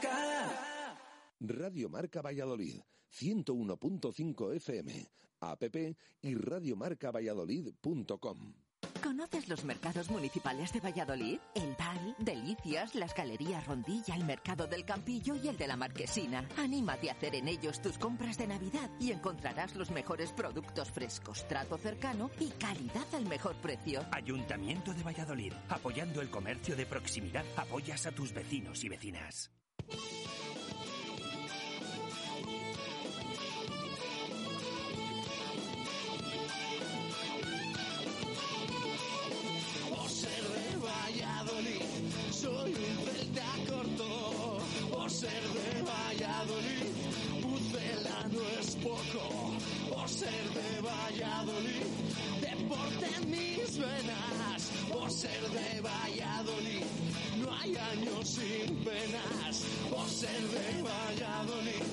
Marca. Radio Marca Valladolid, 101.5 FM, app y radiomarcavalladolid.com. ¿Conoces los mercados municipales de Valladolid? El Val, Delicias, las Galerías Rondilla, el Mercado del Campillo y el de la Marquesina. Anímate a hacer en ellos tus compras de Navidad y encontrarás los mejores productos frescos, trato cercano y calidad al mejor precio. Ayuntamiento de Valladolid, apoyando el comercio de proximidad, apoyas a tus vecinos y vecinas. Por ser de Valladolid, soy un celta corto. Por ser de Valladolid, Pucela no es poco. Por ser de Valladolid, deporte en mis venas. Por ser de Valladolid, hay años sin penas. Ser de Valladolid,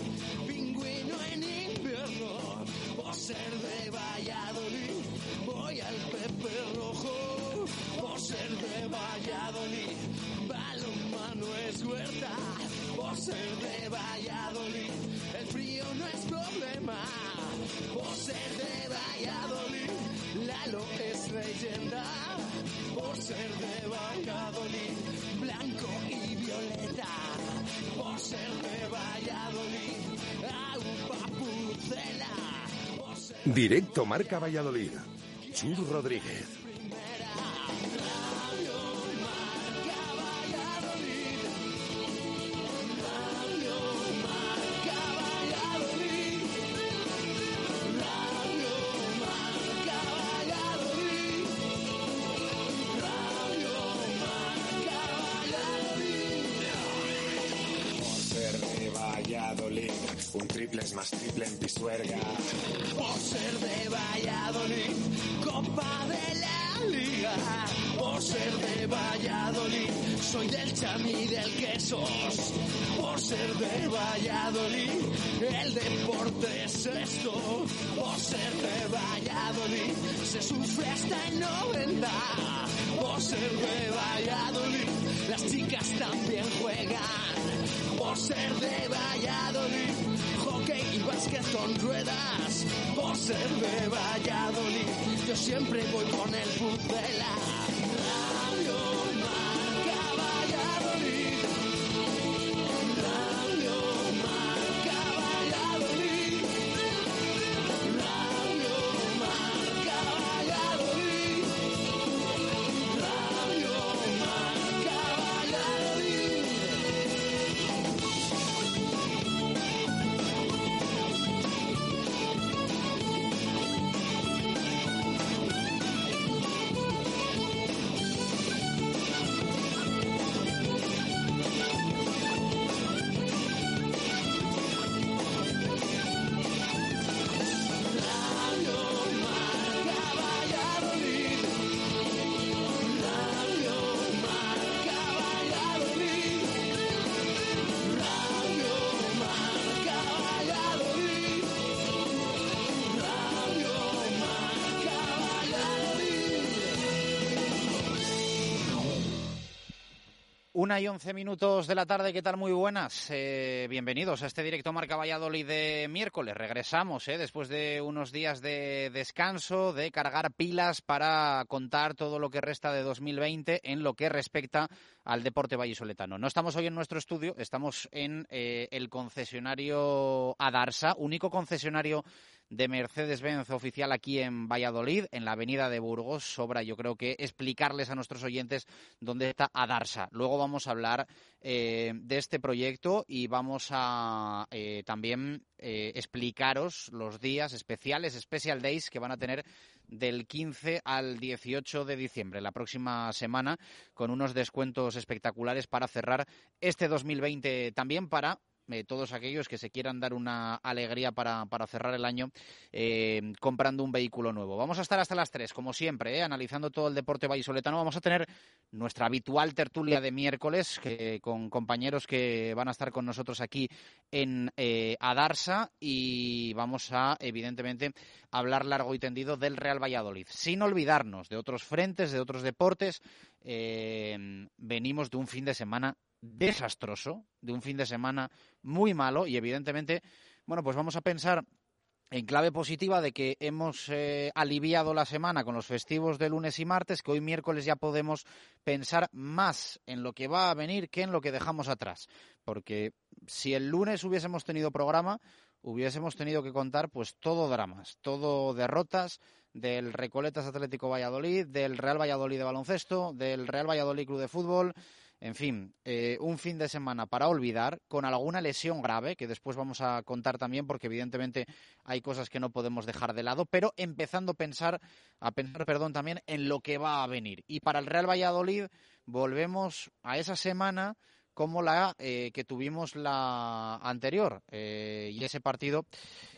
pingüino en invierno. Ser de Valladolid, voy al Pepe Rojo. Ser de Valladolid, balonmano es huerta. Ser de Valladolid, el frío no es problema. Ser de Valladolid, Lalo es leyenda. Por ser de Valladolid, Directo Marca Valladolid. Chur Rodríguez. Chami del. Por ser de Valladolid, el deporte es esto. Por ser de Valladolid, se sufre hasta el 90. Por ser de Valladolid, las chicas también juegan. Por ser de Valladolid, hockey y básquet con ruedas. Por ser de Valladolid, yo siempre voy con el Pucela. Una y once minutos de la tarde, ¿qué tal? Muy buenas. Eh, bienvenidos a este directo Marca Valladolid de miércoles. Regresamos eh, después de unos días de descanso, de cargar pilas para contar todo lo que resta de 2020 en lo que respecta al deporte vallisoletano. No estamos hoy en nuestro estudio, estamos en eh, el concesionario Adarsa, único concesionario de Mercedes-Benz oficial aquí en Valladolid, en la avenida de Burgos. Sobra, yo creo que explicarles a nuestros oyentes dónde está Adarsa. Luego vamos a hablar eh, de este proyecto y vamos a eh, también eh, explicaros los días especiales, Special Days, que van a tener del 15 al 18 de diciembre, la próxima semana, con unos descuentos espectaculares para cerrar este 2020 también para eh, todos aquellos que se quieran dar una alegría para, para cerrar el año eh, comprando un vehículo nuevo. Vamos a estar hasta las 3, como siempre, eh, analizando todo el deporte vallisoletano. Vamos a tener nuestra habitual tertulia de miércoles que, con compañeros que van a estar con nosotros aquí en Adarsa y vamos a, evidentemente, hablar largo y tendido del Real Valladolid, sin olvidarnos de otros frentes, de otros deportes. Venimos de un fin de semana desastroso, de un fin de semana muy malo y evidentemente, bueno, pues vamos a pensar en clave positiva de que hemos eh, aliviado la semana con los festivos de lunes y martes, que hoy miércoles ya podemos pensar más en lo que va a venir que en lo que dejamos atrás. Porque si el lunes hubiésemos tenido programa, hubiésemos tenido que contar pues todo dramas, todo derrotas del Recoletas Atlético Valladolid, del Real Valladolid de baloncesto, del Real Valladolid Club de Fútbol, en fin, eh, un fin de semana para olvidar, con alguna lesión grave, que después vamos a contar también, porque evidentemente hay cosas que no podemos dejar de lado, pero empezando a pensar, a pensar, perdón, también en lo que va a venir. Y para el Real Valladolid volvemos a esa semana como la eh, que tuvimos la anterior eh, y ese partido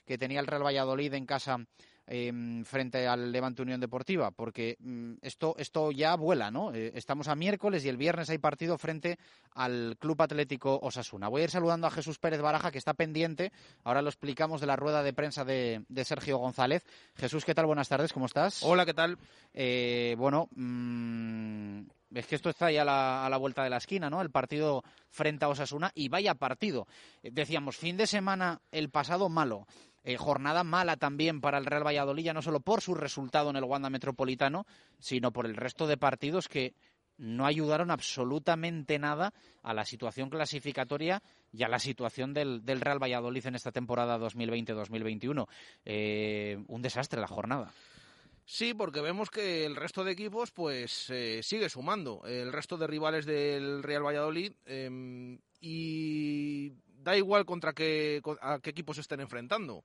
que tenía el Real Valladolid en casa Em, frente al Levante Unión Deportiva, porque mm, esto, esto ya vuela, ¿no? Eh, estamos a miércoles y el viernes hay partido frente al Club Atlético Osasuna. Voy a ir saludando a Jesús Pérez Baraja, que está pendiente. Ahora lo explicamos de la rueda de prensa de, Sergio González. Jesús, ¿qué tal? Buenas tardes, ¿cómo estás? Hola, ¿qué tal? Eh, bueno, mm, es que esto está ya a la, vuelta de la esquina, ¿no? El partido frente a Osasuna y vaya partido. Eh, decíamos, fin de semana el pasado malo. Eh, jornada mala también para el Real Valladolid, ya no solo por su resultado en el Wanda Metropolitano, sino por el resto de partidos que no ayudaron absolutamente nada a la situación clasificatoria y a la situación del, Real Valladolid en esta temporada 2020-2021. Eh, un desastre la jornada. Sí, porque vemos que el resto de equipos pues eh, sigue sumando. El resto de rivales del Real Valladolid em, y da igual contra qué, a qué equipos estén enfrentando.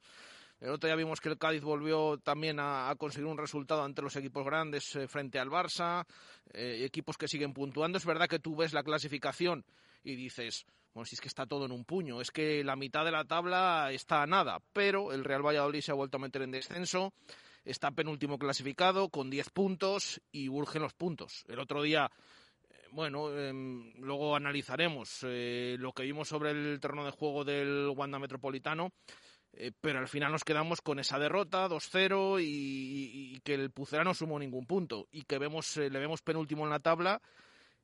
El otro día vimos que el Cádiz volvió también a, conseguir un resultado ante los equipos grandes eh, frente al Barça, eh, equipos que siguen puntuando. Es verdad que tú ves la clasificación y dices, bueno, si es que está todo en un puño, es que la mitad de la tabla está a nada, pero el Real Valladolid se ha vuelto a meter en descenso, está penúltimo clasificado con 10 puntos y urgen los puntos. El otro día bueno, em, luego analizaremos eh, lo que vimos sobre el terreno de juego del Wanda Metropolitano, eh, pero al final nos quedamos con esa derrota 2-0 y, que el Pucera no sumó ningún punto y que vemos, eh, le vemos penúltimo en la tabla.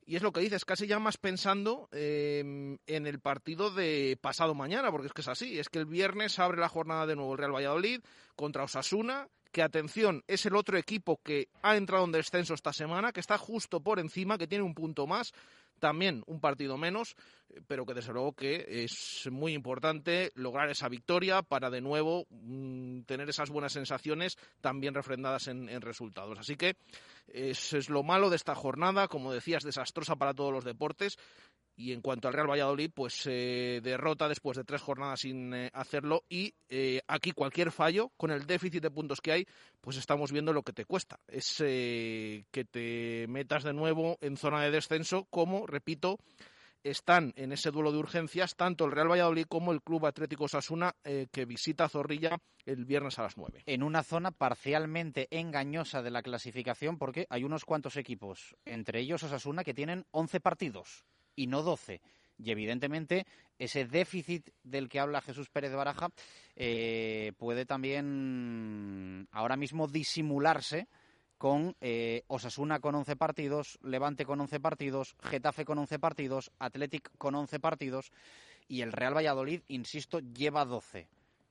Y es lo que dices, casi ya más pensando em, en el partido de pasado mañana, porque es que es así, es que el viernes abre la jornada de nuevo el Real Valladolid contra Osasuna que atención, es el otro equipo que ha entrado en descenso esta semana, que está justo por encima, que tiene un punto más, también un partido menos, pero que desde luego que es muy importante lograr esa victoria para de nuevo mm, tener esas buenas sensaciones también refrendadas en, en resultados. Así que eso es lo malo de esta jornada, como decías, desastrosa para todos los deportes, y en cuanto al Real Valladolid, pues eh, derrota después de tres jornadas sin eh, hacerlo. Y eh, aquí cualquier fallo, con el déficit de puntos que hay, pues estamos viendo lo que te cuesta. Es que te metas de nuevo en zona de descenso, como, repito, están en ese duelo de urgencias tanto el Real Valladolid como el Club Atlético Sasuna que visita Zorrilla el viernes a las nueve. En una zona parcialmente engañosa de la clasificación porque hay unos cuantos equipos, entre ellos Osasuna, que tienen 11 partidos y no 12. Y evidentemente ese déficit del que habla Jesús Pérez Baraja eh, puede también ahora mismo disimularse con eh, Osasuna con 11 partidos, Levante con 11 partidos, Getafe con 11 partidos, Athletic con 11 partidos y el Real Valladolid, insisto, lleva 12.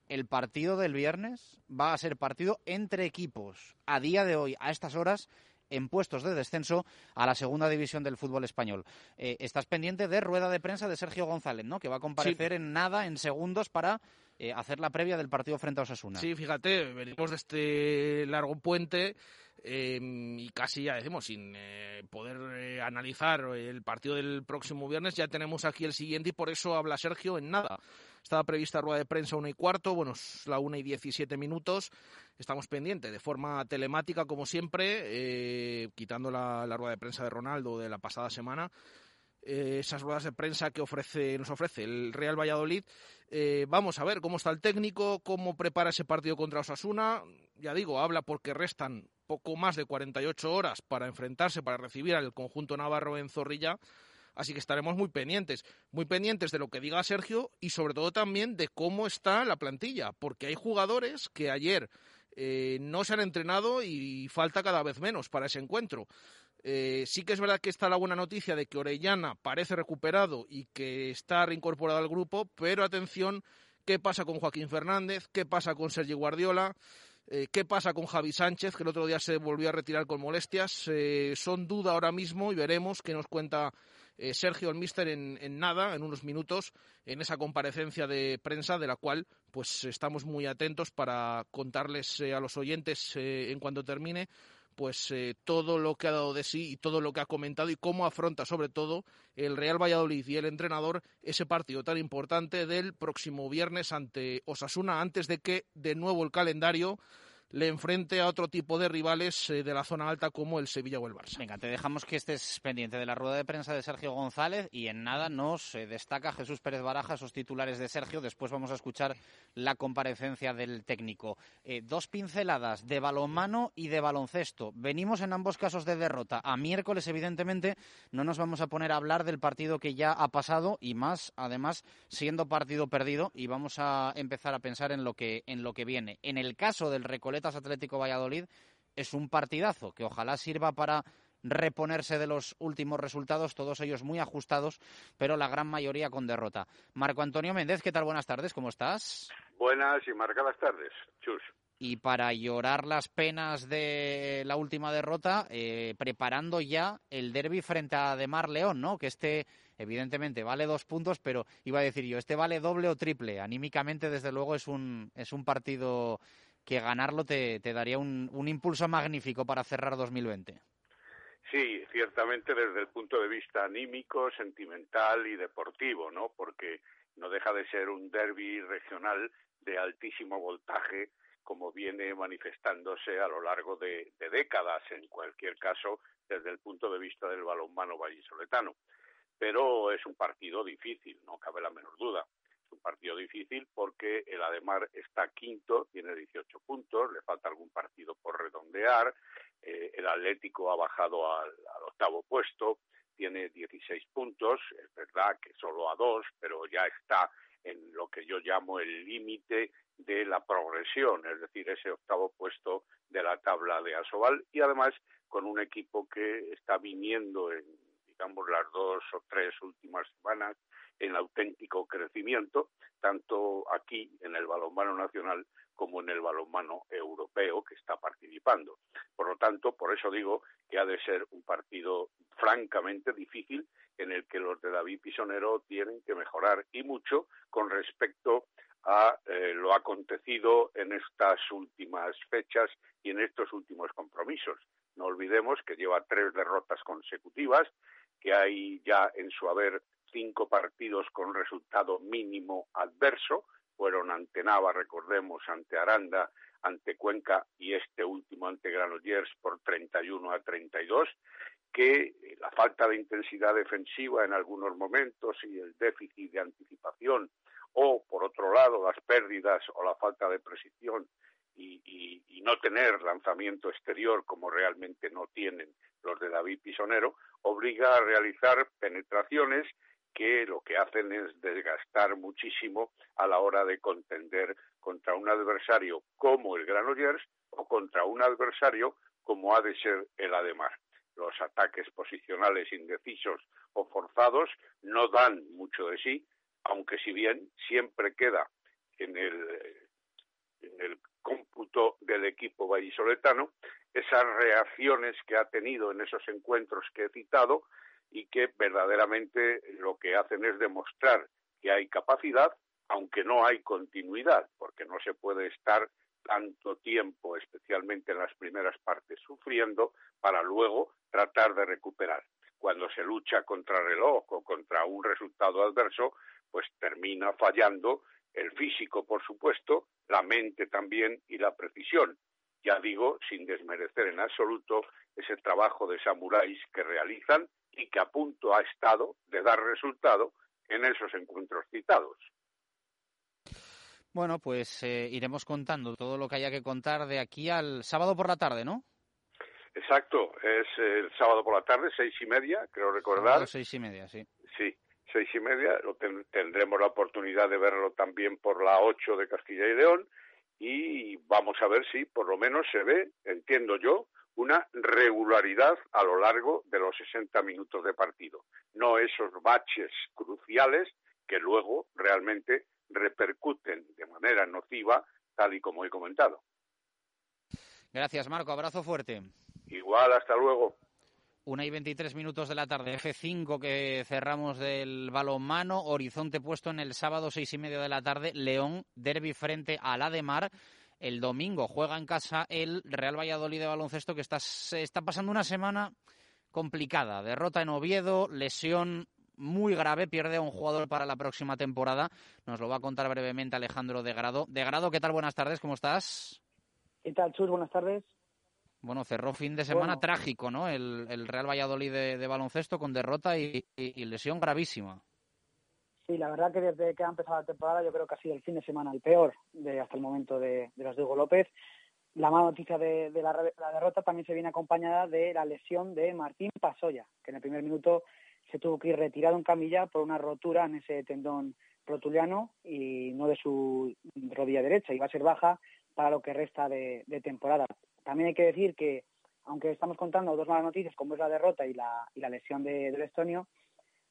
El partido del viernes va a ser partido entre equipos. A día de hoy, a estas horas, en puestos de descenso a la segunda división del fútbol español. Eh, estás pendiente de rueda de prensa de Sergio González, ¿no? Que va a comparecer en nada, en segundos, para eh, hacer la previa del partido frente a Osasuna. Sí, fíjate, venimos de este largo puente. Em, y casi ya decimos, sin eh, poder analizar el partido del próximo viernes, ya tenemos aquí el siguiente y por eso habla Sergio en nada. Estaba prevista rueda de prensa una y cuarto, bueno, es la una y diecisiete minutos. Estamos pendientes de forma telemática, como siempre, eh, quitando la, rueda de prensa de Ronaldo de la pasada semana. Eh, esas ruedas de prensa que ofrece, nos ofrece el Real Valladolid. Eh, vamos a ver cómo está el técnico, cómo prepara ese partido contra Osasuna. Ya digo, habla porque restan poco más de 48 horas para enfrentarse, para recibir al conjunto navarro en Zorrilla. Así que estaremos muy pendientes, muy pendientes de lo que diga Sergio y sobre todo también de cómo está la plantilla, porque hay jugadores que ayer eh, no se han entrenado y falta cada vez menos para ese encuentro. Eh, sí que es verdad que está la buena noticia de que Orellana parece recuperado y que está reincorporado al grupo, pero atención, ¿qué pasa con Joaquín Fernández? ¿Qué pasa con Sergio Guardiola? Eh, ¿Qué pasa con Javi Sánchez, que el otro día se volvió a retirar con molestias? Son duda ahora mismo y veremos qué nos cuenta eh, Sergio el Mister en, en, nada, en unos minutos, en esa comparecencia de prensa de la cual pues estamos muy atentos para contarles a los oyentes en cuanto termine pues todo lo que ha dado de sí y todo lo que ha comentado y cómo afronta sobre todo el Real Valladolid y el entrenador ese partido tan importante del próximo viernes ante Osasuna antes de que de nuevo el calendario le enfrente a otro tipo de rivales eh, de la zona alta como el Sevilla o el Barça. Venga, te dejamos que estés pendiente de la rueda de prensa de Sergio González y en nada nos eh, destaca Jesús Pérez Baraja esos titulares de Sergio. Después vamos a escuchar la comparecencia del técnico. Eh, dos pinceladas de balonmano y de baloncesto. Venimos en ambos casos de derrota. A miércoles, evidentemente, no nos vamos a poner a hablar del partido que ya ha pasado y más, además, siendo partido perdido y vamos a empezar a pensar en lo que, en lo que viene. En el caso del Recoletas Atlético Valladolid es un partidazo que ojalá sirva para reponerse de los últimos resultados, todos ellos muy ajustados, pero la gran mayoría con derrota. Marco Antonio Méndez, ¿qué tal? Buenas tardes, ¿cómo estás? Buenas y marcadas tardes, chus. Y para llorar las penas de la última derrota, eh, preparando ya el derby frente a Demar León, ¿no? Que este, evidentemente, vale dos puntos, pero iba a decir yo, este vale doble o triple. Anímicamente, desde luego, es un, es un partido que ganarlo te, daría un, un impulso magnífico para cerrar 2020. Sí, ciertamente desde el punto de vista anímico, sentimental y deportivo, ¿no? Porque no deja de ser un derby regional de altísimo voltaje, como viene manifestándose a lo largo de, de, décadas, en cualquier caso, desde el punto de vista del balonmano vallisoletano. Pero es un partido difícil, no cabe la menor duda partido difícil porque el Ademar está quinto, tiene 18 puntos, le falta algún partido por redondear, eh, el Atlético ha bajado al, al, octavo puesto, tiene 16 puntos, es verdad que solo a dos, pero ya está en lo que yo llamo el límite de la progresión, es decir, ese octavo puesto de la tabla de Asobal y además con un equipo que está viniendo en digamos las dos o tres últimas semanas en auténtico crecimiento, tanto aquí en el balonmano nacional como en el balonmano europeo que está participando. Por lo tanto, por eso digo que ha de ser un partido francamente difícil en el que los de David Pisonero tienen que mejorar y mucho con respecto a eh, lo acontecido en estas últimas fechas y en estos últimos compromisos. No olvidemos que lleva tres derrotas consecutivas, que hay ya en su haber cinco partidos con resultado mínimo adverso, fueron ante Nava, recordemos, ante Aranda, ante Cuenca y este último ante Granollers por 31 a 32, que la falta de intensidad defensiva en algunos momentos y el déficit de anticipación o, por otro lado, las pérdidas o la falta de precisión y, no tener lanzamiento exterior como realmente no tienen los de David Pisonero, obliga a realizar penetraciones que lo que hacen es desgastar muchísimo a la hora de contender contra un adversario como el Granollers o contra un adversario como ha de ser el Ademar. Los ataques posicionales indecisos o forzados no dan mucho de sí, aunque si bien siempre queda en el, en el cómputo del equipo vallisoletano esas reacciones que ha tenido en esos encuentros que he citado y que verdaderamente lo que hacen es demostrar que hay capacidad, aunque no hay continuidad, porque no se puede estar tanto tiempo, especialmente en las primeras partes, sufriendo para luego tratar de recuperar. Cuando se lucha contra reloj o contra un resultado adverso, pues termina fallando el físico, por supuesto, la mente también y la precisión. Ya digo, sin desmerecer en absoluto ese trabajo de samuráis que realizan y que a punto ha estado de dar resultado en esos encuentros citados. Bueno, pues eh, iremos contando todo lo que haya que contar de aquí al sábado por la tarde, ¿no? Exacto, es el sábado por la tarde, seis y media, creo recordar. Sábado, seis y media, sí. Sí, seis y media, lo ten tendremos la oportunidad de verlo también por la ocho de Castilla y León y vamos a ver si por lo menos se ve, entiendo yo, una regularidad a lo largo de los 60 minutos de partido, no esos baches cruciales que luego realmente repercuten de manera nociva, tal y como he comentado. Gracias, Marco. Abrazo fuerte. Igual, hasta luego. Una y 23 minutos de la tarde, F5 que cerramos del balonmano, horizonte puesto en el sábado, seis y media de la tarde, León, derby frente a la de Mar el domingo juega en casa el Real Valladolid de baloncesto que está, está pasando una semana complicada. Derrota en Oviedo, lesión muy grave, pierde a un jugador para la próxima temporada. Nos lo va a contar brevemente Alejandro De Grado. De Grado, ¿qué tal? Buenas tardes, ¿cómo estás? ¿Qué tal, Chus? Buenas tardes. Bueno, cerró fin de semana trágico, ¿no? El, Real Valladolid de, baloncesto con derrota y lesión gravísima. Sí, la verdad que desde que ha empezado la temporada yo creo que ha sido el fin de semana el peor de hasta el momento de, de los Diego López. La mala noticia de, la, derrota también se viene acompañada de la lesión de Martín Pasoya, que en el primer minuto se tuvo que ir retirado en camilla por una rotura en ese tendón rotuliano y no de su rodilla derecha, y va a ser baja para lo que resta de, temporada. También hay que decir que, aunque estamos contando dos malas noticias, como es la derrota y la, y la lesión del estonio,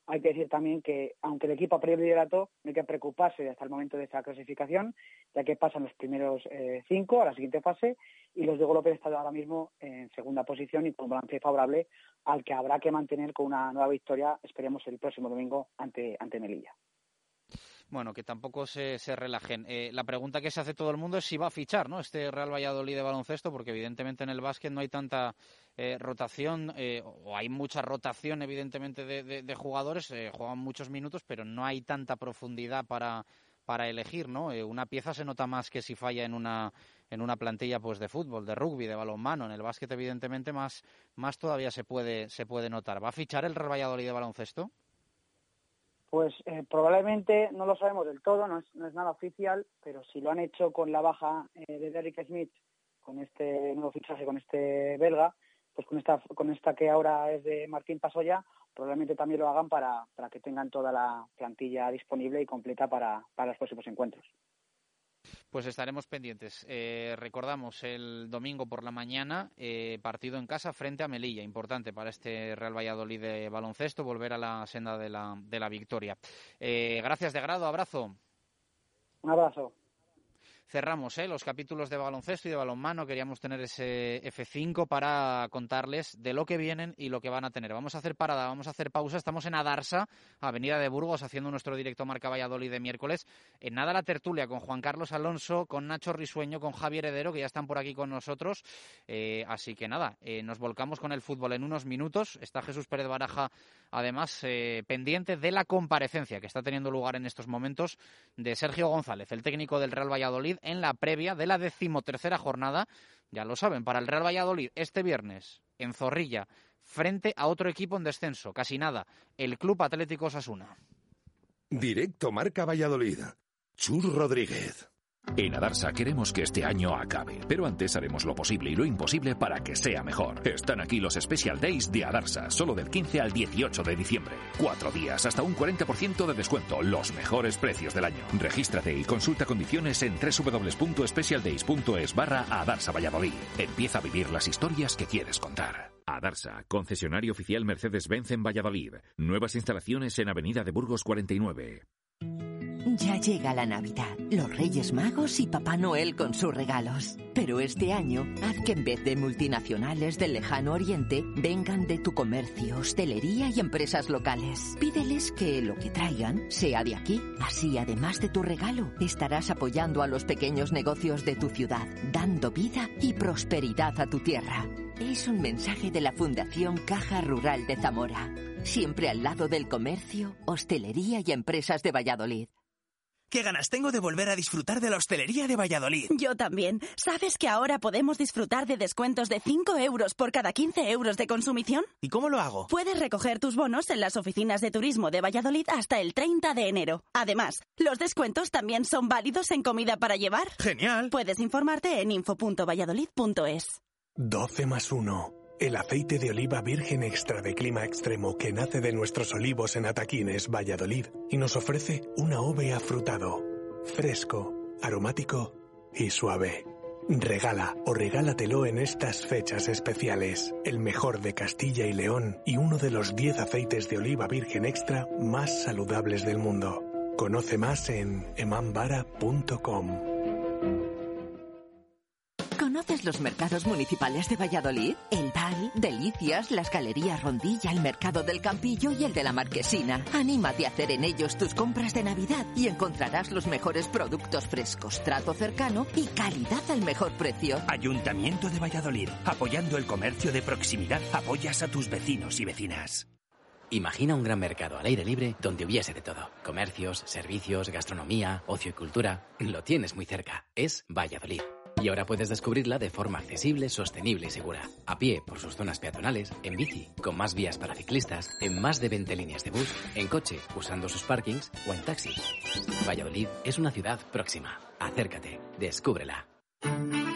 hay que decir también que, aunque el equipo ha perdido el liderato, no hay que preocuparse hasta el momento de esta clasificación, ya que pasan los primeros eh, cinco a la siguiente fase y los Diego López están ahora mismo en segunda posición y con un balance favorable al que habrá que mantener con una nueva victoria, esperemos, el próximo domingo ante, ante Melilla. Bueno, que tampoco se, se relajen. Eh, la pregunta que se hace todo el mundo es si va a fichar ¿no? este Real Valladolid de baloncesto, porque evidentemente en el básquet no hay tanta eh, rotación, eh, o hay mucha rotación evidentemente de, jugadores, juegan muchos minutos, pero no hay tanta profundidad para, para elegir, ¿no? una pieza se nota más que si falla en una en una plantilla pues de fútbol, de rugby, de balonmano, en el básquet evidentemente más más todavía se puede se puede notar. ¿Va a fichar el Real Valladolid de baloncesto? Pues eh, probablemente no lo sabemos del todo, no es, no es, nada oficial, pero si lo han hecho con la baja eh, de Derrick Smith, con este nuevo fichaje, con este belga, pues con esta, con esta que ahora es de Martín Pasoya, probablemente también lo hagan para, que tengan toda la plantilla disponible y completa para los próximos encuentros. Pues estaremos pendientes. Eh, recordamos el domingo por la mañana, eh, partido en casa frente a Melilla. Importante para este Real Valladolid de baloncesto, volver a la senda de la, de la victoria. Eh, gracias de grado, abrazo. Un abrazo cerramos ¿eh? los capítulos de baloncesto y de balonmano. Queríamos tener ese F5 para contarles de lo que vienen y lo que van a tener. Vamos a hacer parada, vamos a hacer pausa. Estamos en Adarsa, Avenida de Burgos, haciendo nuestro directo Marca Valladolid de miércoles. En nada la tertulia con Juan Carlos Alonso, con Nacho Risueño, con Javier Heredero, que ya están por aquí con nosotros. Eh, así que nada, eh, nos volcamos con el fútbol en unos minutos. Está Jesús Pérez Baraja, además, eh, pendiente de la comparecencia que está teniendo lugar en estos momentos de Sergio González, el técnico del Real Valladolid en la previa de la decimotercera jornada. Ya lo saben, para el Real Valladolid este viernes en Zorrilla, frente a otro equipo en descenso, casi nada, el Club Atlético Sasuna. Directo Marca Valladolid. Chur Rodríguez. En Adarsa queremos que este año acabe, pero antes haremos lo posible y lo imposible para que sea mejor. Están aquí los Special Days de Adarsa, solo del 15 al 18 de diciembre. Cuatro días, hasta un 40% de descuento, los mejores precios del año. Regístrate y consulta condiciones en www.specialdays.es barra Adarsa Valladolid. Empieza a vivir las historias que quieres contar. Adarsa, concesionario oficial Mercedes-Benz en Valladolid. Nuevas instalaciones en Avenida de Burgos 49. Llega la Navidad, los Reyes Magos y Papá Noel con sus regalos. Pero este año, haz que en vez de multinacionales del lejano oriente, vengan de tu comercio, hostelería y empresas locales. Pídeles que lo que traigan sea de aquí. Así, además de tu regalo, estarás apoyando a los pequeños negocios de tu ciudad, dando vida y prosperidad a tu tierra. Es un mensaje de la Fundación Caja Rural de Zamora. Siempre al lado del comercio, hostelería y empresas de Valladolid. Qué ganas tengo de volver a disfrutar de la hostelería de Valladolid. Yo también. ¿Sabes que ahora podemos disfrutar de descuentos de 5 euros por cada 15 euros de consumición? ¿Y cómo lo hago? Puedes recoger tus bonos en las oficinas de turismo de Valladolid hasta el 30 de enero. Además, los descuentos también son válidos en comida para llevar. ¡Genial! Puedes informarte en info.valladolid.es. 12 más 1. El aceite de oliva virgen extra de clima extremo que nace de nuestros olivos en Ataquines, Valladolid, y nos ofrece un AOVE afrutado, fresco, aromático y suave. Regala o regálatelo en estas fechas especiales. El mejor de Castilla y León y uno de los 10 aceites de oliva virgen extra más saludables del mundo. Conoce más en emambara.com. ¿Conoces los mercados municipales de Valladolid? El Val, Delicias, las Galerías Rondilla, el Mercado del Campillo y el de la Marquesina. Anímate a hacer en ellos tus compras de Navidad y encontrarás los mejores productos frescos, trato cercano y calidad al mejor precio. Ayuntamiento de Valladolid, apoyando el comercio de proximidad, apoyas a tus vecinos y vecinas. Imagina un gran mercado al aire libre donde hubiese de todo. Comercios, servicios, gastronomía, ocio y cultura. Lo tienes muy cerca. Es Valladolid. Y ahora puedes descubrirla de forma accesible, sostenible y segura. A pie, por sus zonas peatonales, en bici, con más vías para ciclistas, en más de 20 líneas de bus, en coche, usando sus parkings o en taxi. Valladolid es una ciudad próxima. Acércate, descúbrela.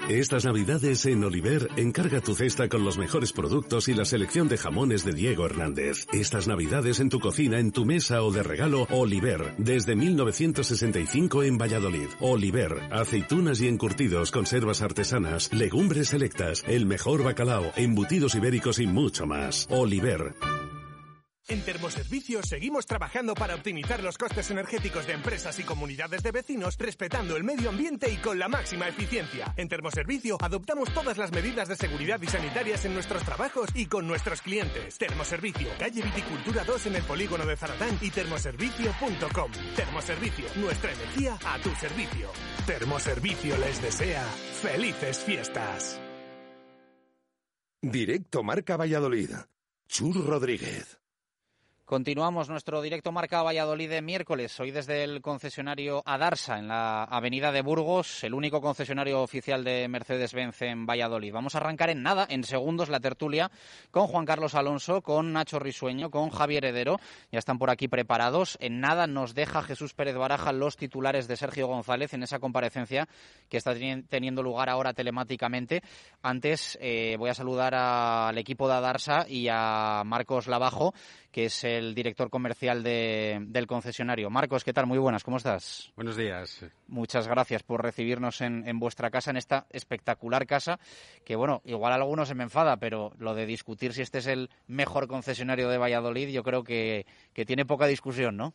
Estas navidades en Oliver, encarga tu cesta con los mejores productos y la selección de jamones de Diego Hernández. Estas navidades en tu cocina, en tu mesa o de regalo, Oliver, desde 1965 en Valladolid. Oliver, aceitunas y encurtidos, conservas artesanas, legumbres selectas, el mejor bacalao, embutidos ibéricos y mucho más. Oliver. En Termoservicios seguimos trabajando para optimizar los costes energéticos de empresas y comunidades de vecinos, respetando el medio ambiente y con la máxima eficiencia. En Termoservicio adoptamos todas las medidas de seguridad y sanitarias en nuestros trabajos y con nuestros clientes. Termoservicio, calle Viticultura 2 en el polígono de Zaratán y termoservicio.com. Termoservicio, nuestra energía a tu servicio. Termoservicio les desea felices fiestas. Directo Marca Valladolid. Chur Rodríguez. Continuamos nuestro directo Marca Valladolid de miércoles, hoy desde el concesionario Adarsa, en la avenida de Burgos, el único concesionario oficial de Mercedes-Benz en Valladolid. Vamos a arrancar en nada, en segundos, la tertulia con Juan Carlos Alonso, con Nacho Risueño, con Javier Heredero. Ya están por aquí preparados. En nada nos deja Jesús Pérez Baraja los titulares de Sergio González en esa comparecencia que está teniendo lugar ahora telemáticamente. Antes eh, voy a saludar al equipo de Adarsa y a Marcos Lavajo que es el director comercial del concesionario. Marcos, ¿qué tal? Muy buenas, ¿cómo estás? Buenos días. Muchas gracias por recibirnos en, vuestra casa, en esta espectacular casa, que bueno, igual alguno se me enfada, pero lo de discutir si este es el mejor concesionario de Valladolid, yo creo que, tiene poca discusión, ¿no?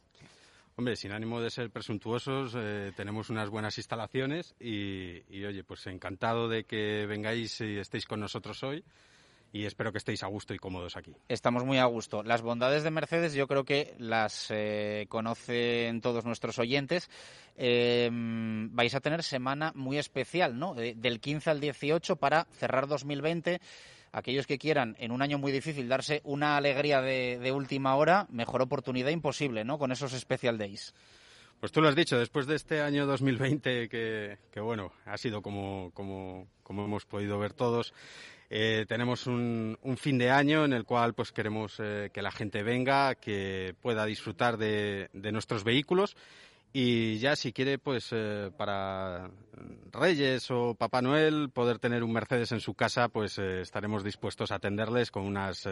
Hombre, sin ánimo de ser presuntuosos, eh, tenemos unas buenas instalaciones y, y, oye, pues encantado de que vengáis y estéis con nosotros hoy y espero que estéis a gusto y cómodos aquí. Estamos muy a gusto. Las bondades de Mercedes yo creo que las eh, conocen todos nuestros oyentes. Eh, vais a tener semana muy especial, ¿no? del 15 al 18 para cerrar 2020 aquellos que quieran en un año muy difícil darse una alegría de, última hora, mejor oportunidad imposible, ¿no? Con esos Special Days. Pues tú lo has dicho, después de este año 2020 que, que bueno, ha sido como, como, como hemos podido ver todos, eh, tenemos un, fin de año en el cual pues queremos eh, que la gente venga, que pueda disfrutar de, nuestros vehículos y ya si quiere pues eh, para Reyes o Papá Noel poder tener un Mercedes en su casa pues estaremos dispuestos a atenderles con unas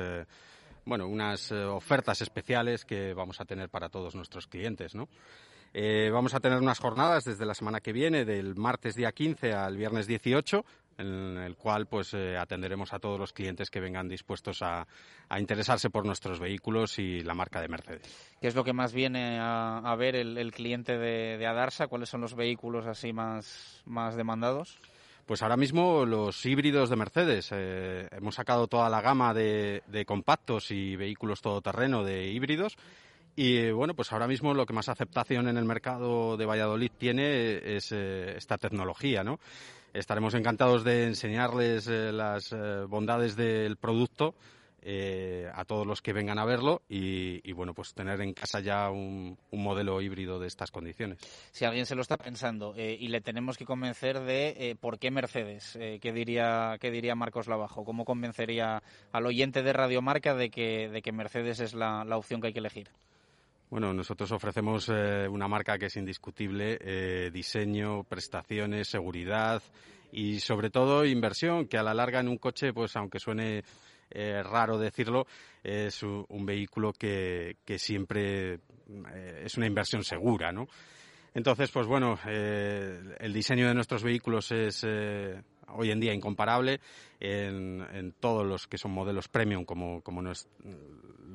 bueno unas ofertas especiales que vamos a tener para todos nuestros clientes, ¿no? vamos a tener unas jornadas desde la semana que viene, del martes día 15 al viernes 18, en el cual pues eh, atenderemos a todos los clientes que vengan dispuestos a, interesarse por nuestros vehículos y la marca de Mercedes. ¿Qué es lo que más viene a, ver el, cliente de, Adarsa? ¿Cuáles son los vehículos así más, más demandados? Pues ahora mismo los híbridos de Mercedes. Eh, hemos sacado toda la gama de, compactos y vehículos todoterreno de híbridos. Y bueno, pues ahora mismo lo que más aceptación en el mercado de Valladolid tiene es eh, esta tecnología, ¿no? Estaremos encantados de enseñarles eh, las eh, bondades del producto eh, a todos los que vengan a verlo y, bueno, pues tener en casa ya un, modelo híbrido de estas condiciones. Si alguien se lo está pensando y le tenemos que convencer de por qué Mercedes, ¿qué, diría, ¿qué diría Marcos Lavajo? ¿Cómo convencería al oyente de Radiomarca de que, de que Mercedes es la opción que hay que elegir? Bueno, nosotros ofrecemos eh, una marca que es indiscutible, eh, diseño, prestaciones, seguridad y sobre todo inversión, que a la larga en un coche, pues aunque suene eh, raro decirlo, es un, vehículo que, siempre es una inversión segura, ¿no? Entonces, pues bueno, el diseño de nuestros vehículos es hoy en día incomparable en, todos los que son modelos premium como, como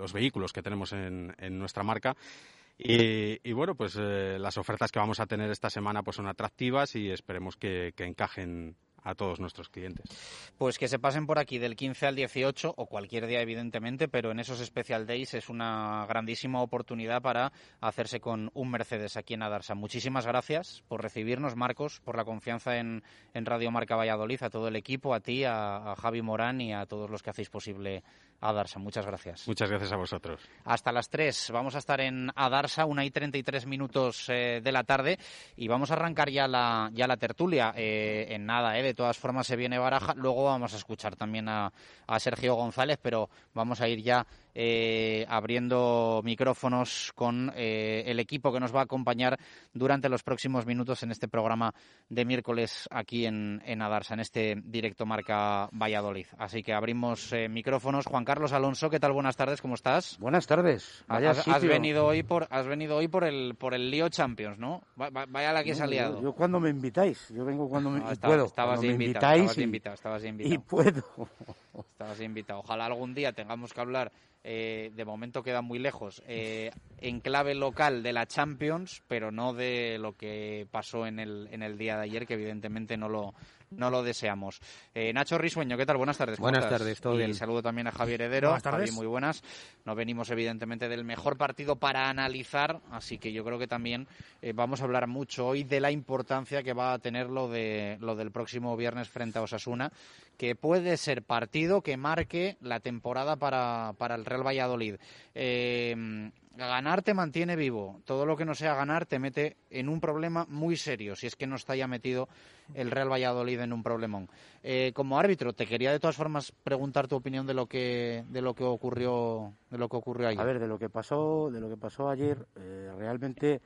los vehículos que tenemos en, nuestra marca. Y, bueno, pues eh, las ofertas que vamos a tener esta semana pues son atractivas y esperemos que, encajen a todos nuestros clientes. Pues que se pasen por aquí del 15 al 18 o cualquier día, evidentemente, pero en esos Special Days es una grandísima oportunidad para hacerse con un Mercedes aquí en Adarsa. Muchísimas gracias por recibirnos, Marcos, por la confianza en, Radio Marca Valladolid, a todo el equipo, a ti, a, a Javi Morán y a todos los que hacéis posible Adarsa. Muchas gracias. Muchas gracias a vosotros. Hasta las 3 vamos a estar en Adarsa, una y 33 minutos eh, de la tarde y vamos a arrancar ya la, ya la tertulia. Eh, en nada, eh, de todas formas se viene Baraja. Luego vamos a escuchar también a, a Sergio González, pero vamos a ir ya eh, abriendo micrófonos con el equipo que nos va a acompañar durante los próximos minutos en este programa de miércoles aquí en, en Adarsa, en este directo Marca Valladolid. Así que abrimos micrófonos. Juan Carlos Alonso, ¿qué tal? Buenas tardes, ¿cómo estás? Buenas tardes. has, venido hoy por has venido hoy por el por el lío Champions, ¿no? Vaya la que se ha liado. Yo, cuando me invitáis, yo vengo cuando me puedo. Estabas, invitado, estabas invitado, estabas invitado. Y puedo. Estabas invitado. Ojalá algún día tengamos que hablar eh, de momento queda muy lejos, eh, en clave local de la Champions, pero no de lo que pasó en el, en el día de ayer, que evidentemente no lo, no lo deseamos. Eh, Nacho Risueño, ¿qué tal? Buenas tardes. Buenas tardes, todo y saludo también a Javier Heredero. Buenas tardes. muy buenas. No venimos, evidentemente, del mejor partido para analizar, así que yo creo que también eh, vamos a hablar mucho hoy de la importancia que va a tener lo, de, lo del próximo viernes frente a Osasuna, que puede ser partido que marque la temporada para, para el Real Valladolid. Eh, ganar te mantiene vivo. Todo lo que no sea ganar te mete en un problema muy serio, si es que no está ya metido el Real Valladolid en un problemón. Eh, como árbitro, te quería de todas formas preguntar tu opinión de lo que de lo que ocurrió de lo que ocurrió ayer. A ver, de lo que pasó de lo que pasó ayer, eh, realmente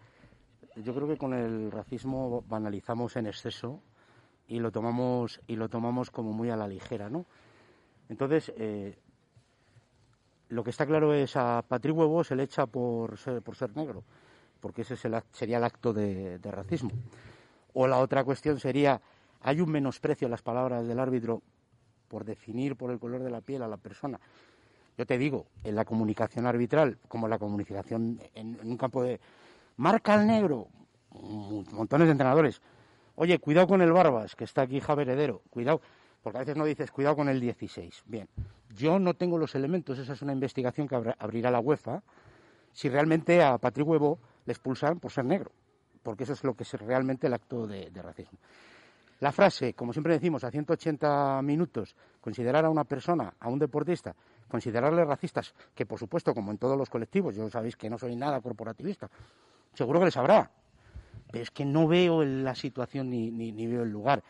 yo creo que con el racismo banalizamos en exceso y lo tomamos y lo tomamos como muy a la ligera, ¿no? Entonces, eh, lo que está claro es a Patrick Huevo se le echa por ser, por ser negro, porque ese sería el acto de, racismo. O la otra cuestión sería, hay un menosprecio a las palabras del árbitro por definir por el color de la piel a la persona. Yo te digo, en la comunicación arbitral, como en la comunicación en, un campo de marca al negro, montones de entrenadores. Oye, cuidado con el Barbas, que está aquí Javier Heredero, cuidado, porque a veces no dices cuidado con el 16. Bien, yo no tengo los elementos, esa es una investigación que abrirá la UEFA, si realmente a Patrick Huevo le expulsan por ser negro, porque eso es lo que es realmente el acto de, racismo. La frase, como siempre decimos, a 180 minutos, considerar a una persona, a un deportista, considerarle racistas, que por supuesto, como en todos los colectivos, yo sabéis que no soy nada corporativista, seguro que les habrá, pero es que no veo la situación ni, ni, veo el lugar.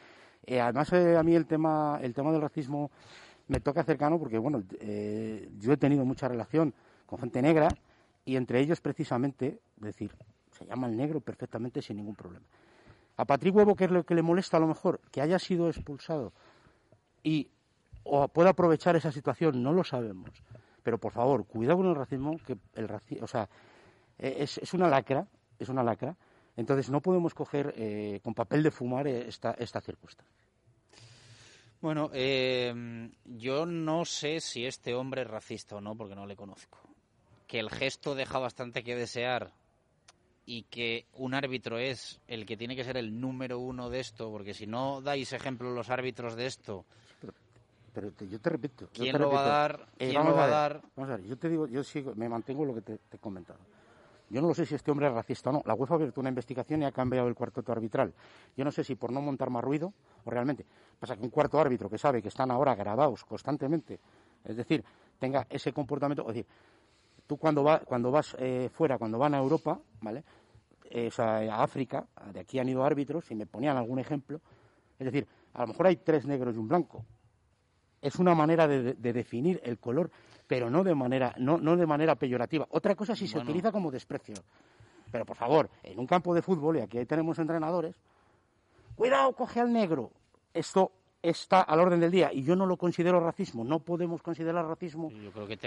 Eh, además, eh, a mí el tema, el tema del racismo me toca cercano porque, bueno, eh, yo he tenido mucha relación con gente negra y entre ellos precisamente, decir, se llama el negro perfectamente sin ningún problema. A Patrick Huevo, ¿qué es lo que le molesta a lo mejor? Que haya sido expulsado y o pueda aprovechar esa situación, no lo sabemos. Pero por favor, cuidado con el racismo, que el racismo, o sea, e, es, es, una lacra, es una lacra. Entonces no podemos coger eh, con papel de fumar esta, esta circunstancia. Bueno, eh, yo no sé si este hombre es racista o no, porque no le conozco. Que el gesto deja bastante que desear y que un árbitro es el que tiene que ser el número uno de esto, porque si no dais ejemplo los árbitros de esto. Pero, yo te repito. ¿Quién lo va a dar? Eh, ¿Quién lo va a, dar? Vamos a ver, yo te digo, yo sigo, me mantengo lo que te, he comentado. Yo no lo sé si este hombre es racista o no. La UEFA ha abierto una investigación y ha cambiado el cuarteto arbitral. Yo no sé si por no montar más ruido o realmente. Pasa que un cuarto árbitro que sabe que están ahora grabados constantemente, es decir, tenga ese comportamiento, es decir, tú cuando, cuando vas eh, fuera, cuando van a Europa, ¿vale? Eh, sea, a África, de aquí han ido árbitros y me ponían algún ejemplo, es decir, a lo mejor hay tres negros y un blanco. Es una manera de, definir el color, pero no de manera, no, no de manera peyorativa. Otra cosa si se utiliza como desprecio. Pero por favor, en un campo de fútbol, y aquí tenemos entrenadores, cuidado, coge al negro esto está al orden del día y yo no lo considero racismo. No podemos considerar racismo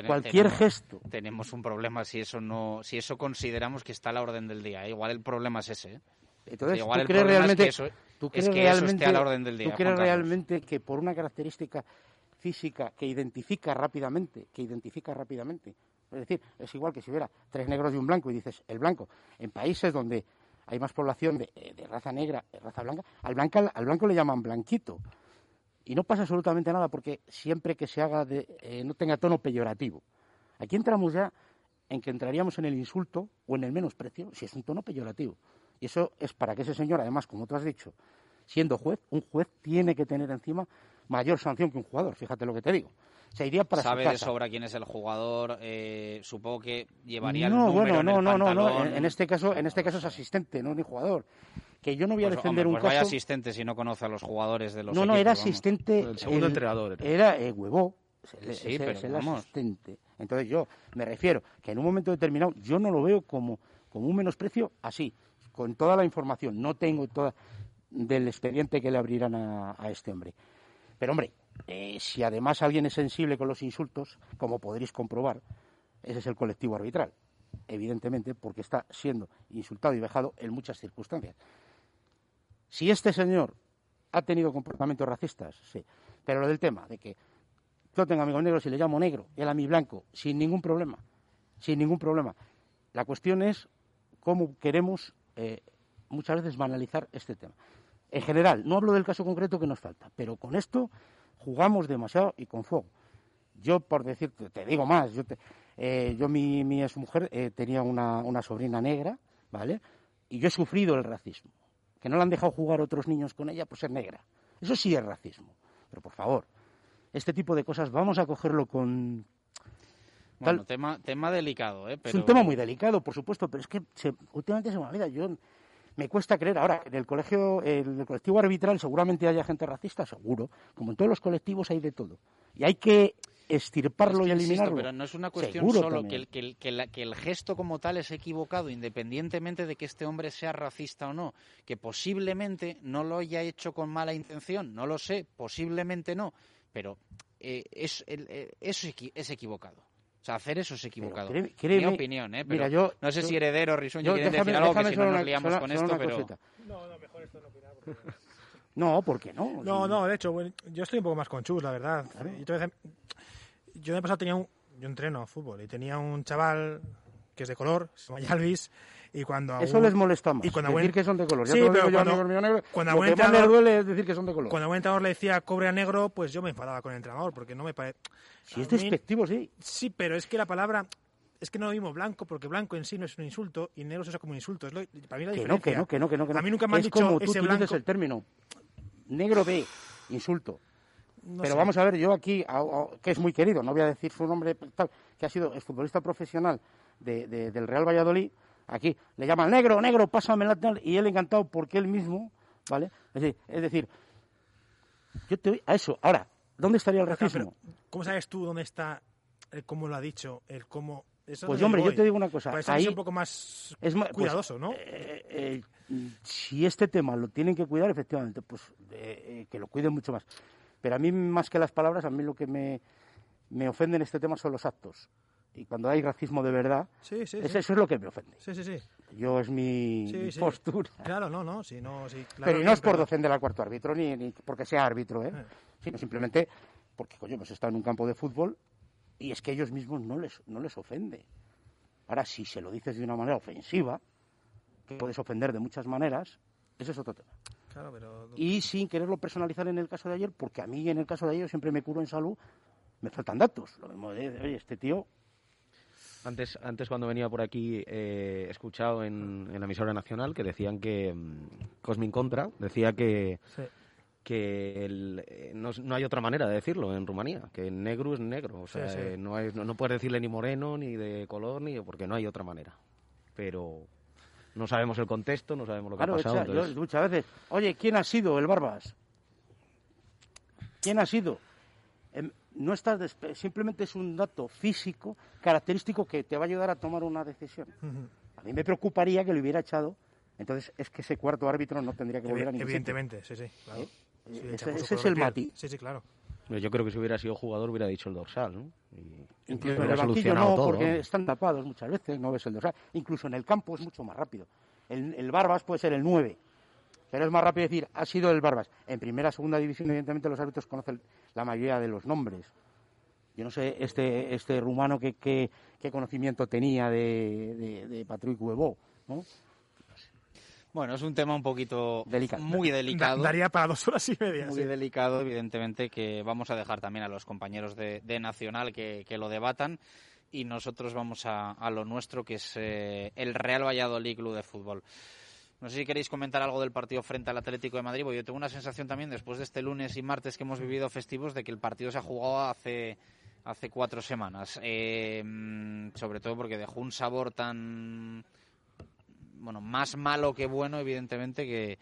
cualquier gesto. Tenemos un problema si eso no, si eso consideramos que está a la orden del día. ¿eh? Igual el problema es ese. ¿eh? Entonces, igual ¿tú crees realmente ¿Tú es que eso esté a la orden del día. ¿Tú crees realmente que por una característica física que identifica rápidamente, que identifica rápidamente, es decir, es igual que si hubiera tres negros y un blanco y dices el blanco, en países donde hay más población de, eh, raza negra, raza blanca, al, blanca, al blanco le llaman blanquito. Y no pasa absolutamente nada porque siempre que se haga de, eh, no tenga tono peyorativo. Aquí entramos ya en que entraríamos en el insulto o en el menosprecio si es un tono peyorativo. Y eso es para que ese señor, además, como tú has dicho, siendo juez, un juez tiene que tener encima mayor sanción que un jugador. Fíjate lo que te digo. Se iría para Sabe su de sobra quién es el jugador. eh, supongo que llevaría no, el número bueno, en no, el no, no, no. En, en este caso, en este caso es asistente, no ni jugador. Que yo no voy a Pues, defender hombre, un pues vaya caso. asistente si no conoce a los jugadores de los no, no, equipos, era vamos. asistente. El segundo entrenador era. Era eh, huevo. Sí, es, pero es el vamos. asistente. Entonces yo me refiero que en un momento determinado yo no lo veo como, como un menosprecio así, con toda la información. No tengo toda del expediente que le abrirán a, a este hombre. Pero hombre, eh, si además alguien es sensible con los insultos, como podréis comprobar, ese es el colectivo arbitral. Evidentemente, porque está siendo insultado y vejado en muchas circunstancias. Si este señor ha tenido comportamientos racistas, sí. Pero lo del tema de que yo tengo amigos negros y le llamo negro y él a mí blanco, sin ningún problema. Sin ningún problema. La cuestión es cómo queremos eh, muchas veces banalizar este tema. En general, no hablo del caso concreto que nos falta, pero con esto jugamos demasiado y con fuego. Yo, por decirte, te digo más, yo, te- eh, yo mi, mi exmujer eh, tenía una, una sobrina negra, ¿vale? Y yo he sufrido el racismo. Que no le han dejado jugar otros niños con ella por ser negra. Eso sí es racismo. Pero por favor, este tipo de cosas vamos a cogerlo con... Bueno, tal- tema, tema delicado, ¿eh? Es un tema muy delicado, por supuesto, pero es que se- últimamente se me olvida. Yo me cuesta creer. Ahora, en el colegio, en el colectivo arbitral seguramente haya gente racista, seguro. Como en todos los colectivos hay de todo. Y hay que estirparlo Es que y insisto, eliminarlo. pero no es una cuestión Seguro solo que el, que, el, que, la- que el gesto como tal es equivocado, independientemente de que este hombre sea racista o no. Que posiblemente no lo haya hecho con mala intención, no lo sé, posiblemente no. Pero eh, es, el- eh, eso es equi- es equivocado. O sea, hacer eso es equivocado. créeme- créeme- Mi opinión, ¿eh? Pero mira, yo- no sé yo- si Heredero, Risueño yo- quieren déjame- decir algo, que si no nos liamos solo- con solo esto, pero... cosita. No, no, mejor esto no opinar. porque- No, ¿por qué no? No, no, de hecho, bueno, yo estoy un poco más con Chus, la verdad. Y entonces, yo en el pasado tenía un... Yo entreno a fútbol y tenía un chaval que es de color, se llama Yalvis, y cuando... a Eso un- les molesta más, Y cuando decir buen- que son de color. Ya Sí, pero yo, cuando, mío negro, cuando lo que más entrenador- duele es decir que son de color. Cuando buen entrenador le decía cobre a negro, pues yo me enfadaba con el entrenador, porque no me parece... Si es despectivo, sí. Sí, pero es que la palabra... Es que no lo mismo blanco, porque blanco en sí no es un insulto y negro se usa como un insulto. Es lo- para mí la Que no, diferencia. que no, que no, que no. que no. A mí nunca me han es dicho como tú ese blanco. el término negro de insulto. No Pero sé. vamos a ver, yo aquí, a- a- que es muy querido, no voy a decir su nombre, tal, que ha sido futbolista profesional de- de- del Real Valladolid, aquí le llaman negro, negro, pásame la tal, y él encantado porque él mismo, ¿vale? Es decir, es decir, yo te a eso. Ahora, ¿dónde estaría el racismo? pero, ¿Cómo sabes tú dónde está el cómo lo ha dicho, el cómo... eso es Pues hombre, yo voy. te digo una cosa, Para eso ahí- es un poco más es pues, cuidadoso, ¿no? eh, eh, si este tema lo tienen que cuidar, efectivamente, pues eh, eh, que lo cuiden mucho más. Pero a mí, más que las palabras, a mí lo que me, me ofende en este tema son los actos. Y cuando hay racismo de verdad, Sí, sí, es- sí. eso es lo que me ofende. Sí, sí, sí. Yo es mi, postura. Claro, no, no, sí, no, sí, claro, pero no es por pero- defender al cuarto árbitro, ni, ni porque sea árbitro, ¿eh? sino simplemente porque, coño, hemos estado en un campo de fútbol y es que ellos mismos no les, no les ofende. Ahora, si se lo dices de una manera ofensiva, que puedes ofender de muchas maneras, ese es otro tema. Claro, pero... Y sin quererlo personalizar en el caso de ayer, porque a mí en el caso de ayer siempre me curo en salud, me faltan datos. Lo mismo de, oye, este tío Antes, antes cuando venía por aquí, eh, he escuchado en, en la emisora nacional que decían que mm, Cosmin Contra decía que, Sí. que el- eh, no, no hay otra manera de decirlo en Rumanía, que el negro es negro. O sea, sí. eh, no, hay- no, no puedes decirle ni moreno, ni de color, ni porque no hay otra manera. Pero no sabemos el contexto, no sabemos lo que Claro, ha pasado. yo entonces- muchas veces, oye, ¿quién ha sido el Barbas? ¿Quién ha sido? No estás despe- simplemente es un dato físico característico que te va a ayudar a tomar una decisión. A mí me preocuparía que lo hubiera echado, entonces es que ese cuarto árbitro no tendría que volver a ningún sitio. Evidentemente, sí, sí, claro. ¿Eh? Sí, Ese- es el matiz. Sí, sí, claro. Yo creo que si hubiera sido jugador hubiera dicho el dorsal, ¿no? Y- Incluso en hubiera el banquillo solucionado no, todo, porque están tapados muchas veces, no ves el dorsal. Incluso en el campo es mucho más rápido. El, el Barbas puede ser el 9, Pero es más rápido decir, ha sido el Barbas. En primera, segunda división, evidentemente, los árbitros conocen la mayoría de los nombres. Yo no sé este, este rumano qué, qué, qué conocimiento tenía de, de, de Patrick Huevo, ¿no? Bueno, es un tema un poquito Delicado. muy delicado. Daría para dos horas y media. Muy sí. delicado, evidentemente, que vamos a dejar también a los compañeros de, de Nacional que, que lo debatan y nosotros vamos a, a lo nuestro, que es eh, el Real Valladolid Club de Fútbol. No sé si queréis comentar algo del partido frente al Atlético de Madrid, porque yo tengo una sensación también, después de este lunes y martes que hemos vivido festivos, de que el partido se ha jugado hace, hace cuatro semanas. Eh, mm, sobre todo porque dejó un sabor tan bueno, más malo que bueno, evidentemente, que,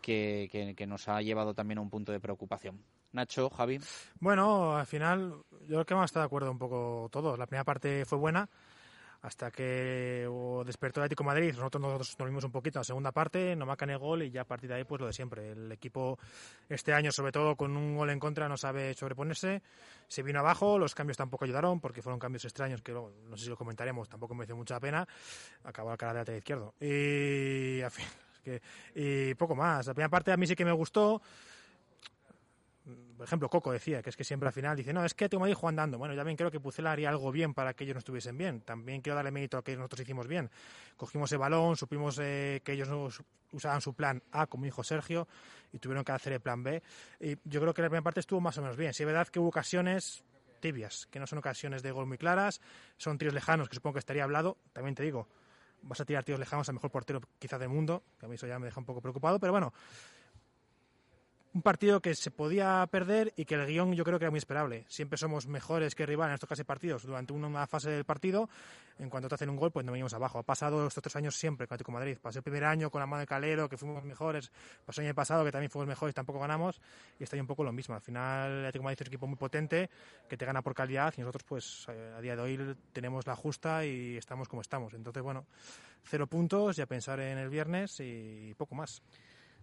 que, que- que nos ha llevado también a un punto de preocupación. Nacho, Javi. Bueno, al final, yo creo que hemos estado de acuerdo un poco todos. La primera parte fue buena, hasta que despertó el Atlético de Madrid. Nosotros nos dormimos un poquito en la segunda parte, no marcan el gol y ya a partir de ahí, pues lo de siempre. El equipo este año, sobre todo con un gol en contra, no sabe sobreponerse. Se vino abajo, los cambios tampoco ayudaron porque fueron cambios extraños que luego, no sé si lo comentaremos, tampoco me hizo mucha pena. Acabó la cara de lateral izquierdo. Y, al fin, que- y poco más. La primera parte a mí sí que me gustó por ejemplo, Coco decía que es que siempre al final dice, no, es que tengo Madrid jugando andando. Bueno, ya bien creo que Pucela haría algo bien para que ellos no estuviesen bien. También quiero darle mérito a que nosotros hicimos bien. Cogimos el balón, supimos eh, que ellos usaban su plan A, como dijo Sergio, y tuvieron que hacer el plan B. Y yo creo que la primera parte estuvo más o menos bien. Sí, es verdad que hubo ocasiones tibias, que no son ocasiones de gol muy claras, son tiros lejanos, que supongo que estaría hablado. También te digo, vas a tirar tiros lejanos al mejor portero quizás del mundo, que a mí eso ya me deja un poco preocupado, pero bueno, un partido que se podía perder y que el guion yo creo que era muy esperable. Siempre somos mejores que rival en estos casi partidos durante una fase del partido. En cuanto te hacen un gol, pues nos venimos abajo. Ha pasado estos tres años siempre con Atlético Madrid. Pasó el primer año con la mano de Calero, que fuimos mejores. Pasó el año pasado, que también fuimos mejores, tampoco ganamos. Y está ahí un poco lo mismo. Al final, Atlético Madrid es un equipo muy potente, que te gana por calidad. Y nosotros, pues eh, a día de hoy tenemos la justa y estamos como estamos. Entonces, bueno, cero puntos y a pensar en el viernes y poco más.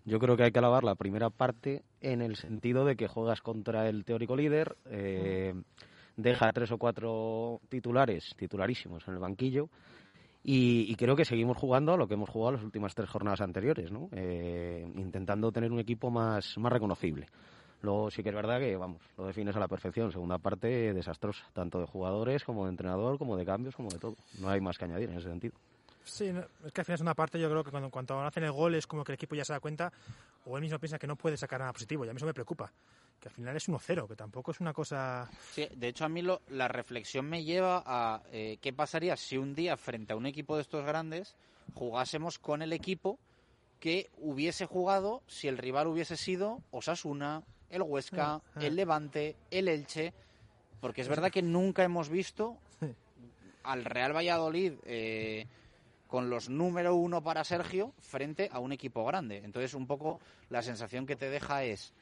Yo creo que hay que alabar la primera parte en el sentido de que juegas contra el teórico líder, eh, deja tres o cuatro titulares, titularísimos en el banquillo, y, y creo que seguimos jugando a lo que hemos jugado las últimas tres jornadas anteriores, ¿no? Eh, intentando tener un equipo más, más reconocible. Luego sí que es verdad que, vamos, lo defines a la perfección. Segunda parte desastrosa, tanto de jugadores como de entrenador, como de cambios, como de todo. No hay más que añadir en ese sentido. Sí, no, es que al final es una parte, yo creo que cuando, cuando hacen el gol es como que el equipo ya se da cuenta o él mismo piensa que no puede sacar nada positivo y a mí eso me preocupa. Que al final es 1-0, que tampoco es una cosa... Sí, de hecho, a mí lo- la reflexión me lleva a eh, qué pasaría si un día, frente a un equipo de estos grandes, jugásemos con el equipo que hubiese jugado si el rival hubiese sido Osasuna, el Huesca, Ah, ah. el Levante, el Elche. Porque es verdad que nunca hemos visto al Real Valladolid eh, con los número uno para Sergio frente a un equipo grande. Entonces, un poco la sensación que te deja es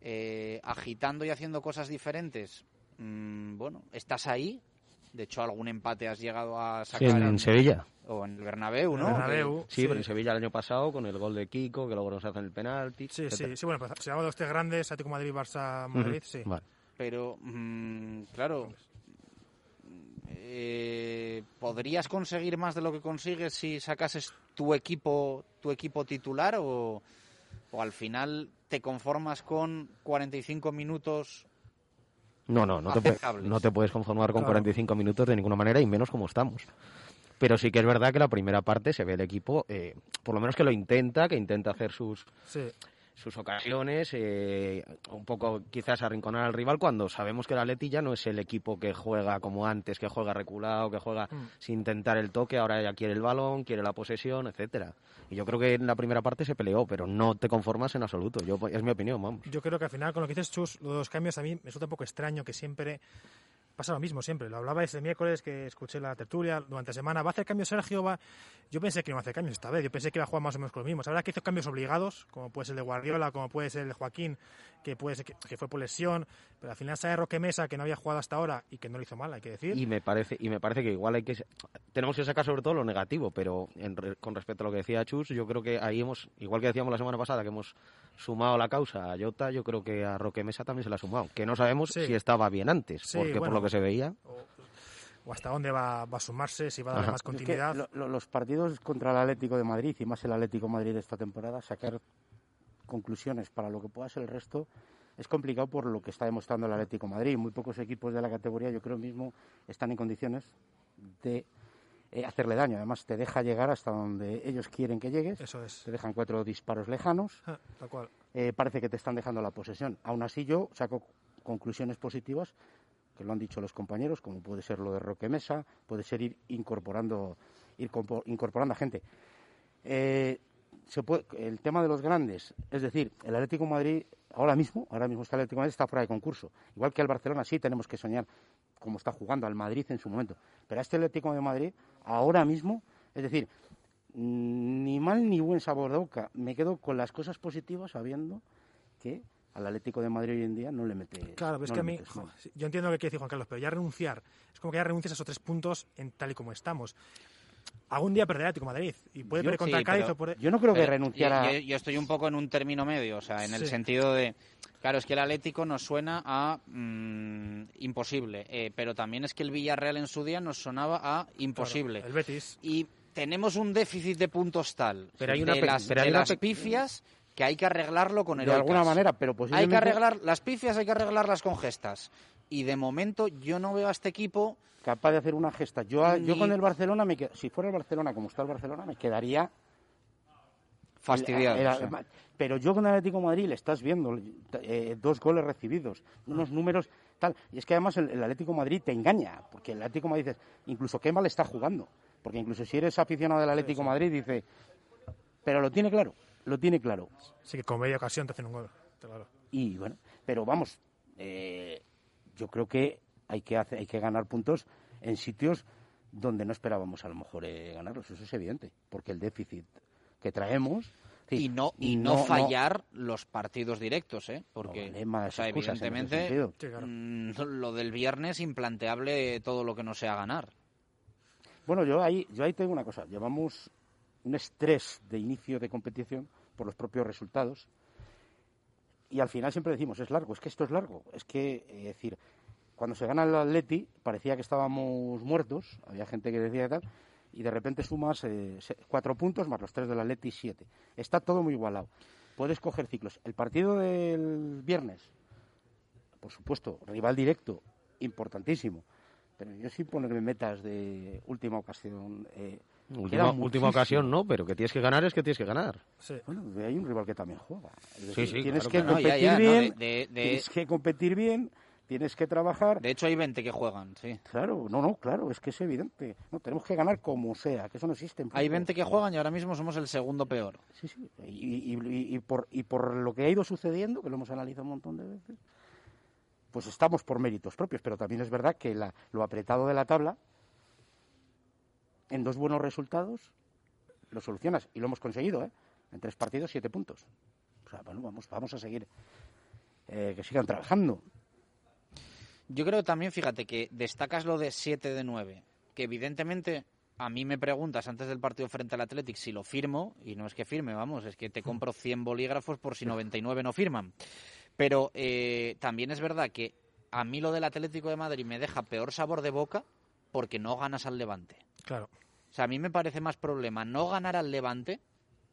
eh, agitando y haciendo cosas diferentes. mm, bueno, estás ahí. De hecho, algún empate has llegado a Sí, sacar en Sevilla. o en el Bernabéu, ¿no? el Bernabéu. Sí, Sí. pero en Sevilla el año pasado con el gol de Kiko, que luego nos hacen el penalti. Sí, sí, etcétera. sí, bueno, pues si hablamos de los tres grandes, Atlético Madrid, Barça, Madrid, sí. vale. Pero, mm, claro, eh, ¿podrías conseguir más de lo que consigues si sacases tu equipo, tu equipo titular o, o al final te conformas con 45 minutos? No, no, no te, no te puedes conformar con Claro. 45 minutos de ninguna manera y menos como estamos. Pero sí que es verdad que la primera parte se ve el equipo, eh, por lo menos que lo intenta, que intenta hacer sus, Sí. Sus ocasiones, eh, un poco quizás arrinconar al rival cuando sabemos que el Atleti ya no es el equipo que juega como antes, que juega reculado, que juega Mm. sin intentar el toque, ahora ya quiere el balón, quiere la posesión, etcétera. Y yo creo que en la primera parte se peleó, pero no te conformas en absoluto. Yo es mi opinión, vamos. Yo creo que al final, con lo que dices, Chus, los cambios a mí me resulta un poco extraño que siempre pasa lo mismo, siempre. Lo hablaba ese miércoles que escuché la tertulia durante la semana. ¿Va a hacer cambio Sergio? Va... Yo pensé que no iba a hacer cambios esta vez. Yo pensé que iba a jugar más o menos con los mismos. Ahora que hizo cambios obligados, como puede ser el de Guardiola, como puede ser el de Joaquín, que puede que, fue por lesión. Pero al final sale Roque Mesa, que no había jugado hasta ahora y que no lo hizo mal, hay que decir. Y me parece y me parece que igual hay que tenemos que sacar sobre todo lo negativo, pero en con respecto a lo que decía Chus, yo creo que ahí hemos igual que decíamos la semana pasada que hemos sumado la causa a Jota, yo creo que a Roque Mesa también se la ha sumado, que no sabemos Sí. si estaba bien antes, Sí, porque por lo que se veía O hasta dónde va, va a sumarse, si va a Ajá. más Es que continuidad. lo- Lo- los partidos contra el Atlético de Madrid y más el Atlético de Madrid de esta temporada, sacar conclusiones para lo que pueda ser el resto es complicado por lo que está demostrando el Atlético de Madrid. Muy pocos equipos de la categoría, yo creo mismo, están en condiciones de eh, hacerle daño. Además, te deja llegar hasta donde ellos quieren que llegues. Eso es. Te dejan cuatro disparos lejanos. Ah, tal cual. Eh, parece que te están dejando la posesión. Aún así, yo saco conclusiones positivas que lo han dicho los compañeros, como puede ser lo de Roque Mesa, puede ser ir incorporando, ir incorporando a gente. Eh, se puede- el tema de los grandes, es decir, el Atlético de Madrid ahora mismo, ahora mismo está el Atlético de Madrid está fuera de concurso, igual que el Barcelona sí tenemos que soñar como está jugando al Madrid en su momento, pero a este Atlético de Madrid ahora mismo, es decir, mm, ni mal ni buen sabor de boca, me quedo con las cosas positivas sabiendo que al Atlético de Madrid hoy en día no le mete Claro, pero es no que a mí, jo, yo entiendo lo que quiere decir Juan Carlos, pero ya renunciar, es como que ya renuncias a esos tres puntos en tal y como estamos. Algún día perderá el Atlético Madrid y puede Yo- perder contra sí, Cádiz pero- o por... Yo no creo que renunciara yo, yo estoy un poco en un término medio, o sea, en el sentido de. Claro, es que el Atlético nos suena a mm, imposible, eh, pero también es que el Villarreal en su día nos sonaba a imposible. el Betis. Y tenemos un déficit de puntos tal Pero hay de una pe- las, pero hay de una las pifias que hay que arreglarlo con el de alguna manera, pero Hay posiblemente que arreglar las pifias, hay que arreglarlas con gestas. Y de momento yo no veo a este equipo capaz de hacer una gesta. Yo, a- yo con el Barcelona, me qued- si fuera el Barcelona como está el Barcelona, me quedaría fastidiado. Era- o sea. era- pero yo con el Atlético de Madrid le estás viendo eh, dos goles recibidos, unos números tal. Y es que además el, el Atlético de Madrid te engaña, porque el Atlético de Madrid dices, incluso qué mal está jugando. Porque incluso si eres aficionado del Atlético de Madrid, dice, pero lo tiene claro, lo tiene claro. Sí, que con media ocasión te hacen un gol. Claro. Y bueno, pero vamos, eh, yo creo que hay que hacer, hay que ganar puntos en sitios donde no esperábamos a lo mejor eh, ganarlos, eso es evidente, porque el déficit que traemos sí, y no y no, fallar los partidos directos, ¿eh? Porque vale o sea, evidentemente mm, lo del viernes implanteable todo lo que no sea ganar. Bueno, yo ahí, yo ahí tengo una cosa. Llevamos un estrés de inicio de competición por los propios resultados. Y al final siempre decimos, es largo, es que esto es largo. Es que, es decir, cuando se gana el Atleti parecía que estábamos muertos, había gente que decía tal, y de repente sumas eh, cuatro puntos más los tres del Atleti, siete. Está todo muy igualado. Puedes coger ciclos. El partido del viernes, por supuesto, rival directo, importantísimo. Pero yo sin ponerme metas de última ocasión. Eh, Última, última ocasión no, pero que tienes que ganar es que tienes que ganar. Bueno, hay un rival que también juega. Es Sí, decir, sí, tienes claro, que. No, competir ya, bien, de- de- de- tienes que competir bien, tienes que trabajar. De hecho hay 20 que juegan, sí. Claro, no, no, claro, es que es evidente. No, tenemos que ganar como sea, que eso no existe. en Hay fútbol. 20 que juegan y ahora mismo somos el segundo peor. Sí, sí. Y, y- y- y por, y por lo que ha ido sucediendo, que lo hemos analizado un montón de veces, pues estamos por méritos propios, pero también es verdad que la- lo apretado de la tabla, en dos buenos resultados, lo solucionas. Y lo hemos conseguido, ¿eh? En tres partidos, siete puntos. O sea, bueno, vamos, vamos a seguir. eh, que sigan trabajando. Yo creo también, fíjate, que destacas lo de 7 de 9, que evidentemente a mí me preguntas antes del partido frente al Athletic si lo firmo, y no es que firme, vamos, es que te compro 100 bolígrafos por si 99 no firman. Pero eh, también es verdad que a mí lo del Atlético de Madrid me deja peor sabor de boca porque no ganas al Levante. Claro. O sea, a mí me parece más problema no ganar al Levante,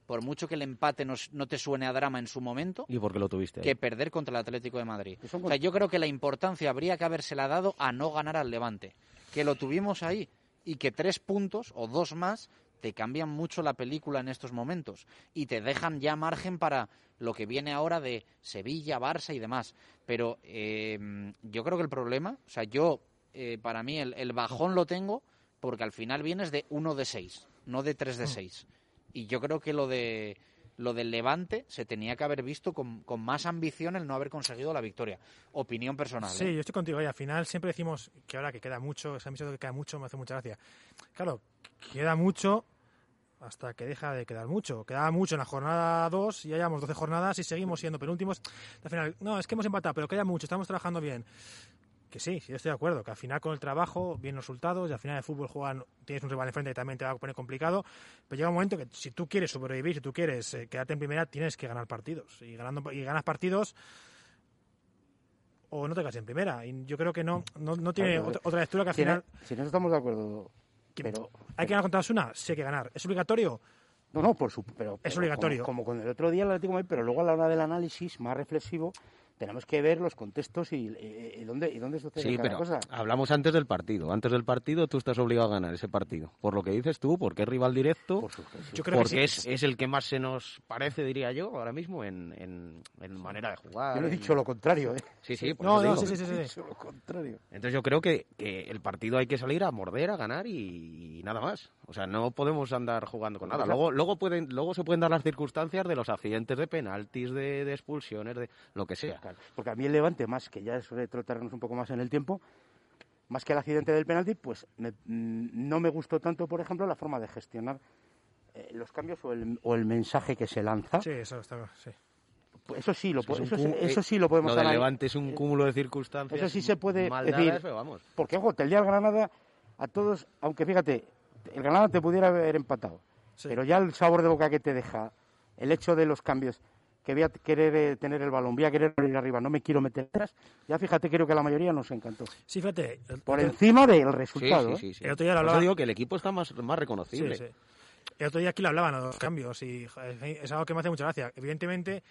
por mucho que el empate no, no te suene a drama en su momento, ¿Y por qué lo tuviste? que perder contra el Atlético de Madrid. O sea, yo creo que la importancia habría que habérsela dado a no ganar al Levante. Que lo tuvimos ahí y que tres puntos o dos más te cambian mucho la película en estos momentos y te dejan ya margen para lo que viene ahora de Sevilla, Barça y demás. Pero eh, yo creo que el problema, o sea, yo, eh, para mí, el, el bajón lo tengo porque al final vienes de uno de seis, no de tres de seis. Y yo creo que lo de lo del Levante se tenía que haber visto con, con más ambición el no haber conseguido la victoria. Opinión personal. Sí, ¿eh? yo estoy contigo. Y al final siempre decimos que ahora que queda mucho, de que queda mucho me hace mucha gracia. Claro, queda mucho hasta que deja de quedar mucho. Quedaba mucho en la jornada 2 y ya llevamos 12 jornadas y seguimos siendo penúltimos. Al final, no, es que hemos empatado, pero queda mucho, estamos trabajando bien. Que sí, yo estoy de acuerdo, que al final con el trabajo, bien los resultados, y al final el fútbol juegan, tienes un rival enfrente que también te va a poner complicado, pero llega un momento que si tú quieres sobrevivir, si tú quieres eh, quedarte en primera, tienes que ganar partidos. Y ganando y ganas partidos o no te quedas en primera. Y yo creo que no, no, no tiene Claro, otra, otra lectura que al si, final... no, si no estamos de acuerdo, pero ¿Hay que ganar contra Osuna? Sí hay que ganar. ¿Es obligatorio? No, no, por su, pero, es obligatorio. Como, con el otro día el Atlético Madrid, pero luego a la hora del análisis más reflexivo, tenemos que ver los contextos y, y, y dónde, y dónde sucede Sí, cada pero cosa. hablamos antes del partido. Antes del partido tú estás obligado a ganar ese partido. Por lo que dices tú, porque es rival directo, Yo creo que porque sí. es, es el que más se nos parece, diría yo, ahora mismo en, en, en manera de jugar. Yo no he en- dicho lo contrario, ¿eh? Sí, sí, por No, no, digo. sí, sí, sí, sí. He dicho lo contrario. Entonces yo creo que, que el partido hay que salir a morder, a ganar y, y nada más. O sea, no podemos andar jugando con nada. Luego, luego, pueden, luego se pueden dar las circunstancias de los accidentes de penaltis, de, de expulsiones, de lo que sea. Porque a mí el Levante, más que ya es retrotraernos un poco más en el tiempo, más que el accidente del penalti, pues me- mm, no me gustó tanto, por ejemplo, la forma de gestionar eh, los cambios o el, o el mensaje que se lanza. Sí, eso está. Sí. Pues Eso sí lo, eso, cúmulo- eso sí lo podemos Lo del Levante es un cúmulo de circunstancias. Eso sí se puede decir. pero vamos. Porque, ojo, el día del Granada, a todos, aunque fíjate, el Granada te pudiera haber empatado. Pero ya el sabor de boca que te deja, el hecho de los cambios, que voy a querer eh, tener el balón, voy a querer ir arriba, no me quiero meter atrás, ya fíjate, creo que a la mayoría nos encantó. Sí, fíjate. el- Por el- encima del resultado. Sí, sí, ¿eh? sí, sí. El otro día lo digo que el equipo está más, más reconocible. Sí, sí. El otro día aquí lo hablaban, los cambios, y es algo que me hace mucha gracia. Evidentemente,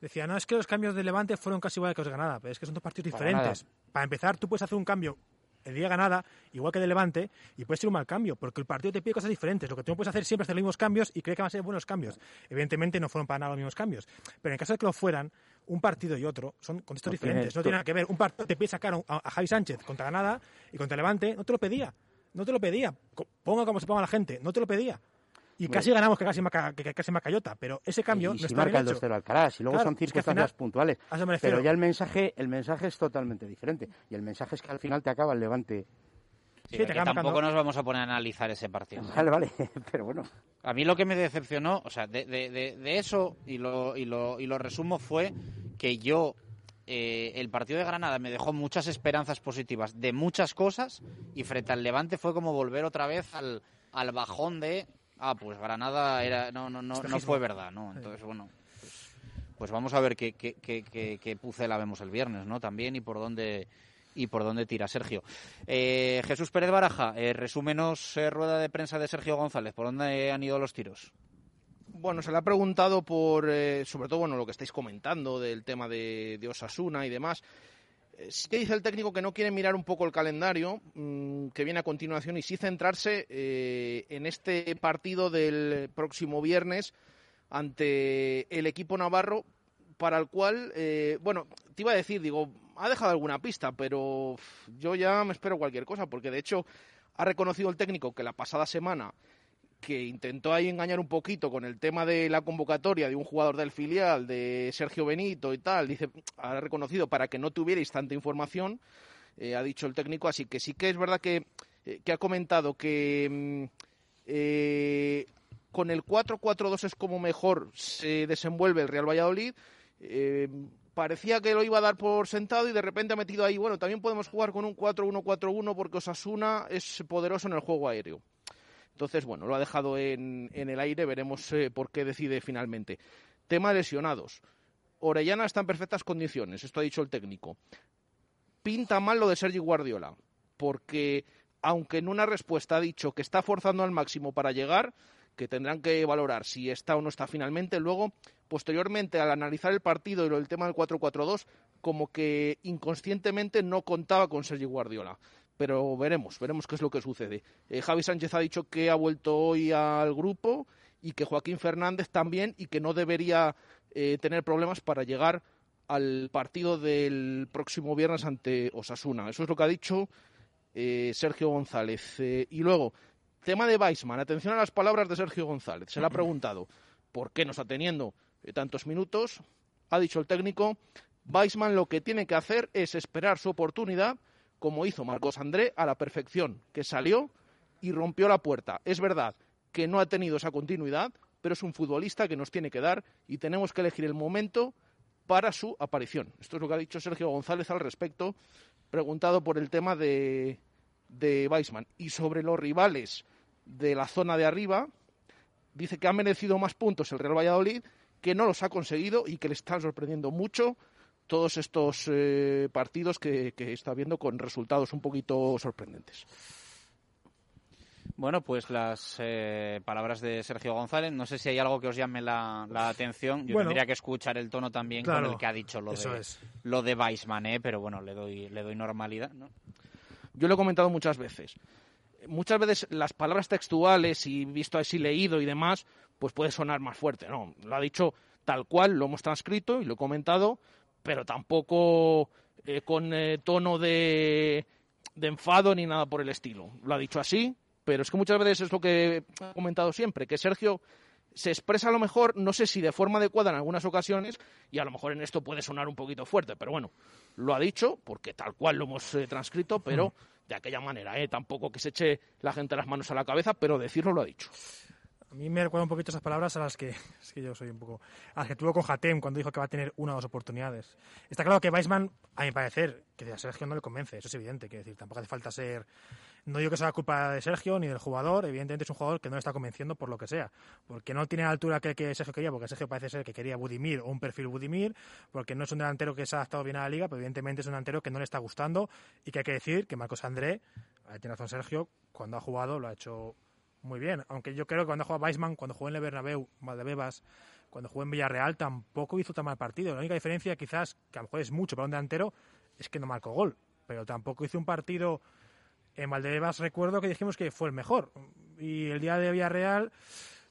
decía, no, es que los cambios de Levante fueron casi igual que los de Granada, pero es que son dos partidos Para diferentes. Para empezar, tú puedes hacer un cambio el día de Granada, igual que de Levante, y puede ser un mal cambio, porque el partido te pide cosas diferentes. Lo que tú no puedes hacer siempre es hacer los mismos cambios y creer que van a ser buenos cambios. Evidentemente no fueron para nada los mismos cambios. Pero en caso de que lo fueran, un partido y otro son contextos No tiene diferentes. No tiene nada que ver. Un partido te pide sacar a, a Javi Sánchez contra Granada y contra Levante, no te lo pedía. No te lo pedía. Ponga como se ponga la gente, no te lo pedía. Y casi ganamos que casi, Maca- que, que casi Macayota, pero ese cambio y no si está marca bien el hecho. 2-0 Alcaraz, y luego Claro, son es que al circunstancias final- puntuales. Pero ya el mensaje, el mensaje es totalmente diferente. Y el mensaje es que al final te acaba el Levante. Sí, tampoco nos vamos a poner a analizar ese partido. Vale, vale, pero bueno. A mí lo que me decepcionó, o sea, de, de- de- de eso, y lo, y, lo, y lo resumo, fue que yo, eh, el partido de Granada me dejó muchas esperanzas positivas de muchas cosas, y frente al Levante fue como volver otra vez al, al bajón de, ah, pues Granada era, no, no, no, no fue verdad, ¿no? Entonces, bueno, pues, pues vamos a ver qué, qué, qué, qué, qué pucela vemos el viernes, ¿no? También, y por dónde y por dónde tira Sergio. Eh, Jesús Pérez Baraja, eh, resúmenos eh, rueda de prensa de Sergio González, ¿por dónde han ido los tiros? Bueno, se le ha preguntado por, eh, sobre todo, bueno, lo que estáis comentando del tema de, de Osasuna y demás. Sí que dice el técnico que no quiere mirar un poco el calendario mm, que viene a continuación y sí centrarse eh, en este partido del próximo viernes ante el equipo navarro para el cual, eh, bueno, te iba a decir, digo, ha dejado alguna pista, pero yo ya me espero cualquier cosa, porque de hecho ha reconocido el técnico que la pasada semana que intentó ahí engañar un poquito con el tema de la convocatoria de un jugador del filial, de Sergio Benito y tal, dice, ha reconocido para que no tuvierais tanta información, eh, ha dicho el técnico, así que sí que es verdad que, eh, que ha comentado que mm, eh, con el 4-4-2 es como mejor se desenvuelve el Real Valladolid. Parecía que lo iba a dar por sentado y de repente ha metido ahí, bueno, también podemos jugar con un 4-1-4-1 porque Osasuna es poderoso en el juego aéreo. Entonces, bueno, lo ha dejado en, en el aire, veremos eh, por qué decide finalmente. Tema lesionados. Orellana está en perfectas condiciones, esto ha dicho el técnico. Pinta mal lo de Sergi Guardiola, porque aunque en una respuesta ha dicho que está forzando al máximo para llegar, que tendrán que valorar si está o no está finalmente, luego, posteriormente, al analizar el partido y lo del tema del 4-4-2, como que inconscientemente no contaba con Sergi Guardiola pero veremos, veremos qué es lo que sucede. Eh, Javi Sánchez ha dicho que ha vuelto hoy al grupo y que Joaquín Fernández también y que no debería eh, tener problemas para llegar al partido del próximo viernes ante Osasuna. Eso es lo que ha dicho eh, Sergio González. Eh, y luego, tema de Weisman. Atención a las palabras de Sergio González. Se le ha preguntado por qué no está teniendo eh, tantos minutos. Ha dicho el técnico, Weisman lo que tiene que hacer es esperar su oportunidad como hizo Marcos André a la perfección, que salió y rompió la puerta. Es verdad que no ha tenido esa continuidad, pero es un futbolista que nos tiene que dar y tenemos que elegir el momento para su aparición. Esto es lo que ha dicho Sergio González al respecto, preguntado por el tema de, de Weisman. Y sobre los rivales de la zona de arriba, dice que ha merecido más puntos el Real Valladolid, que no los ha conseguido y que le están sorprendiendo mucho todos estos eh, partidos que, que, está viendo con resultados un poquito sorprendentes. Bueno, pues las eh, palabras de Sergio González. No sé si hay algo que os llame la, la atención. Yo Bueno. tendría que escuchar el tono también Claro, con el que ha dicho lo eso de, es. lo de Weissman, ¿eh? pero bueno, le doy, le doy normalidad. ¿no? Yo lo he comentado muchas veces. Muchas veces las palabras textuales y visto así leído y demás, pues puede sonar más fuerte. No, lo ha dicho tal cual, lo hemos transcrito y lo he comentado, pero tampoco eh, con eh, tono de, de enfado ni nada por el estilo. Lo ha dicho así, pero es que muchas veces es lo que he comentado siempre, que Sergio se expresa a lo mejor, no sé si de forma adecuada en algunas ocasiones, y a lo mejor en esto puede sonar un poquito fuerte, pero bueno, lo ha dicho, porque tal cual lo hemos eh, transcrito, pero de aquella manera, ¿eh? tampoco que se eche la gente las manos a la cabeza, pero decirlo lo ha dicho. A mí me recuerda un poquito esas palabras a las que, es que yo soy un poco, a las que tuvo con Hatem cuando dijo que va a tener una o dos oportunidades. Está claro que Weissman, a mi parecer, que a Sergio no le convence, eso es evidente, quiero decir, tampoco hace falta ser, no digo que sea culpa de Sergio ni del jugador, evidentemente es un jugador que no le está convenciendo por lo que sea, porque no tiene la altura que, que Sergio quería, porque Sergio parece ser que quería Budimir o un perfil Budimir, porque no es un delantero que se ha adaptado bien a la liga, pero evidentemente es un delantero que no le está gustando y que hay que decir que Marcos André, ahí tiene razón Sergio, cuando ha jugado lo ha hecho muy bien. Aunque yo creo que cuando jugó Weisman, cuando jugó en el Bernabéu, Valdebebas, cuando jugó en Villarreal, tampoco hizo tan mal partido. La única diferencia, quizás, que a lo mejor es mucho para un delantero, es que no marcó gol. Pero tampoco hizo un partido en Valdebebas, recuerdo que dijimos que fue el mejor. Y el día de Villarreal,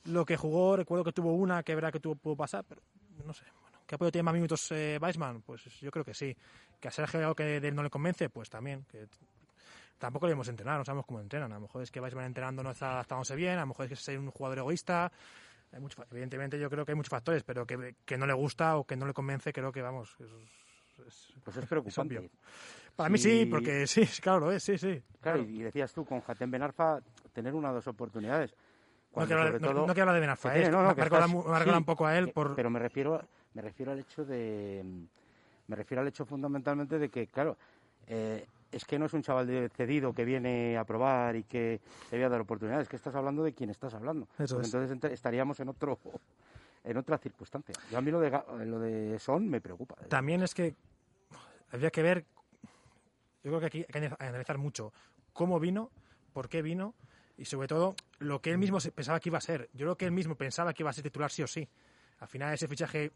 lo que jugó, recuerdo que tuvo una que verá que tuvo, pudo pasar, pero no sé. Bueno, ¿Que ha podido más minutos eh, Weisman? Pues yo creo que sí. ¿Que a Sergio algo que de él no le convence? Pues también. Tampoco le hemos entrenado, no sabemos cómo entrenan. A lo mejor es que Weissman entrenando no está adaptándose bien, a lo mejor es que es un jugador egoísta. Hay mucho, fa- evidentemente yo creo que hay muchos factores, pero que, que no le gusta o que no le convence, creo que vamos. Es, es- Pues es preocupante. obvio. Para mí sí, porque sí, claro, lo es, sí, sí. Claro, y decías tú, con Hatem Benarfa, tener una o dos oportunidades. Cuando, quiero hablar- sobre no- quiero hablar de Benarfa, eh, es no, me estás- me sí, un poco a él que- por- Pero me refiero, me refiero al hecho de... Me refiero al hecho fundamentalmente de que, claro, eh, es que no es un chaval de- cedido que viene a probar y que te voy a dar oportunidades, que estás hablando de quién estás hablando. Eso Porque es. Entonces ent- estaríamos en otro en otra circunstancia. Yo a mí lo de, lo de Son me preocupa. También es que habría que ver, yo creo que aquí hay que ana- analizar mucho cómo vino, por qué vino y sobre todo lo que él mismo pensaba que iba a ser. Yo creo que él mismo pensaba que iba a ser titular sí o sí. Al final ese fichaje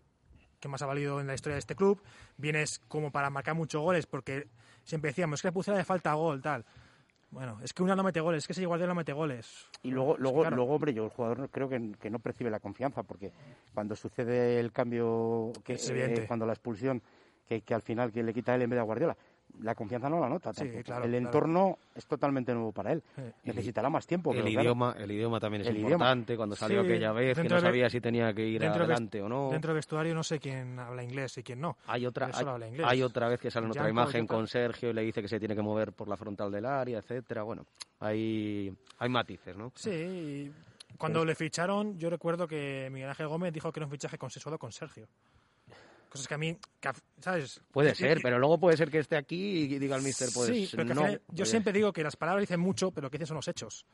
que más ha valido en la historia de este club, vienes como para marcar muchos goles porque siempre decíamos es que a Pucela le falta gol, tal. Bueno, es que una no mete goles, es que ese Guardiola no mete goles. Y luego, luego, claro. luego, hombre, yo el jugador creo que, que no percibe la confianza, porque cuando sucede el cambio, que, Es eh, cuando la expulsión, que, que al final que le quita él en vez de a Guardiola, la confianza no la nota. Sí, tampoco. claro, el claro. entorno es totalmente nuevo para él. Sí. Necesitará más tiempo. El pero claro, idioma, el idioma también es el idioma. importante. Cuando salió Sí, aquella vez, que no de- sabía si tenía que ir adelante o no. Dentro del vestuario no sé quién habla inglés y quién no. Hay otra, hay, habla inglés. hay otra vez que sale en otra imagen con Sergio y le dice que se tiene que mover por la frontal del área, etcétera. Bueno, hay, hay matices, ¿no? Sí, y cuando le ficharon, yo recuerdo que Miguel Ángel Gómez dijo que era un fichaje consensuado con Sergio. Cosas que a mí, que ¿sabes? Puede Y- ser, y- pero luego puede ser que esté aquí y diga el mister, pues sí, pero al no. final- yo Oye, siempre digo que las palabras dicen mucho, pero lo que dicen son los hechos.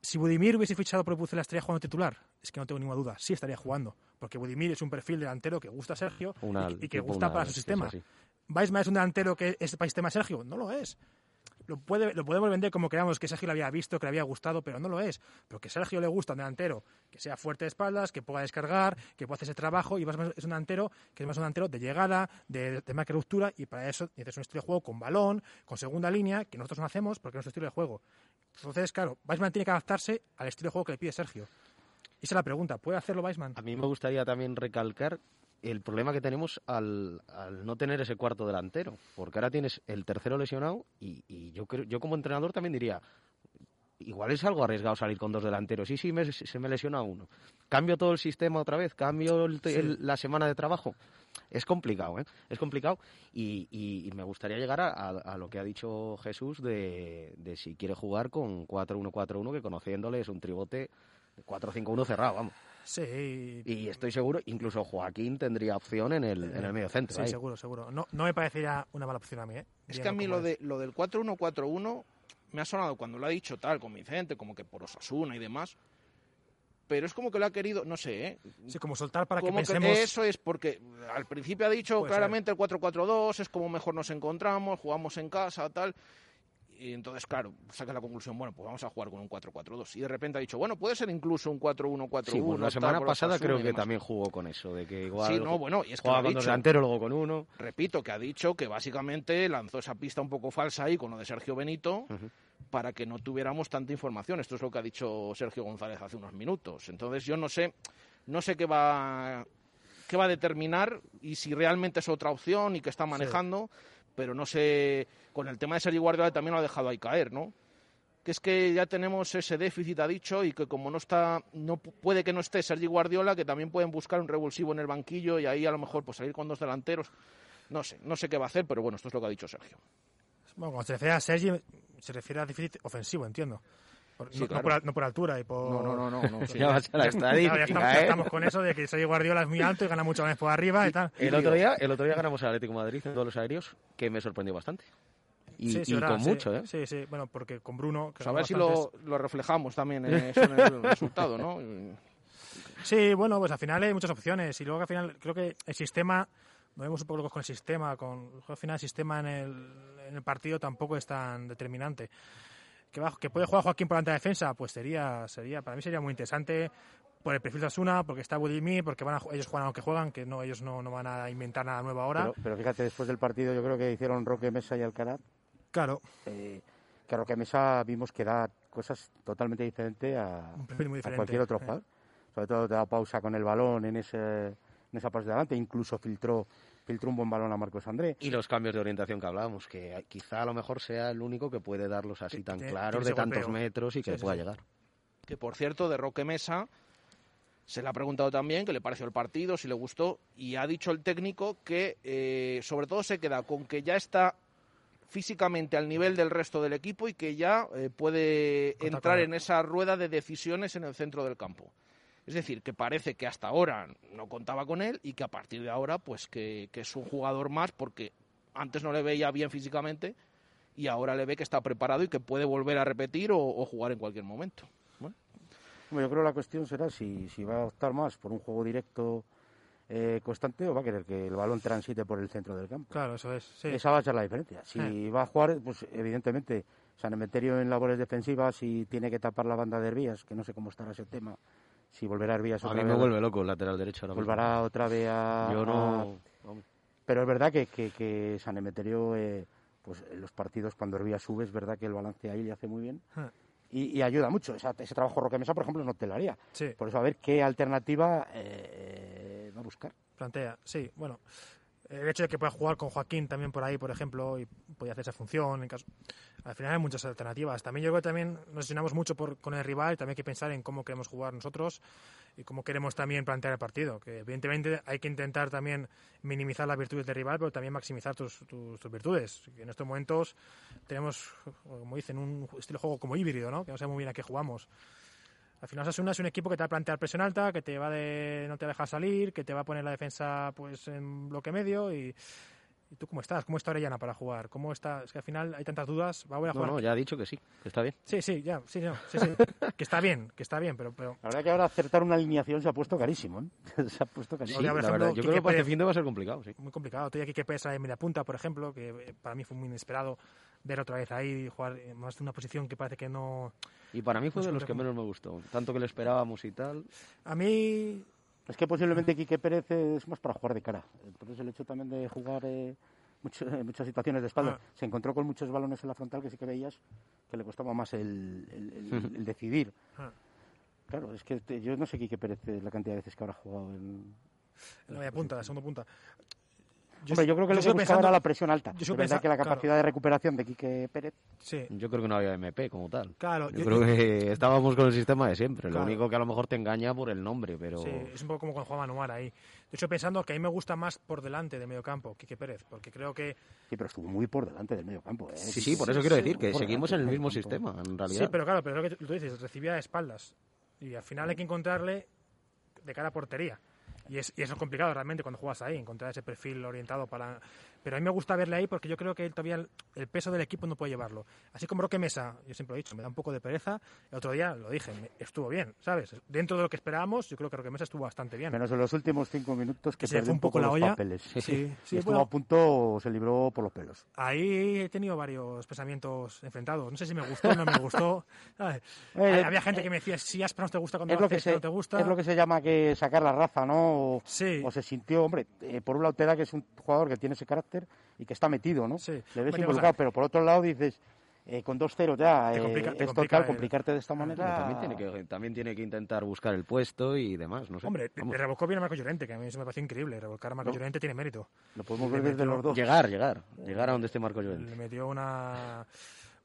Si Budimir hubiese fichado por el Pucela, ¿estaría jugando titular? Es que no tengo ninguna duda, sí estaría jugando. Porque Budimir es un perfil delantero que gusta a Sergio Una- y, que- y que gusta una- para su sistema. ¿Weissman es un delantero que es para el sistema Sergio? No lo es. Lo, puede, lo podemos vender como queramos, que Sergio le había visto, que le había gustado, pero no lo es. Pero que Sergio le gusta un delantero que sea fuerte de espaldas, que pueda descargar, que pueda hacer ese trabajo, y Weissman es un delantero que es más un delantero de llegada, de, de marca ruptura, y para eso necesitas un estilo de juego con balón, con segunda línea, que nosotros no hacemos porque es nuestro estilo de juego. Entonces, claro, Weissman tiene que adaptarse al estilo de juego que le pide Sergio. Esa es la pregunta, ¿puede hacerlo Weissman? A mí me gustaría también recalcar el problema que tenemos al, al no tener ese cuarto delantero, porque ahora tienes el tercero lesionado y, y yo creo, yo como entrenador también diría, igual es algo arriesgado salir con dos delanteros. Y si me, se me lesiona uno, cambio todo el sistema otra vez, cambio el- Sí. el- la semana de trabajo. Es complicado, ¿eh? Es complicado y, y- y me gustaría llegar a, a- a lo que ha dicho Jesús de, de si quiere jugar con 4-1-4-1, que conociéndole es un tribote de 4-5-1 cerrado, vamos. Sí. Y estoy seguro, incluso Joaquín tendría opción en el, en el medio centro. Sí, ahí. seguro, seguro. No, no me parecería una mala opción a mí, ¿eh? Es que a mí lo, de, lo del 4-1-4-1 me ha sonado cuando lo ha dicho tal, convincente, como que por Osasuna y demás. Pero es como que lo ha querido, no sé, ¿eh? Sí, como soltar para que Como pensemos... eso es porque al principio ha dicho Puede claramente el 4-4-2, es como mejor nos encontramos, jugamos en casa, tal. Y entonces, claro, saca la conclusión, bueno, pues vamos a jugar con un 4-4-2. Y de repente ha dicho, bueno, puede ser incluso un 4-1-4-1. Sí, pues la semana pasada creo que también jugó con eso, de que igual Sí, no, bueno, y es que jugaba con dos dicho. delanteros, luego con uno. Repito, que ha dicho que básicamente lanzó esa pista un poco falsa ahí con lo de Sergio Benito para que no tuviéramos tanta información. Esto es lo que ha dicho Sergio González hace unos minutos. Entonces yo no sé, no sé qué va, qué va a determinar y si realmente es otra opción y que está manejando, pero no sé, con el tema de Sergio Guardiola también lo ha dejado ahí caer, ¿no? que es que ya tenemos ese déficit, ha dicho, y que como no está, no pu- puede que no esté Sergi Guardiola, que también pueden buscar un revulsivo en el banquillo y ahí a lo mejor pues salir con dos delanteros. No sé, no sé qué va a hacer, pero bueno, esto es lo que ha dicho Sergio. Bueno, cuando se refiere a Sergi, se refiere a déficit ofensivo, entiendo. Por- Sí, no, no por, no por altura y por... No, no, no, no, sí. Ya vas a la ya estadística, ya ¿eh? estamos con eso de que Sergi Guardiola es muy alto y gana mucho más por arriba y tal. El otro día, el otro día ganamos al Atlético de Madrid en todos los aéreos, que me sorprendió bastante. Y, Sí, sí, y verdad, con mucho, ¿eh? Sí, sí, bueno, porque con Bruno... que Pues a ver si lo, lo reflejamos también en, eso, en el resultado, ¿no? Sí, bueno, pues al final hay muchas opciones y luego al final creo que el sistema, nos vemos un poco locos con el sistema, con al final el sistema en el, en el partido tampoco es tan determinante. Que, va- que puede jugar Joaquín por de defensa, pues sería, sería, para mí sería muy interesante por el perfil de Asuna, porque está Budimir, porque van a, ellos juegan a lo que juegan, que no ellos no, no van a inventar nada nuevo ahora. Pero, pero fíjate, después del partido yo creo que hicieron Roque Mesa y Alcaraz. Claro. Eh, que Roque Mesa vimos que da cosas totalmente diferentes a, muy a diferente, cualquier otro sí. jugador. Sobre todo te da pausa con el balón en, ese, en esa parte de adelante. Incluso filtró, filtró un buen balón a Marcos André. Y los cambios de orientación que hablábamos, que quizá a lo mejor sea el único que puede darlos así tan claros, de tantos golpeo. metros y que Sí, sí, pueda sí. llegar. que por cierto de Roque Mesa se le ha preguntado también qué le pareció el partido, si le gustó, y ha dicho el técnico que eh, sobre todo se queda con que ya está físicamente al nivel del resto del equipo y que ya eh, puede entrar en esa rueda de decisiones en el centro del campo. Es decir, que parece que hasta ahora no contaba con él y que a partir de ahora, pues que, que es un jugador más porque antes no le veía bien físicamente y ahora le ve que está preparado y que puede volver a repetir o, o jugar en cualquier momento. Bueno. Bueno, yo creo que la cuestión será si, si va a optar más por un juego directo eh, constante o va a querer que el balón transite por el centro del campo. Claro, eso es. sí. Esa va a ser la diferencia. Si va a jugar, pues evidentemente, San Emeterio en labores defensivas y tiene que tapar la banda de Herbías, que no sé cómo estará ese tema, si volverá Herbías A otra mí vez me vuelve loco el lateral derecho ahora mismo. Volverá otra vez a... Yo no... a- Pero es verdad que, que, que San Emeterio, eh, pues en los partidos cuando Herbías sube, es verdad que el balance ahí le hace muy bien. Ah. Y, y ayuda mucho. Esa- ese trabajo Roque Mesa, por ejemplo, no te lo haría. Sí. Por eso a ver qué alternativa eh, va a buscar. plantea, sí, bueno, el hecho de que pueda jugar con Joaquín también por ahí, por ejemplo, y podía hacer esa función, en caso, al final hay muchas alternativas. También yo creo que también nos llenamos mucho por, con el rival, también hay que pensar en cómo queremos jugar nosotros y cómo queremos también plantear el partido, que evidentemente hay que intentar también minimizar las virtudes del rival, pero también maximizar tus, tus, tus virtudes. En estos momentos tenemos, como dicen, un estilo de juego como híbrido, ¿no? que no sabemos muy bien a qué jugamos. Al final Osasuna es un equipo que te va a plantear presión alta, que te va de, no te deja salir, que te va a poner la defensa pues en bloque medio y, y tú cómo estás, cómo está Orellana para jugar, cómo está, es que al final hay tantas dudas, va a volver a No, jugar. no, ya ha dicho que sí, que está bien. Sí, sí, ya, sí, no, sí, sí, que está bien, que está bien, pero, pero La verdad que ahora acertar una alineación se ha puesto carísimo. ¿eh? se ha puesto carísimo. Ahora, por la ejemplo, verdad, yo Quique creo que para este fin de va a ser complicado, sí. muy complicado. Todavía Quique Pérez en media punta, por ejemplo, que eh, para mí fue muy inesperado ver otra vez ahí jugar más de una posición que parece que no. Y para mí fue no de los que menos me gustó. Tanto que le esperábamos y tal. A mí Es que posiblemente Quique Pérez es más para jugar de cara. Entonces el hecho también de jugar eh, mucho- en muchas situaciones de espalda. Ah. Se encontró con muchos balones en la frontal que sí que veías que le costaba más el, el- el- el decidir. Ah. Claro, es que te- yo no sé Quique Pérez la cantidad de veces que habrá jugado en... en la media punta, la segunda punta. Hombre, yo creo que lo que buscaba pensando- era la presión alta. yo verdad que la claro. capacidad de recuperación de Quique Pérez... Sí. Yo creo que no había MP como tal. Claro, yo, yo- creo que estábamos con el sistema de siempre. Claro. Lo único que a lo mejor te engaña por el nombre, pero. Sí, es un poco como con Juan Manuar ahí. De hecho, pensando que a mí me gusta más por delante de medio campo, Quique Pérez, porque creo que... Sí, pero estuvo muy por delante del medio campo. ¿eh? Sí, sí, por eso quiero decir que seguimos delante en el mismo campo. sistema, en realidad. Sí, pero claro, pero lo que tú dices, recibía de espaldas. Y al final hay que encontrarle de cara a portería. Y, es, y eso es complicado realmente cuando juegas ahí, encontrar ese perfil orientado para... Pero a mí me gusta verle ahí porque yo creo que él todavía el, el peso del equipo no puede llevarlo. Así como Roque Mesa, yo siempre lo he dicho, me da un poco de pereza. El otro día lo dije, me- estuvo bien, ¿sabes? Dentro de lo que esperábamos, yo creo que Roque Mesa estuvo bastante bien. Menos en los últimos cinco minutos que se perdió un poco la los olla. papeles. Sí, sí, Y estuvo bueno. a punto, se libró por los pelos. Ahí he tenido varios pensamientos enfrentados. No sé si me gustó, no me gustó. ¿sabes? Eh, Había gente que me decía, si Aspas no te gusta cuando es lo, que haces, se, no te gusta. es lo que se llama que sacar la raza, ¿no? O, Sí. o se sintió, hombre, eh, por un lado te da que es un jugador que tiene ese carácter y que está metido, ¿no? Le ves Hombre, involucrado, pero por otro lado dices, eh, con 2-0 ya, Te eh, complica- te es complica total, el- complicarte de esta manera. También tiene, que, también tiene que intentar buscar el puesto y demás, no sé. Hombre, Vamos. le revocó bien a Marco Llorente, que a mí eso me parece increíble. Revolcar a Marco ¿No? Llorente tiene mérito. Lo podemos ver desde los dos. Llegar, llegar. Llegar a donde esté Marco Llorente. Le metió una...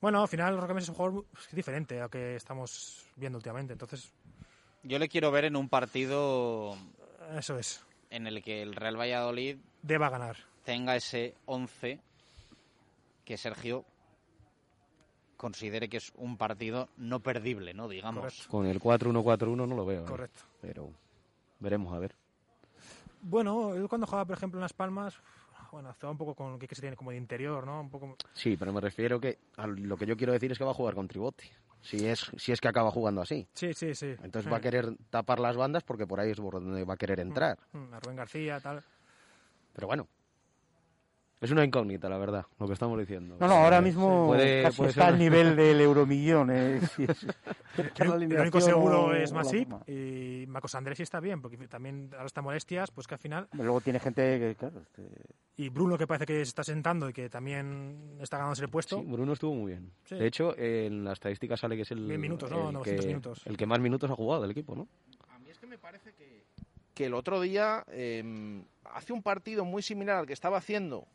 Bueno, al final Roque es un jugador pues, diferente a lo que estamos viendo últimamente. Entonces, Yo le quiero ver en un partido eso es. en el que el Real Valladolid Deba ganar. Tenga ese 11 que Sergio considere que es un partido no perdible, ¿no? Digamos. Con el 4-1-4-1 no lo veo. ¿eh? Correcto. Pero veremos, a ver. Bueno, él cuando jugaba, por ejemplo, en Las Palmas, bueno, estaba un poco con lo que se tiene como de interior, ¿no? Un poco... Sí, pero me refiero que a lo que yo quiero decir es que va a jugar con Tribotti. Si es, si es que acaba jugando así. Sí, sí, sí. Entonces Sí. va a querer tapar las bandas porque por ahí es por donde va a querer entrar. Mm, a Rubén García, tal. Pero bueno. Es una incógnita, la verdad, lo que estamos diciendo. No, no, ahora mismo puede- casi puede está ser al una- nivel del euromillón. eh, si es- El, único seguro o- es Masip y Marcos Andrés sí está bien, porque también ahora está molestias, pues que al final... Luego tiene gente que, claro, este, Y Bruno que parece que se está sentando y que también está ganándose el puesto. Sí, Bruno estuvo muy bien. Sí. De hecho, en la estadística sale que es el, Mil minutos, ¿no? el 900 que, minutos. el que más minutos ha jugado del equipo, ¿no? A mí es que me parece que, que el otro día eh, hace un partido muy similar al que estaba haciendo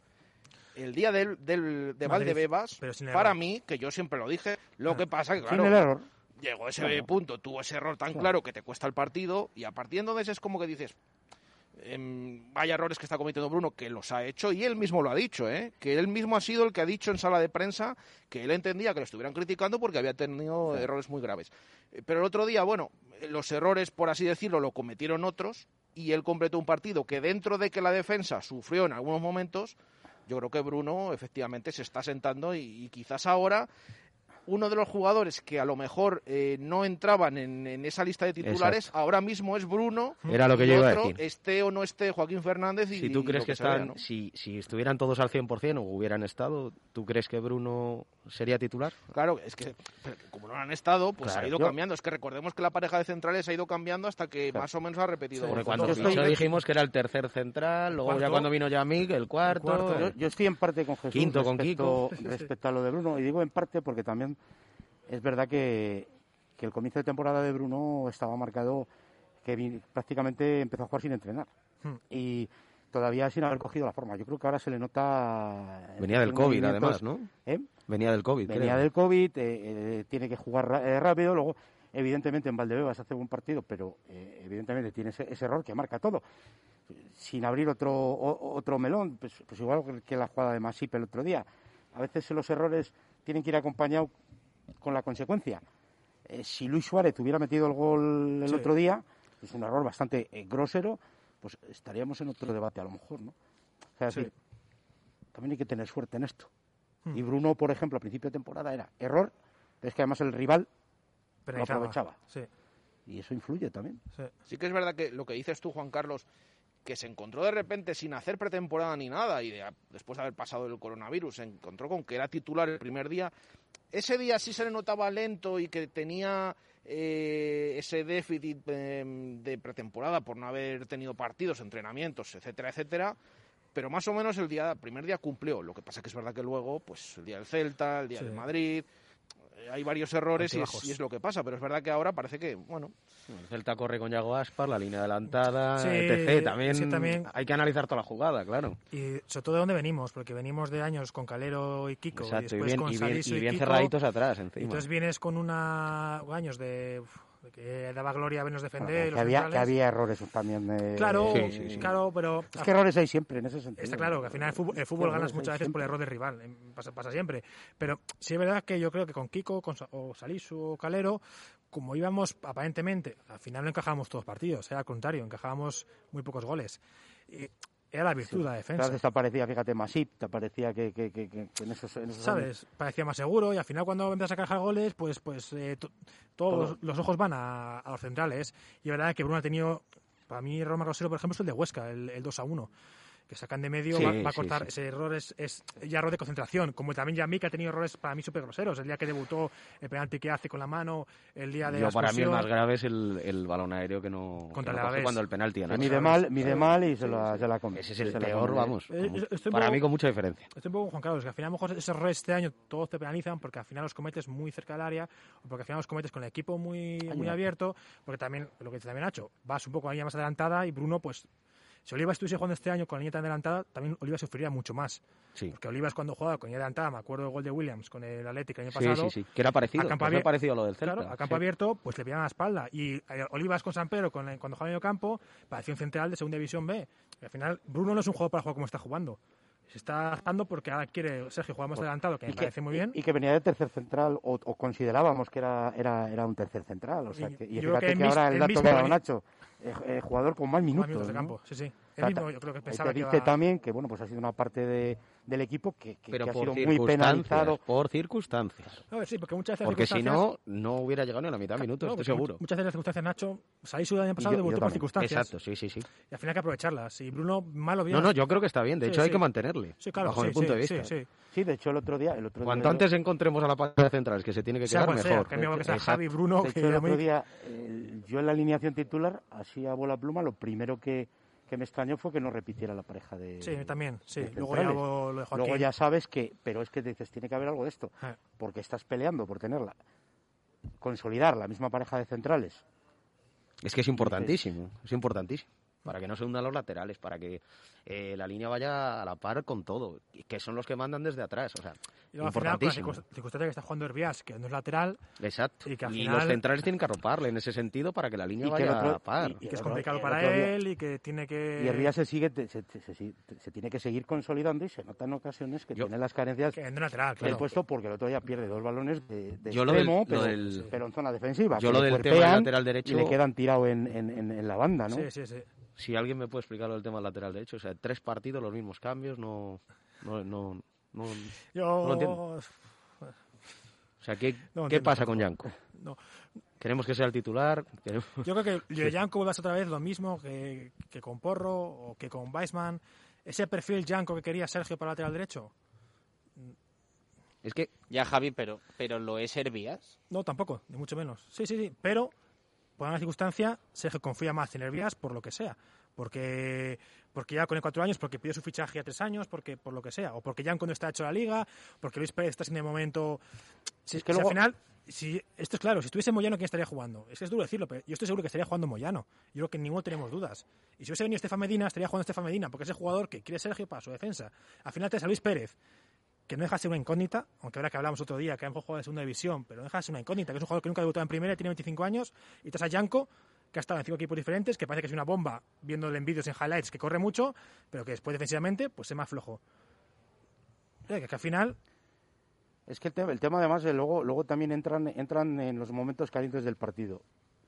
el día del, del, de Madrid, Valdebebas. pero sin Para mí, que yo siempre lo dije, lo que pasa que, sin claro, el error. llegó ese Claro. punto, tuvo ese error tan Claro. claro que te cuesta el partido y a partir de entonces es como que dices, em, vaya errores que está cometiendo Bruno, que los ha hecho y él mismo lo ha dicho, ¿eh? que él mismo ha sido el que ha dicho en sala de prensa que él entendía que lo estuvieran criticando porque había tenido errores muy graves. Eh, Pero el otro día, bueno, los errores, por así decirlo, lo cometieron otros y él completó un partido que dentro de que la defensa sufrió en algunos momentos, yo creo que Bruno efectivamente se está sentando y, y quizás ahora uno de los jugadores que a lo mejor eh, no entraban en, en esa lista de titulares, Exacto. ahora mismo es Bruno. Era lo que yo iba a otro, decir. Esté o no esté Joaquín Fernández. Y, Si tú crees que, vea, están, ¿no? si, si estuvieran todos al 100% o hubieran estado, ¿tú crees que Bruno sería titular? Claro, es que como no han estado, pues Claro. ha ido Yo- cambiando. Es que recordemos que la pareja de centrales ha ido cambiando hasta que más o menos ha repetido. Porque el cuando fondo. fichó dijimos que era el tercer central, luego ya Cuarto. cuando vino Yamik, el cuarto. Yo, yo estoy en parte con Jesús Quinto con respecto, Kiko. respecto a lo de Bruno. Y digo en parte porque también es verdad que, que el comienzo de temporada de Bruno estaba marcado que vi- prácticamente empezó a jugar sin entrenar. Hmm. Y todavía sin haber cogido la forma. Yo creo que ahora se le nota... en Venía del COVID, además, ¿no? ¿eh? Venía del COVID, Venía creo. del COVID, eh, eh, tiene que jugar eh, rápido. Luego, evidentemente, en Valdebebas hace buen partido, pero eh, evidentemente tiene ese, ese error que marca todo. Sin abrir otro o- otro melón, pues, pues igual que- que la jugada de Masip el otro día. A veces los errores tienen que ir acompañados con la consecuencia. Eh, si Luis Suárez hubiera metido el gol el Sí. otro día, es un error bastante eh, grosero, pues estaríamos en otro debate a lo mejor, ¿no? O sea, es Sí. decir, también hay que tener suerte en esto. Hmm. Y Bruno, por ejemplo, a principio de temporada era error, pero es que además el rival lo aprovechaba. Sí. Y eso influye también. Sí que es verdad que lo que dices tú, Juan Carlos, que se encontró de repente sin hacer pretemporada ni nada y de- después de haber pasado el coronavirus, se encontró con que era titular el primer día. Ese día sí se le notaba lento y que tenía eh, ese déficit eh, de pretemporada por no haber tenido partidos, entrenamientos, etcétera, etcétera. Pero más o menos el día, primer día cumplió. Lo que pasa que es verdad que luego, pues el día del Celta, el día Sí. de Madrid, hay varios errores y es, Altibajos. y es lo que pasa. Pero es verdad que ahora parece que, bueno, El Celta corre con Yago Aspar, la línea adelantada, Sí, etc. También, sí, también. hay que analizar toda la jugada, claro. Y sobre todo de dónde venimos, porque venimos de años con Calero y Kiko, Exacto, y y después bien- con y bien- Salisu y bien Kiko, cerraditos atrás, encima. entonces vienes con una años de, uf, de que daba gloria a vernos defender. Bueno, que, había, que centrales. había errores también. eh, Claro, sí, sí, sí. claro, pero Es que errores hay siempre en ese sentido. Está claro que al final el fútbol, el fútbol ganas muchas veces por siempre. error de rival, em, pasa, pasa siempre. Pero sí es verdad que yo creo que con Kiko con, o Salisu o Calero, como íbamos aparentemente, al final no encajábamos todos los partidos, era al contrario, encajábamos muy pocos goles. Y era la virtud Sí. de la defensa. Entonces te parecía, fíjate, Masip, te parecía que, que, que, que en esos, en esos ¿Sabes? Parecía más seguro y al final cuando empiezas a encajar goles, pues, pues eh, to- todos Todo. los ojos van a, a los centrales. Y es verdad que Bruno ha tenido, para mí, más grosero, por ejemplo, es el de Huesca, el, el 2 a 1. Que sacan de medio, Sí, va, va a cortar. sí. Ese error es, es ya error de concentración. Como también Yamik ha tenido errores para mí súper groseros. El día que debutó, el penalti que hace con la mano, el día de Yo, la para mí el más grave es el, el balón aéreo que no, que Contra no el coge Alavés. cuando el penalti. Que Nacho. mide mal, mide mal y se la, se la come. Ese es el Se la peor, vamos. Eh, con- para poco- mí con mucha diferencia. Estoy un poco con Juan Carlos, que al final a lo mejor esos errores este año todos te penalizan porque al final los cometes muy cerca del área o porque al final los cometes con el equipo muy, muy abierto, porque también, lo que dice también Nacho, vas un poco a la línea más adelantada y Bruno, pues, si Olivas estuviese jugando este año con la línea tan adelantada, también Olivas sufriría mucho más. Sí. Porque Olivas cuando jugaba con línea adelantada, me acuerdo del gol de Williams con el Atlético el año Sí, pasado. sí, sí, que era parecido, a abier- parecido a lo del Celta, Claro, a campo sí. abierto, pues le pillaban la espalda. Y eh, Olivas con San Pedro, con, cuando jugaba en medio campo, parecía un central de segunda división B. Y al final, Bruno no es un jugador para jugar como está jugando. Se está adaptando porque ahora quiere Sergio jugar más adelantado, que me Y parece muy bien. Y que venía de tercer central, o, o considerábamos que era, era, era un tercer central. O sea, Y- que, y y fíjate que que, mis- ahora el dato que ha dado Nacho, eh, eh, jugador con más minutos. minutos de ¿no? campo, sí, sí. Él mismo yo creo que pensaba te que dice iba- también que bueno pues ha sido una parte de, del equipo que, que- Pero que ha por sido muy circunstancias, penalizado. por circunstancias. No, sí, porque muchas veces Porque si no, no hubiera llegado ni a la mitad de minutos, No, estoy seguro. much- Muchas veces las circunstancias, Nacho, salí el año pasado, debutó por circunstancias. Exacto, sí, sí, sí. Y al final hay que aprovecharlas. Y Bruno, malo bien. No, no, yo creo que está bien. De hecho, hay que mantenerle, Sí, claro, bajo sí, mi punto sí, de sí, vista. sí. Sí, de hecho el otro día... El otro Cuanto día, antes encontremos a la pareja de centrales que se tiene que Sea quedar, sea, mejor. que sea. Javi, Bruno, De que el otro día, eh, yo en la alineación titular, así a bola pluma, lo primero que, que me extrañó fue que no repitiera la pareja de. Sí, también, sí. Luego ya centrales. lo, lo de Joaquín. Luego ya sabes que, pero es que dices, tiene que haber algo de esto, Ah. porque estás peleando por tenerla, consolidar la misma pareja de centrales. Es que es importantísimo, es importantísimo. Para que no se hundan los laterales, para que eh, la línea vaya a la par con todo, y que son los que mandan desde atrás. O sea, Y luego al final, la importantísimo. circunst- circunstancia que está jugando Herbias, que no es lateral, Exacto. y Y, que al los centrales tienen que arroparle en ese sentido para que la línea Y vaya otro- a la par. y- y que es complicado otro para día- él y que tiene que... Y Herbias se sigue, se, se- se- se- se tiene que seguir consolidando y se nota en ocasiones que tiene las carencias Que no lateral, del claro. puesto porque el otro día pierde dos balones de, de Yo lo del- lo pero, del- pero en zona defensiva. Yo lo del tema del lateral derecho- Y le quedan tirados en, en, en- en la banda, ¿no? Sí, sí, sí. Si alguien me puede explicar lo del tema del lateral derecho, o sea, tres partidos, los mismos cambios, no, no, no, no, Yo... no lo entiendo. O sea, ¿qué, No ¿qué pasa con. Yanko? No. Queremos que sea el titular. queremos- Yo creo que Leo Janko vuelve a ser otra vez lo mismo que, que con Porro o que con Weissman. Ese perfil Janko que quería Sergio para el lateral derecho. Es que... Ya, Javi, pero, pero ¿lo es Hervías? No, tampoco, ni mucho menos. Sí, sí, sí. Pero, por una circunstancia, Sergio confía más en Hervías por lo que sea. Porque, porque ya con el cuatro años, porque pidió su fichaje a tres años, porque por lo que sea. O porque ya cuando está hecho la liga, porque Luis Pérez está en el momento. Si, Es que si luego- al final, si, esto es claro, si estuviese Moyano, ¿quién estaría jugando? Es que es duro decirlo, pero yo estoy seguro que estaría jugando Moyano. Yo creo que ninguno tenemos dudas. Y si hubiese venido Estefan Medina, estaría jugando Estefan Medina, porque es el jugador que quiere Sergio para su defensa. Al final te a Luis Pérez, que no deja de ser una incógnita, aunque ahora que hablamos otro día, que a lo mejor de segunda división, pero no deja de ser una incógnita, que es un jugador que nunca ha debutado en primera, tiene 25 años, y te a Yanko, que ha estado en cinco equipos diferentes, que parece que es una bomba, viéndole en vídeos en highlights, que corre mucho, pero que después defensivamente, pues es más flojo. Eh, que, que al final, Es que el tema, el tema además, eh, luego, luego también entran, entran en los momentos calientes del partido,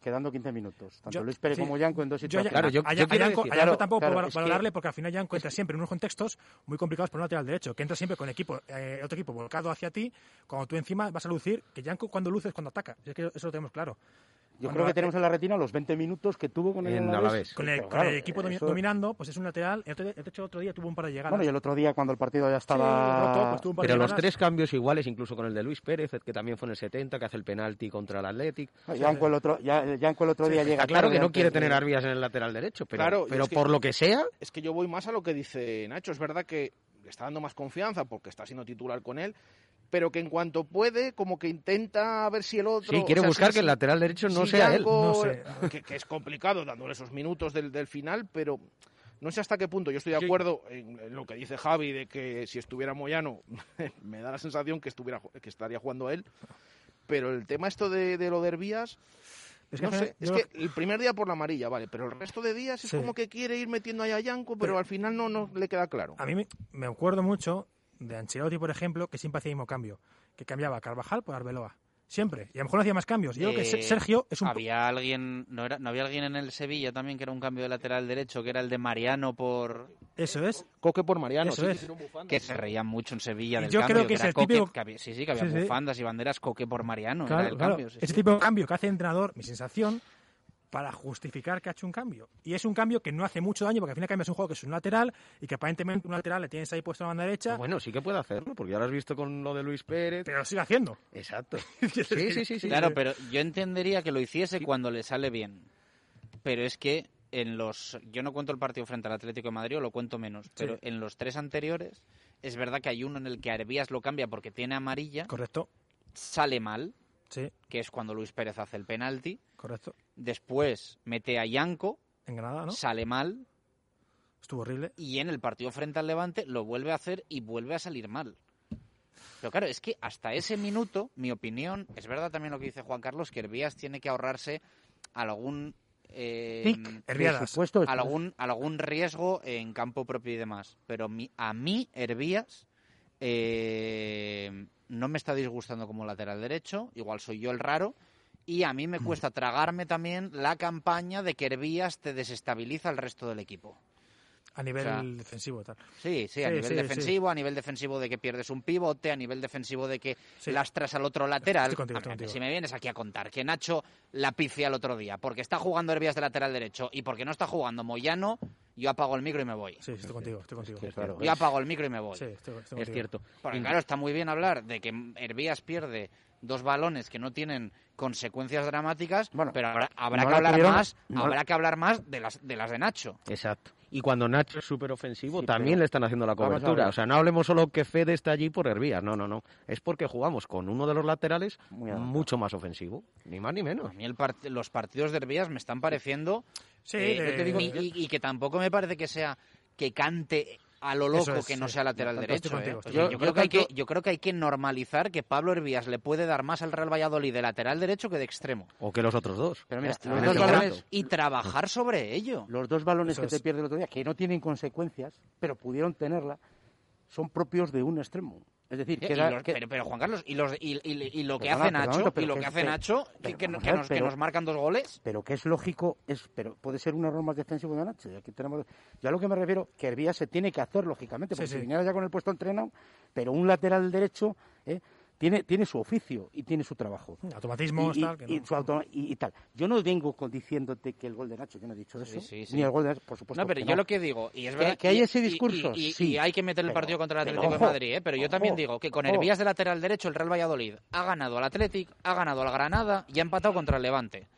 quedando 15 minutos. Tanto Yo- Luis Pérez sí. como Yanko en dos yo, situaciones. a, a, a Yanko- a Yanko Claro, tampoco claro, puedo que- valorarle porque al final Yanko entra siempre en unos contextos muy complicados por un lateral derecho, que entra siempre con equipo, eh, otro equipo volcado hacia ti, cuando tú encima vas a lucir, que Yanko cuando luce es cuando ataca. Es que eso lo tenemos claro. Yo creo que tenemos en la retina los 20 minutos que tuvo con el En Alavés. Alavés. Con el, Pero con claro, el equipo domi- dominando, pues es un lateral. El hecho, otro día tuvo un par de llegadas. Bueno, y el otro día cuando el partido ya estaba... roto, pues tuvo un par de Pero los tres cambios iguales, incluso con el de Luis Pérez, que también fue en el 70, que hace el penalti contra el Athletic. Yanko el otro, ya, el otro día llega claro que no quiere tener Arbias en el lateral derecho, pero, Claro, pero que- por lo que sea, Es que yo voy más a lo que dice Nacho. Es verdad que le está dando más confianza porque está siendo titular con él, pero que en cuanto puede, como que intenta ver si el otro. sí, quiere o sea, buscar si- que el lateral derecho no si sea él. Yanko- No sé. Que, que es complicado dándole esos minutos del, del final, pero no sé hasta qué punto. Yo estoy de acuerdo en, en lo que dice Javi de que si estuviera Moyano, me da la sensación que, estuviera, que estaría jugando él. Pero el tema esto de, de lo de Hervías, Es que no sé, final- es yo que el primer día por la amarilla, vale, pero el resto de días es Sí. como que quiere ir metiendo ahí a Yanko, pero, Pero- al final no, no le queda claro. A mí me, me acuerdo mucho de Ancelotti, por ejemplo, que siempre hacía el mismo cambio. Que cambiaba a Carvajal por Arbeloa. Siempre. Y a lo mejor no hacía más cambios. Yo creo que Eh, Sergio es un... Había alguien, no, era, no había alguien en el Sevilla también que era un cambio de lateral derecho, que era el de Mariano por... Eso es. Coque por Mariano, Eso sí, es. Que se reían mucho en Sevilla del yo cambio. creo que es era el Coque, típico- que había- sí, sí, que había Sí, sí. bufandas y banderas Coque por Mariano. era el claro. cambio. sí, Ese sí. tipo de cambio que hace el entrenador, mi sensación, para justificar que ha hecho un cambio. Y es un cambio que no hace mucho daño, porque al fin y al cabo es un juego que es un lateral y que aparentemente un lateral le tienes ahí puesto en la banda derecha. Bueno, sí que puede hacerlo, porque ya lo has visto con lo de Luis Pérez. Pero lo sigue haciendo. Exacto. Sí, sí, sí, sí. Claro, pero yo entendería que lo hiciese cuando le sale bien. Pero es que en los. Yo no cuento el partido frente al Atlético de Madrid, o lo cuento menos. Pero en los tres anteriores, es verdad que hay uno en el que Arbías lo cambia porque tiene amarilla. Correcto. Sale mal. Sí. Que es cuando Luis Pérez hace el penalti. Correcto. Después mete a Yanko. En Granada, ¿no? Sale mal. Estuvo horrible. Y en el partido frente al Levante lo vuelve a hacer y vuelve a salir mal. Pero claro, es que hasta ese minuto, mi opinión, es verdad también lo que dice Juan Carlos, que Hervías tiene que ahorrarse algún... eh, después. algún, algún riesgo en campo propio y demás. Pero mi- a mí, Hervías, eh, no me está disgustando como lateral derecho, igual soy yo el raro, y a mí me cuesta tragarme también la campaña de que Hervías te desestabiliza el resto del equipo. A nivel O sea, defensivo tal. Sí, sí, a nivel sí, defensivo, a nivel defensivo de que pierdes un pivote, a nivel defensivo de que lastras al otro lateral. Contigo, Hombre. Si me vienes aquí a contar que Nacho la pifia el otro día porque está jugando Hervías de lateral derecho y porque no está jugando Moyano, yo apago el micro y me voy. Sí, estoy contigo, estoy contigo. Yo apago el micro y me voy. Sí, estoy- estoy Es cierto. Porque claro, está muy bien hablar de que Hervías pierde dos balones que no tienen consecuencias dramáticas, pero habrá, habrá no que la hablar tuvieron- más, no habrá la- que hablar más de las de las de Nacho. Exacto. Y cuando Nacho es súper ofensivo, Sí, también pero- le están haciendo la cobertura. O sea, no hablemos solo que Fede está allí por Hervías. No, no, no. Es porque jugamos con uno de los laterales mucho más ofensivo. Ni más ni menos. A mí el part- los partidos de Hervías me están pareciendo... Sí, eh, te digo, y que tampoco me parece que sea que cante a lo loco es, que no sea lateral derecho. contigo, ¿eh? yo, creo que hay que, tanto- yo creo que hay que normalizar que Pablo Hervías le puede dar más al Real Valladolid de lateral derecho que de extremo. O que los otros dos. Pero mira, Ya está. los Y dos tra- balones- y trabajar sobre ello. Los dos balones Eso que es. te pierde el otro día, que no tienen consecuencias, pero pudieron tenerla, son propios de un extremo. Es decir, Y que, da- los- que- pero, pero, Juan Carlos, y, los, y, y- y lo que Perdona, hace Nacho, perdona, y lo que- que hace Nacho, que, pero que- vamos que a ver, nos, que nos marcan dos goles. pero que es lógico, es, pero puede ser un error más defensivo de Nacho. Y aquí tenemos, yo a lo que me refiero, que Hervías se tiene que hacer, lógicamente, porque Sí, si sí. viniera ya con el puesto entrenado, pero un lateral derecho ¿eh? Tiene, tiene su oficio y tiene su trabajo. Automatismos, y, tal, que y no. su auto- y- y tal. Yo no vengo con- diciéndote que el gol de Nacho, yo no he dicho eso, Sí, sí. ni el gol de Nacho, por supuesto. No, pero yo lo que digo, y es Que- verdad que hay ese discurso, y, y- sí. y hay que meter el Pero- partido contra el pero Atlético de Madrid, ¿eh? pero yo ojo, también digo que con ojo. Hervías de lateral derecho el Real Valladolid ha ganado al Athletic, ha ganado al Granada y ha empatado contra el Levante.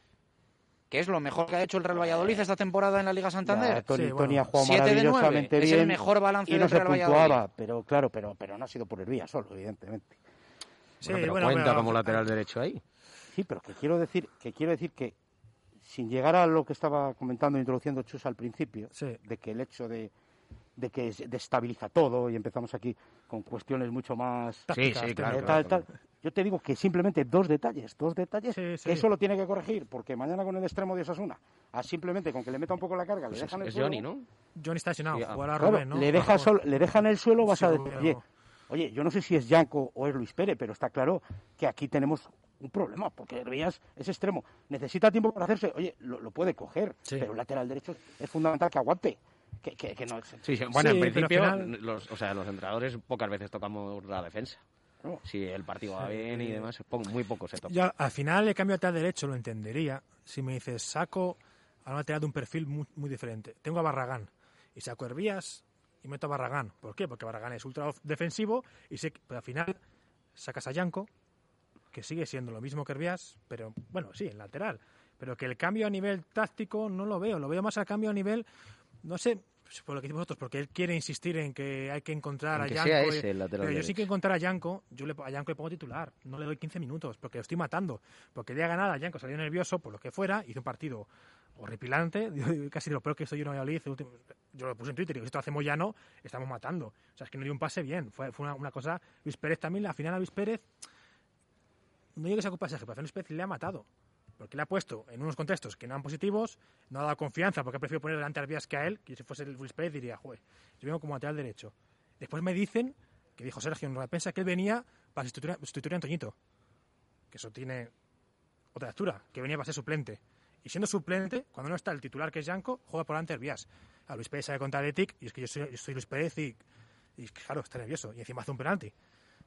Que es lo mejor que ha hecho el Real Valladolid esta temporada en la Liga Santander. Ya, Tony, Tony ha jugado Siete de nueve. maravillosamente Es bien. el mejor balance y no del se Real Valladolid. puntuaba, pero claro, pero, pero no ha sido por el vía solo, evidentemente. Sí, Bueno, pero bueno, cuenta pero- como lateral derecho ahí. Sí, pero que quiero decir que quiero decir que sin llegar a lo que estaba comentando introduciendo Chus al principio, de que el hecho de, de que destabiliza todo y empezamos aquí con cuestiones mucho más Tácticas, sí, claro, eh, claro, tal, tal. Yo te digo que simplemente dos detalles, dos detalles, sí. que eso lo tiene que corregir, porque mañana con el extremo de Osasuna, a simplemente con que le meta un poco la carga, Pues le dejan el es suelo, Johnny, ¿no? Johnny está lesionado, Sí, ah, jugará Claro, Rubén, ¿no? le, deja sol- le dejan el suelo, vas Sí, a pero- decir, oye, yo no sé si es Yanko o es Luis Pérez, pero está claro que aquí tenemos un problema, porque Hervías es extremo. Necesita tiempo para hacerse, oye, lo, lo puede coger, pero un lateral derecho es fundamental que aguante. Que, que, que no, Sí, sí, bueno, Sí, en principio, final- los, o sea, los entrenadores pocas veces tocamos la defensa. Si el partido va bien y demás, muy poco se toca. Yo al final el cambio a lateral derecho lo entendería si me dices saco a un lateral de un perfil muy, muy diferente. Tengo a Barragán y saco a Hervías y meto a Barragán. ¿Por qué? Porque Barragán es ultra defensivo y sé que al final sacas a Yanko, que sigue siendo lo mismo que Hervías, pero bueno, sí, en lateral. Pero que el cambio a nivel táctico no lo veo, lo veo más al cambio a nivel, no sé, por lo que decís vosotros, porque él quiere insistir en que hay que encontrar a Yanko. ese pero yo sí que encontrar a Yanko, yo le, a Yanko le pongo titular, no le doy 15 minutos, porque lo estoy matando. Porque el día ganada Yanko salió nervioso, por lo que fuera, hizo un partido horripilante, casi lo peor que estoy yo en Valladolid. Yo lo puse en Twitter y esto hace Moyano, estamos matando. O sea, es que no dio un pase bien, fue, fue una, una cosa... Luis Pérez también, al final a Luis Pérez, no digo que sea culpa de Sergio, pero a Luis Pérez le ha matado. Porque le ha puesto en unos contextos que no eran positivos, no ha dado confianza, porque ha preferido poner delante a Arbías que a él, que si fuese Luis Pérez diría, joder, yo vengo como lateral derecho. Después me dicen, que dijo Sergio en la prensa, que él venía para sustituir, sustituir a Antoñito. Que eso tiene otra lectura, que venía para ser suplente. Y siendo suplente, cuando no está el titular, que es Yanko, juega por delante Herbías. A Luis Pérez sabe contra Athletic, y es que yo soy, yo soy Luis Pérez y, y, claro, está nervioso. Y encima hace un penalti.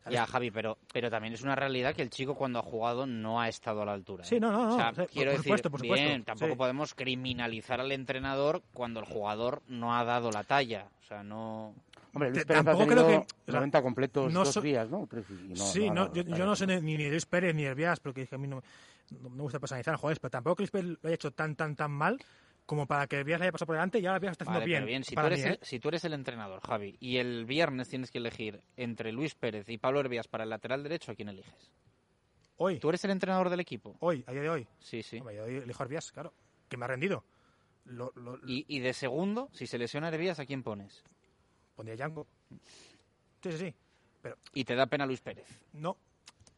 ¿sabes? Ya, Javi, pero, pero también es una realidad que el chico cuando ha jugado no ha estado a la altura. ¿eh? Sí, no, no, no, O sea, sí, por- quiero por decir, supuesto, por supuesto, bien, tampoco sí. podemos criminalizar al entrenador cuando el jugador no ha dado la talla. O sea, no... Hombre, Luis Pérez ha tampoco tenido creo que- o sea, 90 completos no dos so- días, ¿no? Tres, no- sí, no, no, no, yo, no sé ni, ni Luis Pérez ni Herbias, porque es que a mí no, no me gusta personalizar jugadores, pero tampoco que Luis Pérez lo haya hecho tan, tan, tan mal como para que Herbias le haya pasado por delante y ahora lo está haciendo Vale, bien. bien, si tú, eres mí, el, ¿eh? si tú eres el entrenador, Javi, y el viernes tienes que elegir entre Luis Pérez y Pablo Herbias para el lateral derecho, ¿a quién eliges? Hoy. ¿Tú eres el entrenador del equipo? Hoy, a día de hoy. Sí, sí. Hombre, yo elijo a Herbias, claro, que me ha rendido. Lo, lo- Y, y de segundo, si se lesiona Herbias, ¿a quién pones? pondría Yanko. Sí, sí, sí. Pero Y te da pena Luis Pérez. No,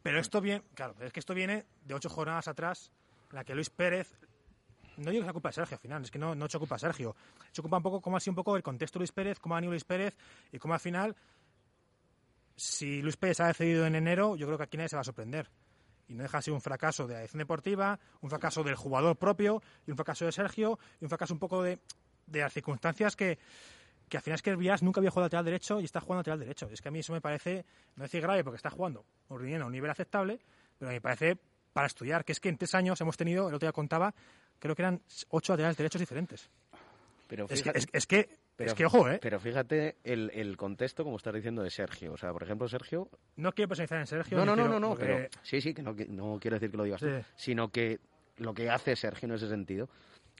pero esto viene, claro, es que esto viene de ocho jornadas atrás, en la que Luis Pérez, no digo que sea culpa de Sergio al final, es que no, no se ocupa Sergio, se ocupa un poco cómo ha sido un poco el contexto de Luis Pérez, cómo ha venido Luis Pérez y cómo al final, si Luis Pérez ha cedido en enero, yo creo que aquí nadie se va a sorprender. Y no deja de ser un fracaso de la dirección deportiva, un fracaso del jugador propio y un fracaso de Sergio y un fracaso un poco de, de las circunstancias que, que al final es que Herbías nunca había jugado lateral derecho y está jugando lateral derecho. Es que a mí eso me parece, no decir grave porque está jugando Ordiniano a un nivel aceptable, pero me parece para estudiar, que es que en tres años hemos tenido, el otro día contaba, creo que eran ocho laterales derechos diferentes. Pero Es que, fíjate- es, es que, pero- es que, ojo, ¿eh? Pero fíjate el, el contexto, como estás diciendo, de Sergio. O sea, por ejemplo, Sergio... No quiero personalizar en Sergio. No, no, no, quiero- no, no, porque- pero sí, sí, que no, que no quiero decir que lo digas tú, sino que lo que hace Sergio en ese sentido.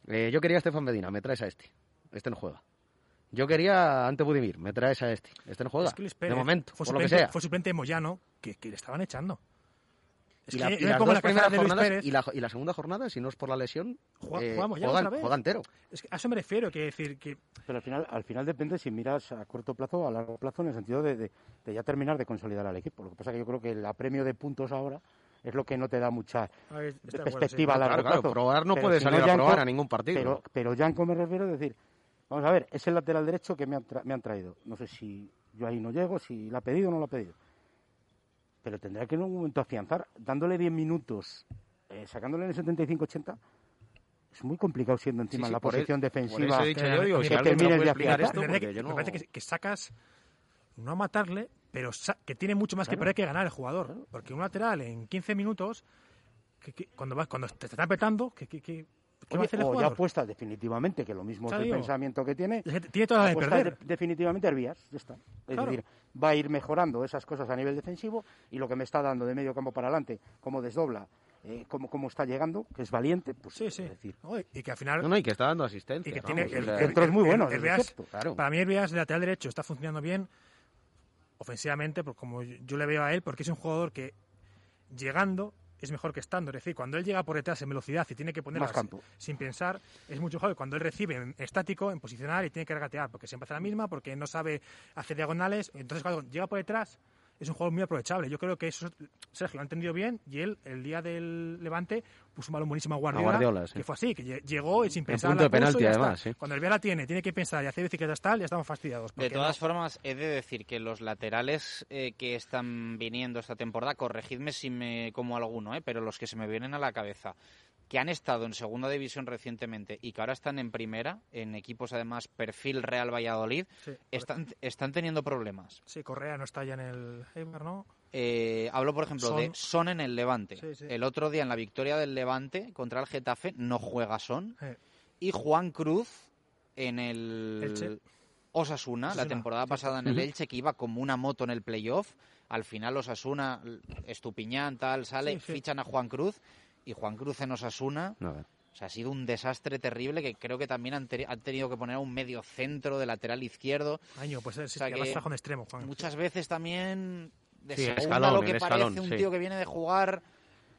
Eh, yo quería a Estefan Medina, me traes a este. Este no juega. Yo quería Ante Budimir, me traes a este. Este no juega. Es que Luis de Pérez momento, fue por lo que suplente, sea. Fue suplente de Moyano, que, que le estaban echando. Es y, que la, y las pongo dos la cabeza primeras de Luis jornadas Pérez. y la, y la segunda jornada, si no es por la lesión, Juega- eh, juega Moyano juegan- otra vez. juega entero. Es que a eso me refiero, que decir que Pero al final, al final depende si miras a corto plazo o a largo plazo en el sentido de, de- de ya terminar de consolidar al equipo. Lo que pasa es que yo creo que el apremio de puntos ahora es lo que no te da mucha de perspectiva sí. a largo Claro, claro, plazo. probar no Pero puede si salir a probar a ningún partido. Pero, pero Yanko me refiero a decir, vamos a ver, es el lateral derecho que me han, tra- me han traído. No sé si yo ahí no llego, si la ha pedido o no la ha pedido. Pero tendrá que en un momento afianzar, dándole 10 minutos, eh, sacándole en el 75-80. Es muy complicado siendo encima Sí, en la posición defensiva. eso he dicho yo, digo, que me termines de explicar afianzar. esto, Me parece porque que, yo me no- parece que, que sacas, no a matarle, pero sa- que tiene mucho más que perder que ganar el jugador. Porque un lateral en 15 minutos, que, que- cuando, vas, cuando te está apretando, que, que, ¿qué va a hacer el o ya jugador? apuesta definitivamente, que lo mismo es el digo. pensamiento que tiene. Es tiene toda la de perder. de- definitivamente Herbías, ya está. Es Claro. decir, va a ir mejorando esas cosas a nivel defensivo y lo que me está dando de medio campo para adelante, cómo desdobla, eh, cómo, cómo está llegando, que es valiente, pues Sí, sí. es decir, y- y que al final... No, no, y que está dando asistencia. y que tiene el, sea, el- centros muy el- buenos, el es Herbías- cierto, claro. Para mí Herbías, de lateral derecho, está funcionando bien ofensivamente, pues como yo le veo a él, porque es un jugador que llegando es mejor que estando. Es decir, cuando él llega por detrás en velocidad y tiene que campo. sin pensar, es mucho mejor que cuando él recibe en estático, en posicionar y tiene que regatear, porque siempre hace la misma, porque no sabe hacer diagonales. Entonces, cuando llega por detrás, es un jugador muy aprovechable. Yo creo que eso Sergio lo ha entendido bien y él, el día del Levante, puso un balón buenísimo a Guardiola, Guardiola, sí. que fue así, que lle- llegó y sin En pensar punto la de penalti, además, sí. Cuando el Vela tiene, tiene que pensar y hacer bicicletas tal, ya estamos fastidiados. De porque todas no- formas, he de decir que los laterales eh, que están viniendo esta temporada, corregidme si me como alguno, eh, pero los que se me vienen a la cabeza, que han estado en segunda división recientemente y que ahora están en primera, en equipos además perfil Real Valladolid, Sí, están, están teniendo problemas. Sí, Correa no está ya en el Eibar, ¿no? Eh, hablo, por ejemplo, de Son- Son en el Levante. Sí, sí. El otro día en la victoria del Levante contra el Getafe no juega Son. Y Juan Cruz en el Elche. Osasuna, la Osasuna, temporada sí. pasada en el. Elche, que iba como una moto en el playoff. Al final Osasuna, Estupiñán, tal, sale, Sí, sí. fichan a Juan Cruz. Y Juan Cruz en Osasuna, Nada. o sea, ha sido un desastre terrible que creo que también han, te- han tenido que poner a un medio centro de lateral izquierdo. Año, pues es O sea que en extremo, Juan. Muchas veces también de Sí, segunda escalón, lo que parece escalón, un sí. tío que viene de jugar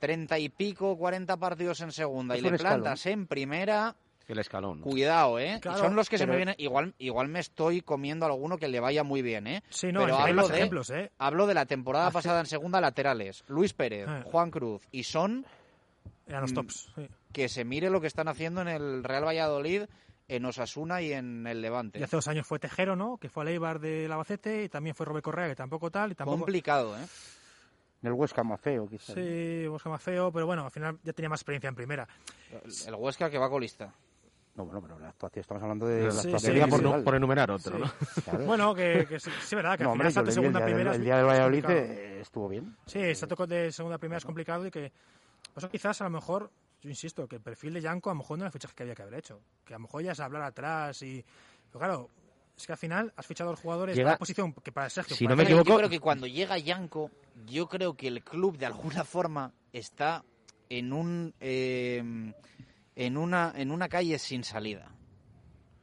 treinta y pico, cuarenta partidos en segunda Es y le escalón. plantas en primera, El escalón. cuidado, ¿eh? Claro, son los que se me vienen, igual, igual me estoy comiendo alguno que le vaya muy bien, ¿eh? Sí, no, pero hablo de, ejemplos, ¿eh? hablo de la temporada Hace- pasada en segunda laterales, Luis Pérez, Eh. Juan Cruz y Son, Eran los Mm, tops. sí. que se mire lo que están haciendo en el Real Valladolid, en Osasuna y en el Levante. Y hace dos años fue Tejero, ¿no? Que fue al Eibar del Albacete y también fue Robert Correa, que tampoco tal y tampoco... Complicado, ¿eh? el Huesca más feo, quizás. Sí, Huesca más feo, pero bueno, al final ya tenía más experiencia en primera. El Huesca que va colista. No, bueno, pero la actuación, estamos hablando de la Sí, actuación sería por, no- por enumerar otro, Sí. ¿no? Claro. Bueno, que, que sí, sí, verdad, que No, al final salto vi el segunda día del- primera. el es- día del es Valladolid complicado. eh, estuvo bien. Sí, salto de segunda a primera es complicado y que. Pues quizás a lo mejor, yo insisto, que el perfil de Yanko a lo mejor no era el fichaje que había que haber hecho. Que a lo mejor ya es hablar atrás y. Pero claro, es que al final has fichado a los jugadores Llega- la posición que para Sergio. Si para no me Sergio- equivoco- Yo creo que cuando llega Yanko, yo creo que el club de alguna forma está en un eh, en una en una calle sin salida.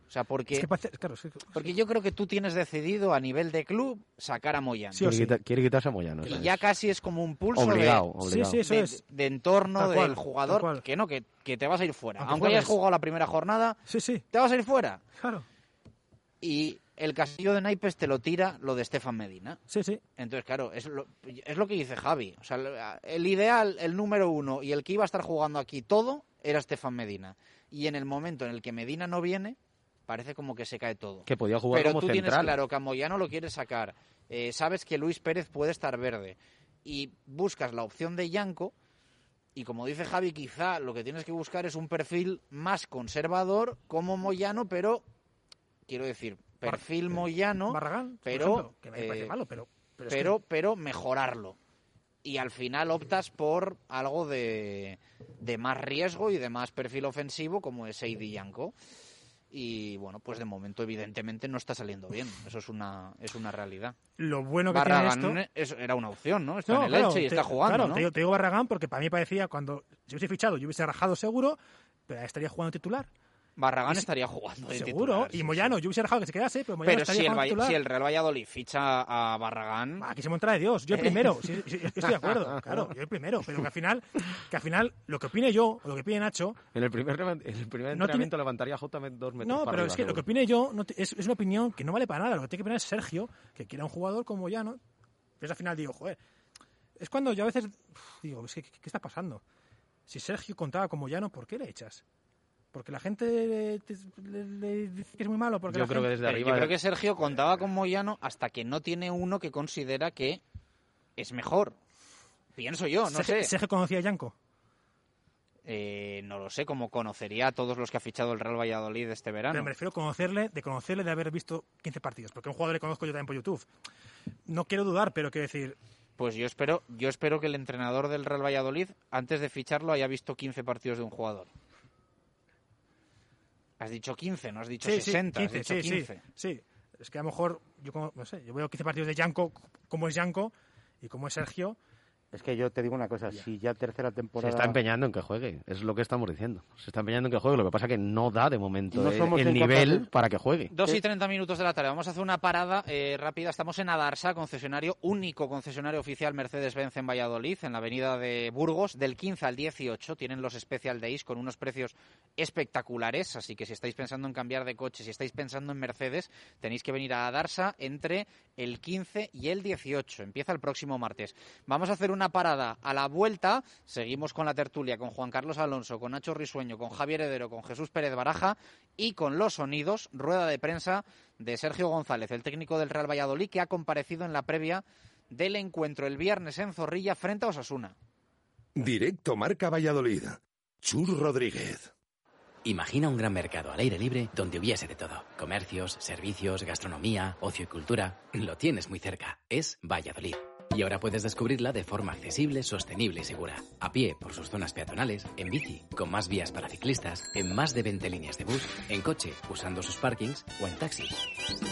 O sea, porque Es que parece- claro, es que- porque yo creo que tú tienes decidido a nivel de club sacar a Moyano. quiere, quitar- quiere quitarse a Moyano. Y ¿sabes? ya casi es como un pulso de- Obligado, de, obligado. Sí, sí, eso de- es. de entorno Tal del cual, jugador que no, que, que te vas a ir fuera. Aunque Aunque, hayas jugado la primera jornada, Sí, sí, te vas a ir fuera. claro. Y el castillo de naipes te lo tira lo de Estefan Medina. Sí, sí. Entonces, claro, es lo, es lo que dice Javi. O sea, el ideal, el número uno y el que iba a estar jugando aquí todo era Estefan Medina. Y en el momento en el que Medina no viene, parece como que se cae todo. Que podía jugar Pero como tú tienes claro que a Moyano lo quieres sacar. Eh, sabes que Luis Pérez puede estar verde. Y buscas la opción de Yanko. Y como dice Javi, quizá lo que tienes que buscar es un perfil más conservador como Moyano, pero quiero decir, perfil Moyano, Barragán, por pero, ejemplo, que me parece eh, malo, pero. Pero, es que- pero, pero mejorarlo. Y al final optas por algo de, de más riesgo y de más perfil ofensivo como es Eidi Yanko. Y bueno, pues de momento evidentemente no está saliendo bien. Eso es una, es una realidad. lo bueno que tiene Barragán esto. es- era una opción, ¿no? Está No, en el claro, Elche y te- está jugando, claro, ¿no? te, digo, te digo Barragán porque para mí parecía cuando yo hubiese fichado, yo hubiese rajado seguro, pero ahí estaría jugando titular. Barragán estaría jugando de Seguro. titular, y sí, Moyano, yo hubiese rajado que se quedase, pero Moyano Pero estaría si el, jugando Valle- si el Real Valladolid ficha a Barragán... Aquí se monta de Dios, yo el primero, sí, sí, estoy de acuerdo, claro, yo el primero, pero que al final, que al final lo que opine yo, o lo que opine Nacho, En el primer, en el primer No entrenamiento levantaría J dos metros no, para pero arriba, es que lo que opine yo no te- es, es una opinión que no vale para nada, lo que tiene que opinar es Sergio, que quiera un jugador como Moyano, pues al final digo, joder, es cuando yo a veces uf, digo, es que, ¿qué, qué está pasando? Si Sergio contaba con Moyano, ¿por qué le echas? Porque la gente le, te- le- le dice que es muy malo. Porque Yo la creo que desde Pero arriba- Yo creo que Sergio contaba con Moyano hasta que no tiene uno que considera que es mejor. Pienso yo, no Sergio, sé. Sergio conocía a Yanko. Eh, no lo sé, como conocería a todos los que ha fichado el Real Valladolid este verano. Pero me refiero a conocerle, de conocerle de haber visto 15 partidos. Porque un jugador le conozco yo también por YouTube. No quiero dudar, pero quiero decir, Pues yo espero, yo espero que el entrenador del Real Valladolid, antes de ficharlo, haya visto 15 partidos de un jugador. Has dicho 15, no has dicho sí, sí, 60, 15, has dicho sí, sí, 15. sí. Es que a lo mejor, yo como- no sé, yo veo 15 partidos de Yanko, como es Yanko y como es Sergio. Es que yo te digo una cosa, si ya tercera Se temporada... está empeñando en que juegue, es lo que estamos diciendo. Se está empeñando en que juegue, lo que pasa que no da de momento No el- somos el, incapaces. nivel para que juegue. 2 y 30 minutos de la tarde. Vamos a hacer una parada eh, rápida. Estamos en Adarsa, concesionario, único concesionario oficial Mercedes-Benz en Valladolid, en la avenida de Burgos. Del 15 al 18 tienen los Special Days con unos precios espectaculares. Así que si estáis pensando en cambiar de coche, si estáis pensando en Mercedes, tenéis que venir a Adarsa entre el 15 y el 18. Empieza el próximo martes. Vamos a hacer una parada a la vuelta. Seguimos con la tertulia con Juan Carlos Alonso, con Nacho Risueño, con Javier Heredero, con Jesús Pérez Baraja y con los sonidos, rueda de prensa de Sergio González, el técnico del Real Valladolid, que ha comparecido en la previa del encuentro el viernes en Zorrilla frente a Osasuna. Directo Marca Valladolid. Chur Rodríguez. Imagina un gran mercado al aire libre donde hubiese de todo. Comercios, servicios, gastronomía, ocio y cultura. Lo tienes muy cerca. Es Valladolid. Y ahora puedes descubrirla de forma accesible, sostenible y segura. A pie, por sus zonas peatonales, en bici, con más vías para ciclistas, en más de 20 líneas de bus, en coche, usando sus parkings o en taxi.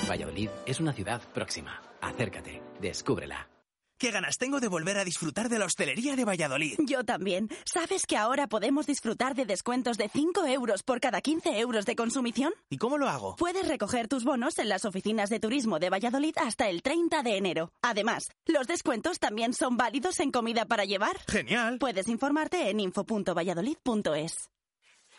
Valladolid es una ciudad próxima. Acércate, descúbrela. ¿Qué ganas tengo de volver a disfrutar de la hostelería de Valladolid? Yo también. ¿Sabes que ahora podemos disfrutar de descuentos de 5 euros por cada 15 euros de consumición? ¿Y cómo lo hago? Puedes recoger tus bonos en las oficinas de turismo de Valladolid hasta el 30 de enero. Además, los descuentos también son válidos en comida para llevar. Genial. Puedes informarte en info.valladolid.es.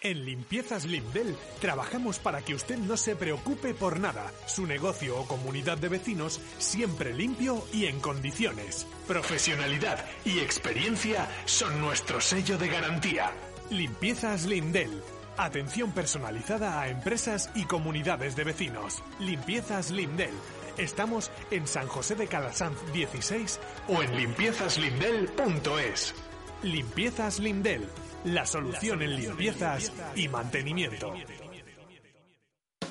En Limpiezas Limdel trabajamos para que usted no se preocupe por nada. Su negocio o comunidad de vecinos siempre limpio y en condiciones. Profesionalidad y experiencia son nuestro sello de garantía. Limpiezas Lindel. Atención personalizada a empresas y comunidades de vecinos. Limpiezas Lindel. Estamos en San José de Calasanz 16 o en limpiezaslindel.es. Limpiezas Lindel, la solución en limpiezas y mantenimiento.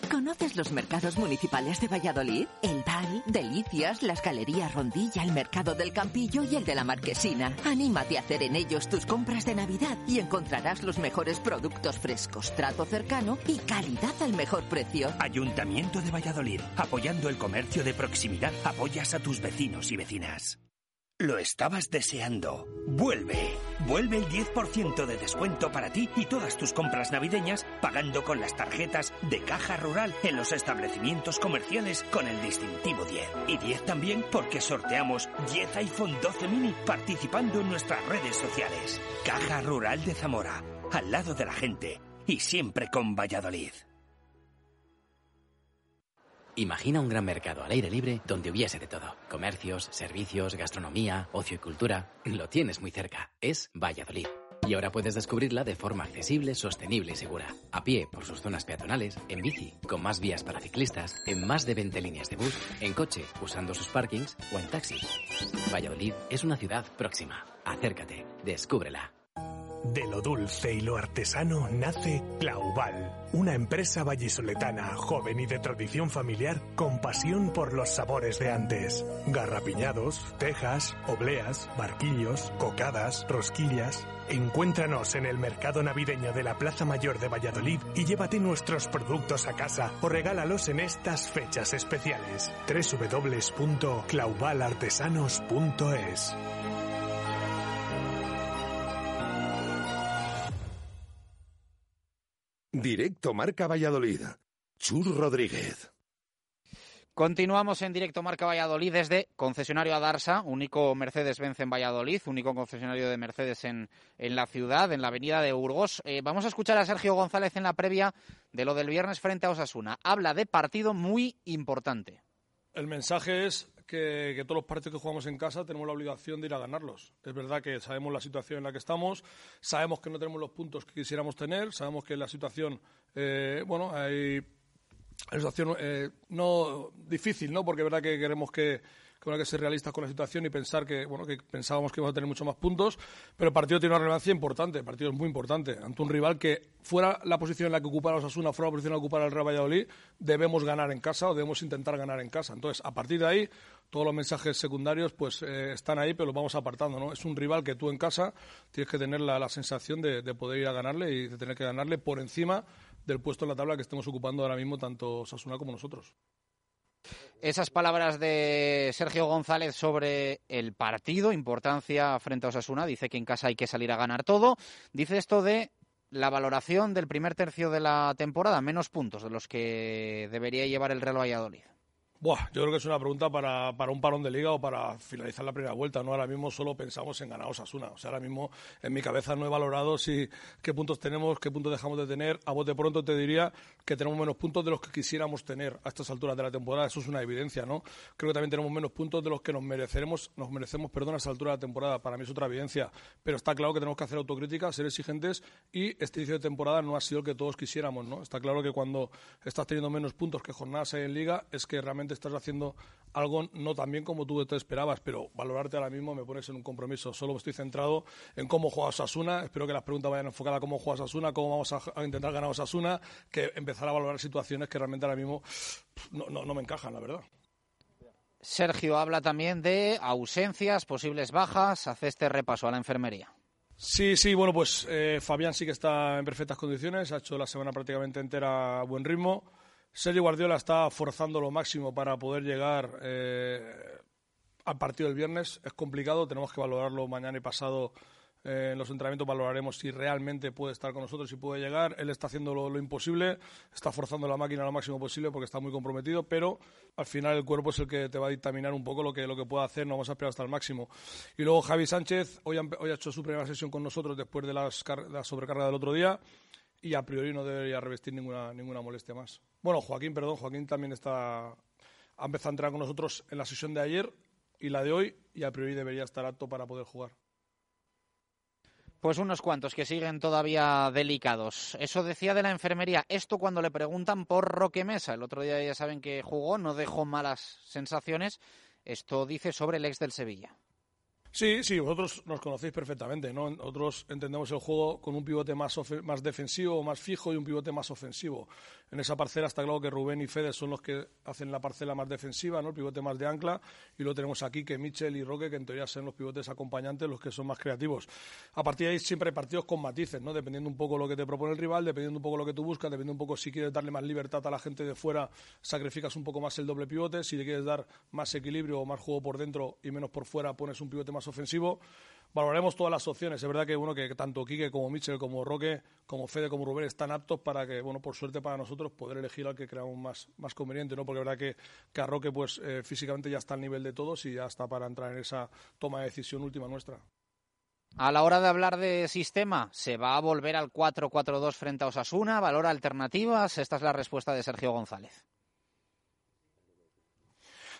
¿Conoces los mercados municipales de Valladolid? El Val, Delicias, las Galerías Rondilla, el Mercado del Campillo y el de la Marquesina. Anímate a hacer en ellos tus compras de Navidad y encontrarás los mejores productos frescos, trato cercano y calidad al mejor precio. Ayuntamiento de Valladolid, apoyando el comercio de proximidad, apoyas a tus vecinos y vecinas. Lo estabas deseando. Vuelve. Vuelve el 10% de descuento para ti y todas tus compras navideñas pagando con las tarjetas de Caja Rural en los establecimientos comerciales con el distintivo 10. Y 10 también porque sorteamos 10 iPhone 12 mini participando en nuestras redes sociales. Caja Rural de Zamora, al lado de la gente y siempre con Valladolid. Imagina un gran mercado al aire libre donde hubiese de todo. Comercios, servicios, gastronomía, ocio y cultura. Lo tienes muy cerca. Es Valladolid. Y ahora puedes descubrirla de forma accesible, sostenible y segura. A pie, por sus zonas peatonales, en bici, con más vías para ciclistas, en más de 20 líneas de bus, en coche, usando sus parkings o en taxi. Valladolid es una ciudad próxima. Acércate, descúbrela. De lo dulce y lo artesano nace Clauval, una empresa vallisoletana, joven y de tradición familiar, con pasión por los sabores de antes. Garrapiñados, tejas, obleas, barquillos, cocadas, rosquillas. Encuéntranos en el mercado navideño de la Plaza Mayor de Valladolid y llévate nuestros productos a casa o regálalos en estas fechas especiales. www.clauvalartesanos.es Directo Marca Valladolid. Chur Rodríguez. Continuamos en directo Marca Valladolid desde concesionario Adarsa, único Mercedes-Benz en Valladolid, único concesionario de Mercedes en, en la ciudad, en la avenida de Burgos. Eh, vamos a escuchar a Sergio González en la previa de lo del viernes frente a Osasuna. Habla de partido muy importante. El mensaje es que, que, todos los partidos que jugamos en casa tenemos la obligación de ir a ganarlos. Es verdad que sabemos la situación en la que estamos, sabemos que no tenemos los puntos que quisiéramos tener, sabemos que la situación, eh, bueno, hay una situación eh, no difícil, ¿no? Porque es verdad que queremos que, que hay que ser realistas con la situación y pensar que, bueno, que pensábamos que íbamos a tener muchos más puntos, pero el partido tiene una relevancia importante, el partido es muy importante. Ante un rival que, fuera la posición en la que ocupara Osasuna, fuera la posición en la que ocupara el Real Valladolid, debemos ganar en casa o debemos intentar ganar en casa. Entonces, a partir de ahí, todos los mensajes secundarios pues eh, están ahí, pero los vamos apartando, ¿no? Es un rival que tú en casa tienes que tener la, sensación de, de poder ir a ganarle y de tener que ganarle por encima del puesto en la tabla que estemos ocupando ahora mismo tanto Osasuna como nosotros. Esas palabras de Sergio González sobre el partido, importancia frente a Osasuna, dice que en casa hay que salir a ganar todo. Dice esto de la valoración del primer tercio de la temporada, menos puntos de los que debería llevar el Real Valladolid. Buah, yo creo que es una pregunta para, para, un parón de liga o para finalizar la primera vuelta. No ahora mismo solo pensamos en ganar Osasuna. O sea, ahora mismo en mi cabeza no he valorado si qué puntos tenemos, qué puntos dejamos de tener. A bote pronto te diría que tenemos menos puntos de los que quisiéramos tener a estas alturas de la temporada. Eso es una evidencia, ¿no? Creo que también tenemos menos puntos de los que nos mereceremos, nos merecemos, perdón, a esta altura de la temporada. Para mí es otra evidencia. Pero está claro que tenemos que hacer autocrítica, ser exigentes y este inicio de temporada no ha sido el que todos quisiéramos, ¿no? Está claro que cuando estás teniendo menos puntos que jornadas en liga es que realmente estás haciendo algo no tan bien como tú te esperabas, pero valorarte ahora mismo me pones en un compromiso. Solo estoy centrado en cómo juega Osasuna. Espero que las preguntas vayan enfocadas a cómo juega Osasuna, cómo vamos a, a intentar ganar Osasuna, que empezar a valorar situaciones que realmente ahora mismo no, no, no me encajan, la verdad. Sergio habla también de ausencias, posibles bajas. Hace este repaso a la enfermería. Sí, sí, bueno, pues eh, Fabián sí que está en perfectas condiciones, ha hecho la semana prácticamente entera a buen ritmo. Sergio Guardiola está forzando lo máximo para poder llegar eh, al partido del viernes. Es complicado, tenemos que valorarlo mañana y pasado. Eh, en los entrenamientos valoraremos si realmente puede estar con nosotros, si puede llegar. Él está haciendo lo, imposible, está forzando la máquina lo máximo posible porque está muy comprometido, pero al final el cuerpo es el que te va a dictaminar un poco lo que, lo que pueda hacer. No vamos a esperar hasta el máximo. Y luego Javi Sánchez, hoy ha, hecho su primera sesión con nosotros después de la sobrecarga del otro día y a priori no debería revestir ninguna, ninguna molestia más. Bueno, Joaquín, perdón, Joaquín también está, ha empezado a entrar con nosotros en la sesión de ayer y la de hoy y a priori debería estar apto para poder jugar. Pues unos cuantos que siguen todavía delicados. Eso decía de la enfermería. Esto cuando le preguntan por Roque Mesa. El otro día ya saben que jugó, no dejó malas sensaciones. Esto dice sobre el ex del Sevilla. Sí, sí, vosotros nos conocéis perfectamente, ¿no? Nosotros entendemos el juego con un pivote más, más defensivo, más fijo y un pivote más ofensivo. En esa parcela está claro que Rubén y Fede son los que hacen la parcela más defensiva, ¿no? El pivote más de ancla y lo tenemos aquí que Michel y Roque, que en teoría son los pivotes acompañantes, los que son más creativos. A partir de ahí siempre hay partidos con matices, ¿no? Dependiendo un poco lo que te propone el rival, dependiendo un poco lo que tú buscas, dependiendo un poco si quieres darle más libertad a la gente de fuera, sacrificas un poco más el doble pivote, si le quieres dar más equilibrio o más juego por dentro y menos por fuera, pones un pivote más ofensivo valoraremos todas las opciones. Es verdad que bueno que tanto Quique como Michel, como Roque, como Fede, como Rubén están aptos para que, bueno, por suerte para nosotros, poder elegir al que creamos más, más conveniente, ¿no? Porque es verdad que, que a Roque, pues, eh, físicamente ya está al nivel de todos y ya está para entrar en esa toma de decisión última nuestra. A la hora de hablar de sistema, ¿se va a volver al 4-4-2 frente a Osasuna? ¿Valora alternativas? Esta es la respuesta de Sergio González.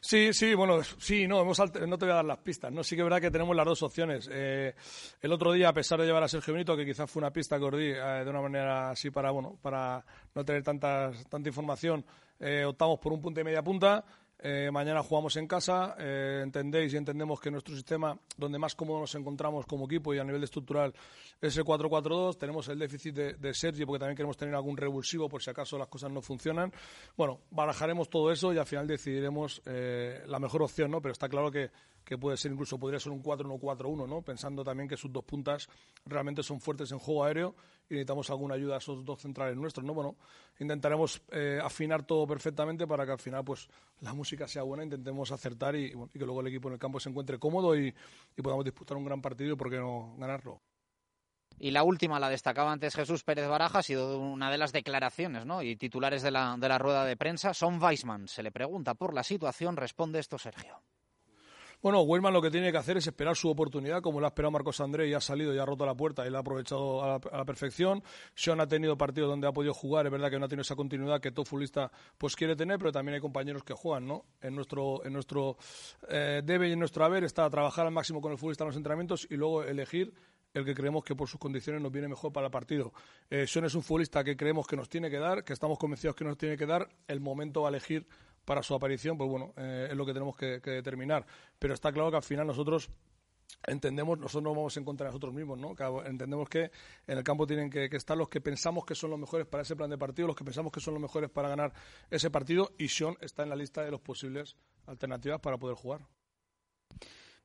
Sí, sí, bueno, sí, no, hemos no te voy a dar las pistas, ¿no? Sí que es verdad que tenemos las dos opciones. Eh, el otro día, a pesar de llevar a Sergio Benito, que quizás fue una pista que os di eh, de una manera así para, bueno, para no tener tanta información, eh, optamos por un punto y media punta. Eh, mañana jugamos en casa. Eh, entendéis y entendemos que nuestro sistema, donde más cómodo nos encontramos como equipo y a nivel estructural, es el 4-4-2. Tenemos el déficit de, de, Sergi porque también queremos tener algún revulsivo por si acaso las cosas no funcionan. Bueno, barajaremos todo eso y al final decidiremos eh, la mejor opción, ¿no? Pero está claro que que puede ser incluso podría ser un 4-1-4-1, ¿no? Pensando también que sus dos puntas realmente son fuertes en juego aéreo y necesitamos alguna ayuda a esos dos centrales nuestros, ¿no? Bueno, intentaremos eh, afinar todo perfectamente para que al final pues la música sea buena, intentemos acertar y, que luego el equipo en el campo se encuentre cómodo y, podamos disputar un gran partido y por qué no ganarlo. Y la última, la destacaba antes Jesús Pérez Baraja, ha sido una de las declaraciones ¿no? y titulares de la, de la rueda de prensa. Son Weisman se le pregunta por la situación, responde esto Sergio. Bueno, Wellman lo que tiene que hacer es esperar su oportunidad, como lo ha esperado Marcos André y ha salido y ha roto la puerta y la ha aprovechado a la, perfección. Sean ha tenido partidos donde ha podido jugar, es verdad que no ha tenido esa continuidad que todo futbolista pues quiere tener, pero también hay compañeros que juegan, ¿no? En nuestro, en nuestro eh, debe y en nuestro haber está trabajar al máximo con el futbolista en los entrenamientos y luego elegir el que creemos que por sus condiciones nos viene mejor para el partido. Eh, Sean es un futbolista que creemos que nos tiene que dar, que estamos convencidos que nos tiene que dar el momento a elegir para su aparición, pues bueno, eh, es lo que tenemos que, determinar. Pero está claro que al final nosotros entendemos, nosotros no vamos en contra de nosotros mismos, ¿no? entendemos que en el campo tienen que, estar los que pensamos que son los mejores para ese plan de partido, los que pensamos que son los mejores para ganar ese partido y Sean está en la lista de los posibles alternativas para poder jugar.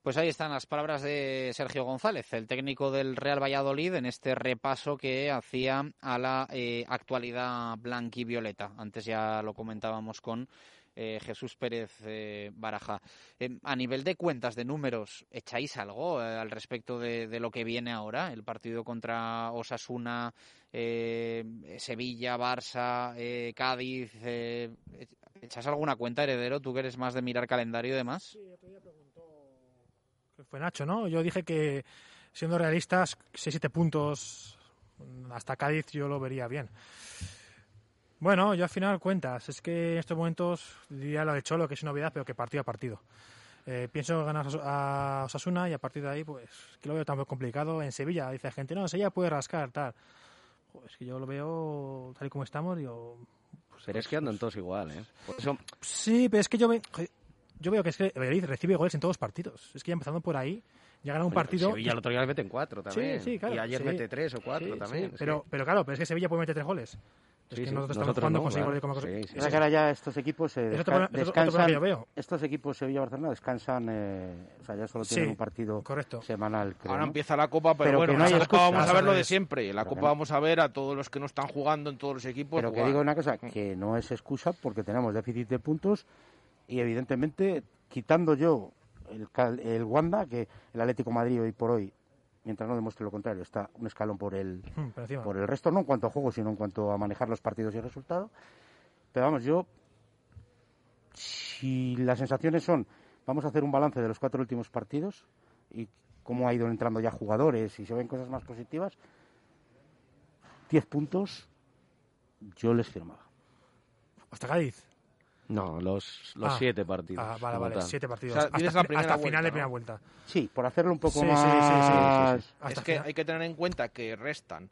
Pues ahí están las palabras de Sergio González, el técnico del Real Valladolid, en este repaso que hacía a la eh, actualidad blanquivioleta. Antes ya lo comentábamos con eh, Jesús Pérez eh, Baraja. Eh, a nivel de cuentas, de números, ¿echáis algo al respecto de, lo que viene ahora? El partido contra Osasuna, Sevilla, Barça, Cádiz. ¿Echas alguna cuenta, heredero? ¿Tú que eres más de mirar calendario y demás? Sí, Fue Nacho, ¿no? Yo dije que, siendo realistas, 6-7 puntos hasta Cádiz yo lo vería bien. Bueno, yo al final cuentas. Es que en estos momentos diría lo de Cholo, que es novedad, pero que partido a partido. Eh, pienso ganar a Osasuna y a partir de ahí, pues, que lo veo tan complicado. En Sevilla dice la gente, no, Sevilla puede rascar, tal. Es que yo lo veo tal y como estamos, digo... Pues, pero es que andan todos igual, ¿eh? Sí, pero es que yo, yo veo que es que recibe goles en todos los partidos. Es que ya empezando por ahí, ya gana un partido. Sevilla el otro día le mete en cuatro también. Sí, sí, claro. Y ayer mete tres o cuatro también. Pero, pero claro, pero es que Sevilla puede meter tres goles. Es que nosotros, estamos jugando con claro. como sí, sí, Es que ahora ya estos equipos se descansan. Estos equipos Sevilla-Barcelona descansan, eh, o sea, ya solo tienen un partido correcto. semanal. Creo, ahora empieza la Copa, pero, bueno, no la Copa vamos a ver lo de siempre. La Copa vamos a ver a todos los que no están jugando en todos los equipos. Pero que digo una cosa, que no es excusa porque tenemos déficit de puntos y evidentemente quitando yo el, el Wanda, que el Atlético Madrid hoy por hoy mientras no demuestre lo contrario, está un escalón por el, por el resto, no en cuanto a juego, sino en cuanto a manejar los partidos y el resultado. Pero vamos, yo, si las sensaciones son, vamos a hacer un balance de los cuatro últimos partidos y cómo ha ido entrando ya jugadores y se ven cosas más positivas, 10 puntos, yo les firmaba. Hasta Cádiz. No, los, los Ah. siete partidos. Ah, vale, vale, tal. siete partidos. O sea, hasta la primera hasta vuelta, final de ¿no? primera vuelta. Sí, por hacerlo un poco Sí, sí, sí, sí, más... sí, sí. Es Hasta que final. hay que tener en cuenta que restan.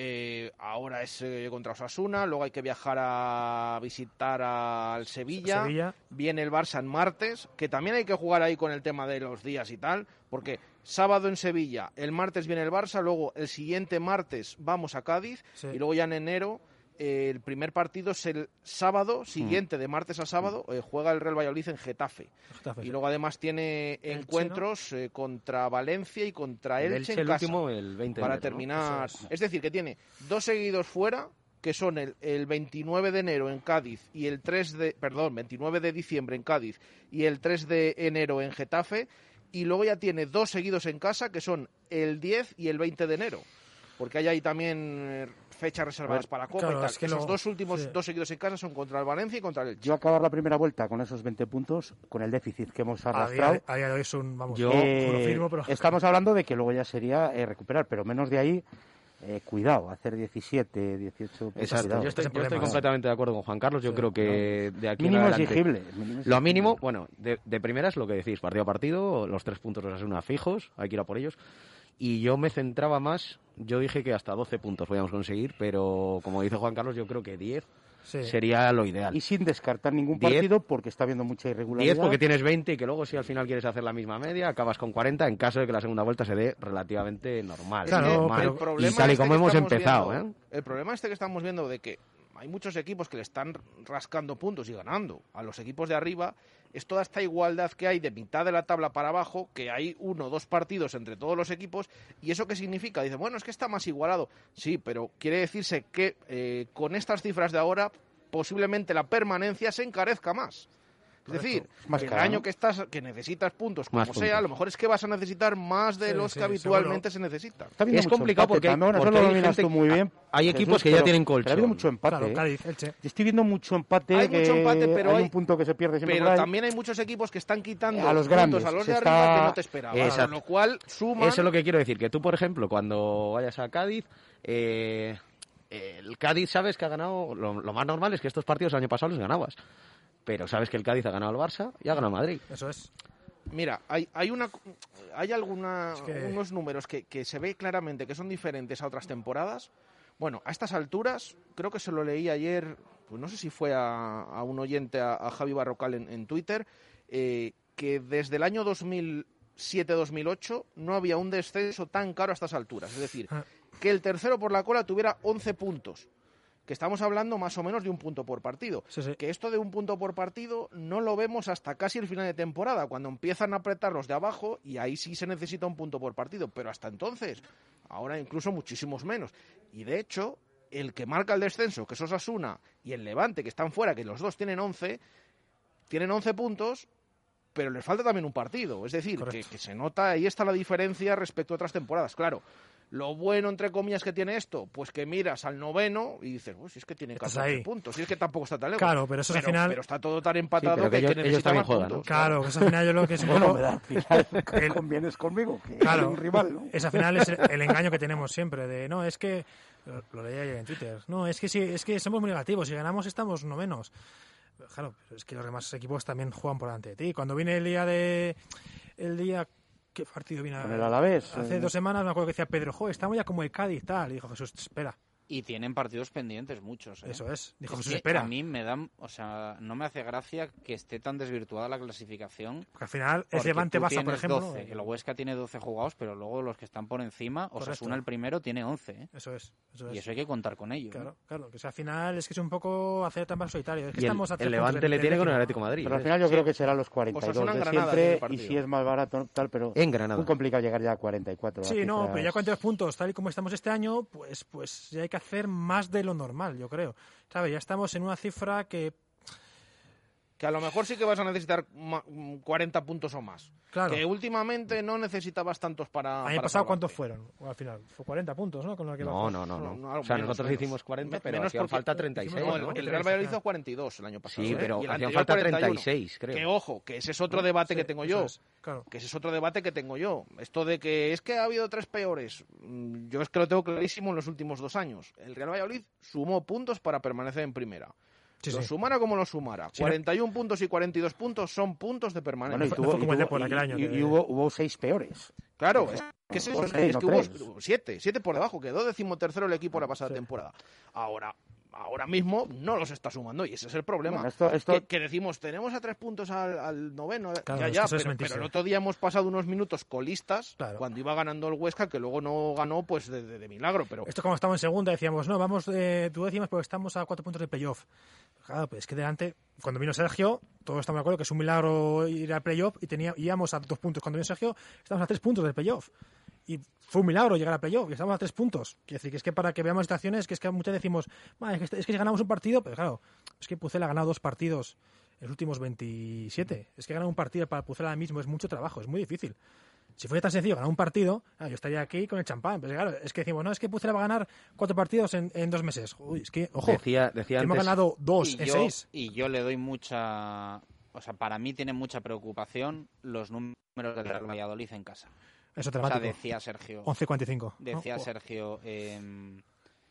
eh, ahora es eh, contra Osasuna, luego hay que viajar a visitar al Sevilla, Sevilla. viene el Barça en martes, que también hay que jugar ahí con el tema de los días y tal, porque sábado en Sevilla, el martes viene el Barça, luego el siguiente martes vamos a Cádiz Sí. y luego ya en enero eh, el primer partido es el sábado siguiente, de martes a sábado, eh, juega el Real Valladolid en Getafe. Getafe, Y sí. luego además tiene Elche, ¿no? encuentros eh, contra Valencia y contra El Elche, Elche, en el casa, último, el 20 de para terminar. Es decir, que tiene dos seguidos fuera, que son el, el 29 de enero en Cádiz y el 3 de, perdón, 29 de diciembre en Cádiz y el 3 de enero en Getafe, y luego ya tiene dos seguidos en casa, que son el 10 y el 20 de enero. Porque hay ahí también fechas reservadas para la Copa Claro, y tal. es que Esos lo- dos últimos sí. dos seguidos en casa son contra el Valencia y contra el Elche. Yo acabar la primera vuelta con esos 20 puntos, con el déficit que hemos arrastrado, a día de hoy es un, vamos, yo, lo eh, firmo, pero... estamos hablando de que luego ya sería eh, recuperar, pero menos de ahí, eh, cuidado, hacer 17, 18... pues, Exacto, cuidado. yo estoy, yo completamente de acuerdo con Juan Carlos. Yo Sí, creo que de aquí en Mínimo adelante- exigible. mínimo Lo mínimo, exigible. bueno, de, de primeras lo que decís, partido a partido, los tres puntos los una fijos, hay que ir a por ellos. Y yo me centraba más, yo dije que hasta 12 puntos podíamos conseguir, pero como dice Juan Carlos, yo creo que 10 Sí. sería lo ideal. Y sin descartar ningún Diez. partido porque está habiendo mucha irregularidad. 10 porque tienes 20 y que luego si al final quieres hacer la misma media, acabas con 40 en caso de que la segunda vuelta se dé relativamente normal. Claro, normal. pero- el problema y tal y este como hemos empezado, viendo- ¿eh? El problema este que estamos viendo de que hay muchos equipos que le están rascando puntos y ganando a los equipos de arriba, es toda esta igualdad que hay de mitad de la tabla para abajo, que hay uno o dos partidos entre todos los equipos, y eso qué significa? Dice, bueno, es que está más igualado. Sí, pero quiere decirse que eh, con estas cifras de ahora, posiblemente la permanencia se encarezca más. Es decir, más que el año que estás que necesitas puntos, como Más sea, puntos. a lo mejor es que vas a necesitar más de Sí, los sí, que habitualmente se necesitan. Está Es mucho complicado porque también, porque lo hay dominas gente- tú muy bien. hay equipos Jesús, que ya tienen pero ha habido colchón. mucho empate. Claro, ¿eh? Cádiz, Elche. Yo estoy viendo mucho empate. Hay mucho empate, pero hay- un punto que se pierde siempre Pero por ahí. también hay muchos equipos que están quitando A los puntos grandes, a los de está- arriba que no te esperabas. Exacto. Con lo cual. Eso es lo que quiero decir, que tú, por ejemplo, cuando vayas a Cádiz, eh, el Cádiz sabes que ha ganado, lo, lo más normal es que estos partidos el año pasado los ganabas, pero sabes que el Cádiz ha ganado al Barça y ha ganado Madrid. Eso es. Mira, hay, hay una hay alguna, Es que- unos números que, que se ve claramente que son diferentes a otras temporadas. Bueno, a estas alturas, creo que se lo leí ayer, pues no sé si fue a, a un oyente, a, a Javi Barrocal en, en Twitter, eh, que desde el año 2007-2008 no había un descenso tan caro a estas alturas. Es decir, Ah. que el tercero por la cola tuviera 11 puntos. Que estamos hablando más o menos de un punto por partido. Sí, sí. Que esto de un punto por partido no lo vemos hasta casi el final de temporada, cuando empiezan a apretar los de abajo y ahí sí se necesita un punto por partido. Pero hasta entonces, ahora incluso muchísimos menos. Y de hecho, el que marca el descenso, que es Osasuna, y el Levante, que están fuera, que los dos tienen 11, tienen 11 puntos, pero les falta también un partido. Es decir, que se nota, ahí está la diferencia respecto a otras temporadas. Claro, lo bueno, entre comillas, que tiene esto, pues que miras al noveno y dices, "Uy, si es que tiene Estás 14 ahí. puntos, si es que tampoco está tan lejos. Claro, pero eso es al final- Pero está todo tan empatado pero que que, ellos- que ellos necesita también más juegan, puntos. Claro, que eso al final yo lo que es un Bueno, al final el- convienes conmigo, que Claro, es un rival, ¿no? es al final es el, el engaño que tenemos siempre de no, es que lo, lo leía ayer en Twitter. No, es que sí, es que somos muy negativos, si ganamos estamos no menos. Claro, pero es que los demás equipos también juegan por delante de ti. Cuando viene el día de el día ¿qué partido vino? Con el Alavés, Hace eh. dos semanas me acuerdo que decía Pedro, "Jo, estamos ya como el Cádiz tal." Y dijo Jesús, "Espera." Y tienen partidos pendientes muchos. ¿eh? Eso es. Dijo Es Jesús, que "Espera." A mí me dan, o sea, no me hace gracia que esté tan desvirtuada la clasificación. Porque al final es Levante Barça, por ejemplo. 12, el Huesca tiene 12 jugados, pero luego los que están por encima, Correcto. Osasuna el primero tiene 11. ¿eh? Eso es, eso es. Y eso hay que contar con ello. ¿eh? Claro, claro, que o sea, al final es que es un poco hacer trampas solitario. Es que Y estamos el Levante le tiene con el. Atlético Madrid. Pero al ¿eh? final yo Sí. creo que serán los 42 Osasuna en de Granada siempre y si es más barato tal, pero En Granada. muy complicado llegar ya a 44. Sí, no, pero ya es- 42 puntos, tal y como estamos este año, pues, pues ya hay que hacer más de lo normal, yo creo. ¿Sabes? Ya estamos en una cifra que, Que a lo mejor sí que vas a necesitar ma- mm, 40 puntos o más. claro, Que últimamente no necesitabas tantos para. año pasado, salvarte. ¿cuántos fueron? Al final, fue 40 puntos, ¿no? Con que No, no, no, no. O sea, menos, nosotros menos. hicimos 40, Me- pero menos hacían porque- falta 36. No, ¿no? el, el Real Valladolid hizo 42 el año pasado. Sí, ¿eh? pero Y el hacían falta 41. 36, creo. Que ojo, que ese es otro debate Sí, que tengo yo. es, claro. Que ese es otro debate que tengo yo. Esto de que es que ha habido tres peores. mm, Yo es que lo tengo clarísimo en los últimos dos años. El Real Valladolid sumó puntos para permanecer en primera. Sí, lo sí. sumara como lo sumara. Sí, no- 41 puntos y 42 puntos son puntos de permanencia. Bueno, y, tuvo- y tuvo- y- y- y hubo, hubo seis peores. Claro, es que, es eso, O es seis, que no hubo siete, siete por debajo, quedó decimotercero el equipo la pasada temporada. Ahora, ahora mismo no los está sumando y ese es el problema. Bueno, esto- esto- Que, que decimos, tenemos a tres puntos al, al noveno, Claro, ya, ya, pero, pero el otro día hemos pasado unos minutos colistas cuando iba ganando el Huesca, que luego no ganó pues de, de- de milagro, pero Esto como estamos en segunda, decíamos, no, vamos eh, duodécimas porque estamos a cuatro puntos de playoff. Claro, pues es que delante, cuando vino Sergio, todos estamos de acuerdo que es un milagro ir al playoff y tenía, íbamos a dos puntos. Cuando vino Sergio, estamos a tres puntos del playoff. Y fue un milagro llegar al playoff y estamos a tres puntos. Quiero decir, que es que para que veamos situaciones, que es que muchas decimos, "Ma, es, que, es que si ganamos un partido, pero claro, es que Pucel ha ganado dos partidos en los últimos 27. Es que ganar un partido para Pucel ahora mismo es mucho trabajo, es muy difícil. Si fuera tan sencillo ganar un partido, ah, yo estaría aquí con el champán. Pero claro, es que decimos, no, es que Pucela va a ganar cuatro partidos en, en dos meses. Uy, es que, ojo, Decía- decía que hemos antes- ganado dos y en yo, seis. Y yo le doy mucha... O sea, para mí tiene mucha preocupación los números del Real Valladolid en casa. Eso O sea, dramático. decía Sergio... 11.45, ¿no? Decía Oh. Sergio... em,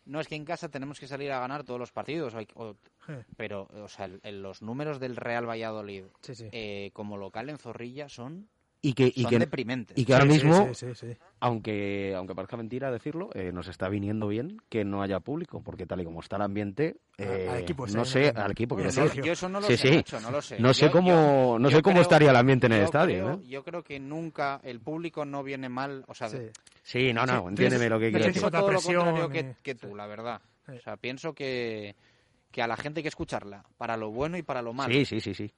no es que en casa tenemos que salir a ganar todos los partidos, o hay- o- Sí. pero o sea, el- el- los números del Real Valladolid Sí, sí. eh, como local en Zorrilla son, y que, y son que, deprimentes. y que ahora mismo, sí, sí, sí. aunque aunque parezca mentira decirlo, eh, nos está viniendo bien que no haya público, porque tal y como está el ambiente, eh, al equipo, sí, no sé, al equipo, quiero yo- decir. yo eso no lo sí, sé, sí. Nacho, no lo sé. No sé cómo, yo- no sé cómo creo- estaría el ambiente en el estadio. creo- ¿eh? Yo creo que nunca el público no viene mal, o sea, Sí. Sí, no, no, Sí, entiéndeme tienes- lo que quiero decir. todo lo presión, contrario que, que tú, la verdad. O sea, pienso que, que a la gente hay que escucharla, para lo bueno y para lo malo. Sí, sí, sí, sí.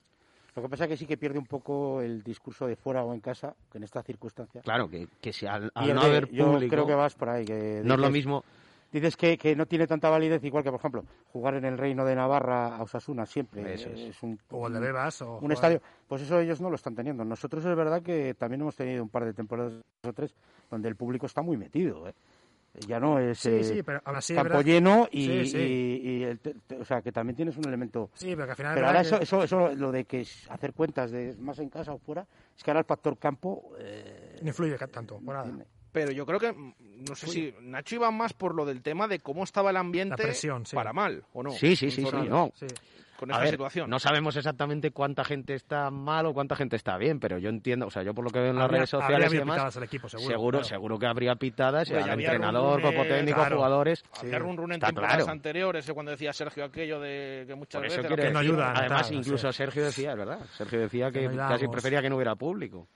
Lo que pasa es que sí que pierde un poco el discurso de fuera o en casa, que en estas circunstancias. Claro, que, que si al, no haber yo público... creo que vas por ahí. Que No es lo dices- mismo... Dices que, que no tiene tanta validez, igual que, por ejemplo, jugar en el Reino de Navarra a Osasuna siempre. Eso es. un, O el de Bebas, o un jugar- estadio. Pues eso ellos no lo están teniendo. Nosotros es verdad que también hemos tenido un par de temporadas o tres donde el público está muy metido. ¿eh? Ya no es Sí, eh, sí, pero campo verdad- lleno y, Sí, sí. y- y el te- te- o sea que también tienes un elemento. Sí, pero que al final es Pero ahora eso, eso, eso, lo de que es hacer cuentas de más en casa o fuera, es que ahora el factor campo. eh, No influye tanto, por nada. Pero yo creo que, mm, no sé si Nacho iba más por lo del tema de cómo estaba el ambiente La presión, sí. para mal, ¿o no? Sí, sí, sí, no. Con A esta ver, situación. No sabemos exactamente cuánta gente está mal o cuánta gente está bien, pero yo entiendo, o sea, yo por lo que veo en las Habría- redes habría sociales y habido demás, pitadas al equipo, seguro, seguro, claro. seguro que habría pitadas, Hombre, había entrenador, cuerpo técnico, claro. jugadores. Había run run en Está temporadas claro. anteriores, cuando decía Sergio aquello de que muchas veces... decir, presión- además, incluso Sergio decía, es verdad, Sergio decía que Que no casi prefería que no hubiera público.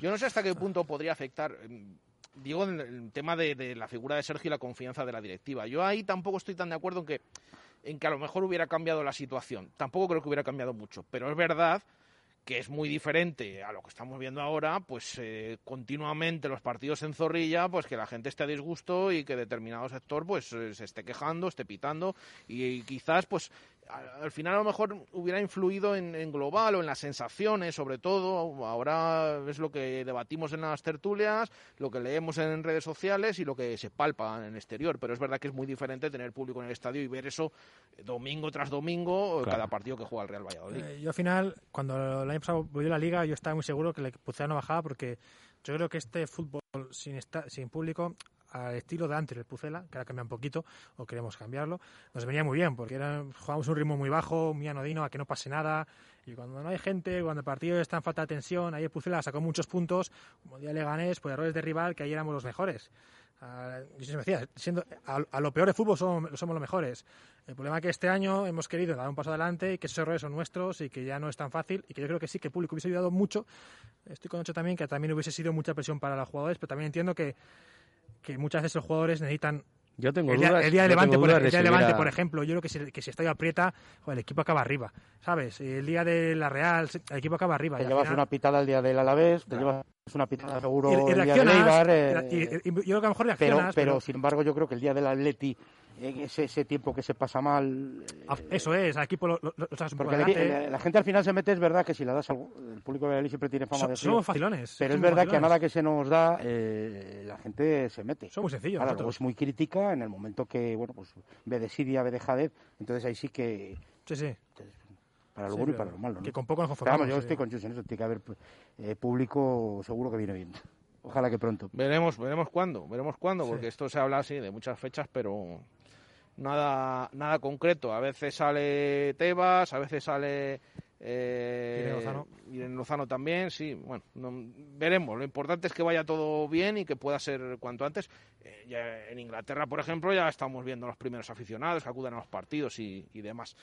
Yo no sé hasta qué punto podría afectar, eh, digo, en el tema de, de la figura de Sergio y la confianza de la directiva. Yo ahí tampoco estoy tan de acuerdo en que, en que a lo mejor hubiera cambiado la situación. Tampoco creo que hubiera cambiado mucho, pero es verdad que es muy diferente a lo que estamos viendo ahora, pues eh, continuamente los partidos en Zorrilla, pues que la gente esté a disgusto y que determinado sector pues eh, se esté quejando, esté pitando y, quizás pues al final a lo mejor hubiera influido en, en global o en las sensaciones sobre todo, ahora es lo que debatimos en las tertulias, lo que leemos en redes sociales y lo que se palpa en el exterior, pero es verdad que es muy diferente tener público en el estadio y ver eso eh, domingo tras domingo, Claro. cada partido que juega el Real Valladolid. Eh, yo al final, cuando el año pasado volvió la liga, yo estaba muy seguro que el Pucela no bajaba porque yo creo que este fútbol sin, esta- sin público, al estilo de antes del Pucela, que ahora cambia un poquito o queremos cambiarlo, nos venía muy bien porque era, jugábamos un ritmo muy bajo, muy anodino, a que no pase nada. Y cuando no hay gente, cuando el partido está en falta de tensión, ahí el Pucela sacó muchos puntos, como día Leganés, por errores de rival, que ahí éramos los mejores. Ah, yo siempre decía, siendo, a, a lo peor de fútbol somos, somos los mejores. El problema es que este año hemos querido dar un paso adelante y que esos errores son nuestros y que ya no es tan fácil y que yo creo que sí, que el público hubiese ayudado mucho. Estoy con Ocho también, que también hubiese sido mucha presión para los jugadores, pero también entiendo que, que muchas veces los jugadores necesitan Yo tengo el día, dudas- el día de Levante, por, dudas el de día de si Levante, hubiera- por ejemplo, yo creo que si, que si estadio aprieta, joder, el equipo acaba arriba, ¿sabes? El día de la Real, el equipo acaba arriba. Te llevas final- una pitada el día del Alavés, te llevas una pitada seguro y, y el día del reaccionas, Eibar. y- eh, y- yo creo que a lo mejor pero, pero, pero- sin embargo, yo creo que el día del Atleti, eh, ese, ese tiempo que se pasa mal. eh, Ah, Eso es, al equipo lo, lo- lo Porque adelante. la, la gente al final se mete, es verdad que si la das algo, el público de siempre tiene fama So- de somos frío, facilones, Pero es somos verdad que a nada que se nos da, eh, la gente se mete. Somos sencillos Ahora, luego es muy crítica en el momento que, bueno, pues ve de Siria, ve de Jadez, entonces ahí sí que. Sí, sí. Para lo Sí, bueno y para lo malo. ¿no? que con poco nos conformamos, vamos, yo estoy con Chus en eso, tiene que haber eh, público, seguro que viene bien. Ojalá que pronto. Veremos, veremos cuándo, veremos cuándo, porque esto se habla así de muchas fechas, pero nada, nada concreto. A veces sale Tebas, a veces sale eh, Irene Lozano. Irene Lozano también, sí. Bueno, no- veremos. Lo importante es que vaya todo bien y que pueda ser cuanto antes. Eh, ya en Inglaterra, por ejemplo, ya estamos viendo los primeros aficionados que acuden a los partidos y, y demás.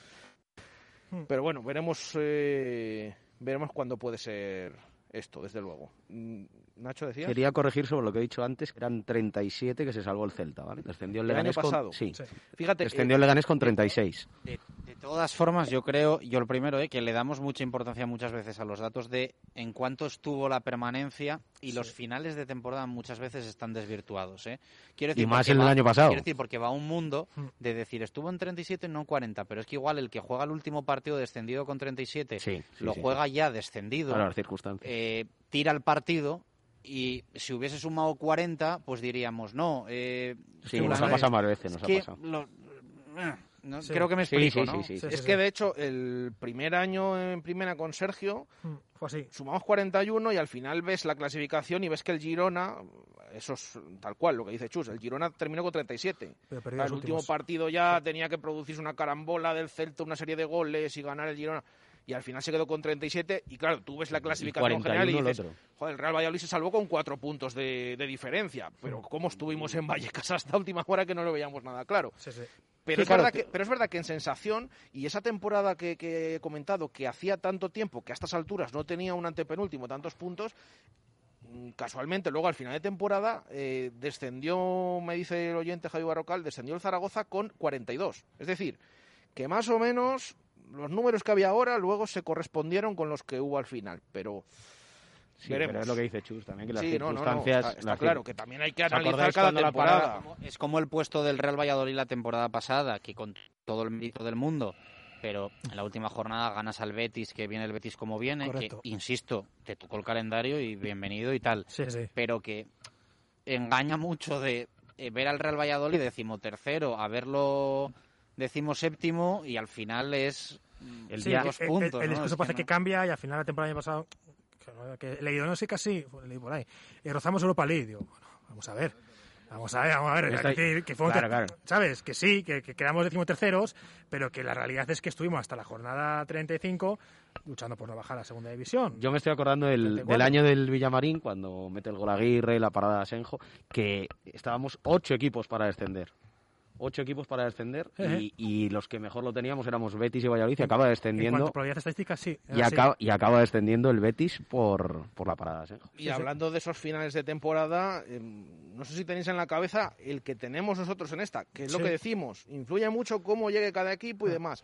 Hmm. Pero bueno, veremos, eh, veremos cuándo puede ser esto, desde luego. Mm, Nacho decía. Quería corregir sobre lo que he dicho antes, que eran 37 que se salvó el Celta, ¿vale? Descendió el El año Leganés con... pasado. Sí. Sí. Fíjate, Descendió eh, el Leganés con 36. De, de todas formas, yo creo, yo lo primero, eh, que le damos mucha importancia muchas veces a los datos de en cuánto estuvo la permanencia y los finales de temporada muchas veces están desvirtuados. ¿eh? Quiero Y decir, más porque el va- año pasado. Quiero decir, porque va un mundo de decir, estuvo en 37, no 40, pero es que igual el que juega el último partido descendido con 37, sí, lo sí. juega ya descendido, Claro, las circunstancias. eh, tira el partido y si hubiese sumado 40, pues diríamos, no. Eh, Sí, nos ha pasado más veces, es nos ha pasado. lo- eh, no, Sí. Creo que me explico, sí, ¿no? sí, sí, sí. es que de hecho el primer año en primera con Sergio Mm, Fue así. sumamos 41 y al final ves la clasificación y ves que el Girona, eso es tal cual lo que dice Chus, el Girona terminó con 37. Pero el último últimos. partido ya tenía que producirse una carambola del Celta, una serie de goles y ganar el Girona. Y al final se quedó con 37 y claro, tú ves la clasificación general y 41 el dices, otro. joder, el Real Valladolid se salvó con cuatro puntos de, de diferencia. Pero cómo estuvimos en Vallecas hasta última hora que no lo veíamos nada claro. Pero, Sí, es claro, verdad que- pero es verdad que en sensación, y esa temporada que, que he comentado, que hacía tanto tiempo que a estas alturas no tenía un antepenúltimo tantos puntos, mm, casualmente luego al final de temporada eh, descendió, me dice el oyente Javi Barrocal, descendió el Zaragoza con 42. Es decir, que más o menos los números que había ahora luego se correspondieron con los que hubo al final. Pero Sí, veremos. pero es lo que dice Chus también, que las Sí, no, no, no, circunstancias... está- está las claro que también hay que ¿Os analizar cada temporada. parada- es como el puesto del Real Valladolid la temporada pasada, que con todo el mérito del mundo, pero en la última jornada ganas al Betis, que viene el Betis como viene, Correcto. que, insisto, te tocó el calendario y bienvenido y tal. Sí, sí. Pero que engaña mucho de eh, ver al Real Valladolid decimotercero, a verlo decimoséptimo y al final es mm, Sí, dos el- el- puntos. El, ¿no? discurso Es parece que que, cambia y al final la temporada del año pasado, que, que leído, no sé casi, leí por ahí, y rozamos Europa League. Digo, bueno, vamos a ver. Vamos a ver, vamos a ver. Que fue un claro, claro. ¿Sabes? Que sí, que, que quedamos decimoterceros, pero que la realidad es que estuvimos hasta la jornada 35 luchando por no bajar a la segunda división. Yo me estoy acordando del, 34. del año del Villamarín, cuando mete el gol Aguirre, la parada de Asenjo, que estábamos ocho equipos para descender. Ocho equipos para descender y, y los que mejor lo teníamos éramos Betis y Valladolid y acaba En descendiendo cuanto a probabilidad estadística, sí. y acaba, y acaba descendiendo el Betis por, por la parada Asenjo. Y hablando de esos finales de temporada, em, no sé si tenéis en la cabeza el que tenemos nosotros en esta, que es lo Sí. que decimos, influye mucho cómo llegue cada equipo y demás.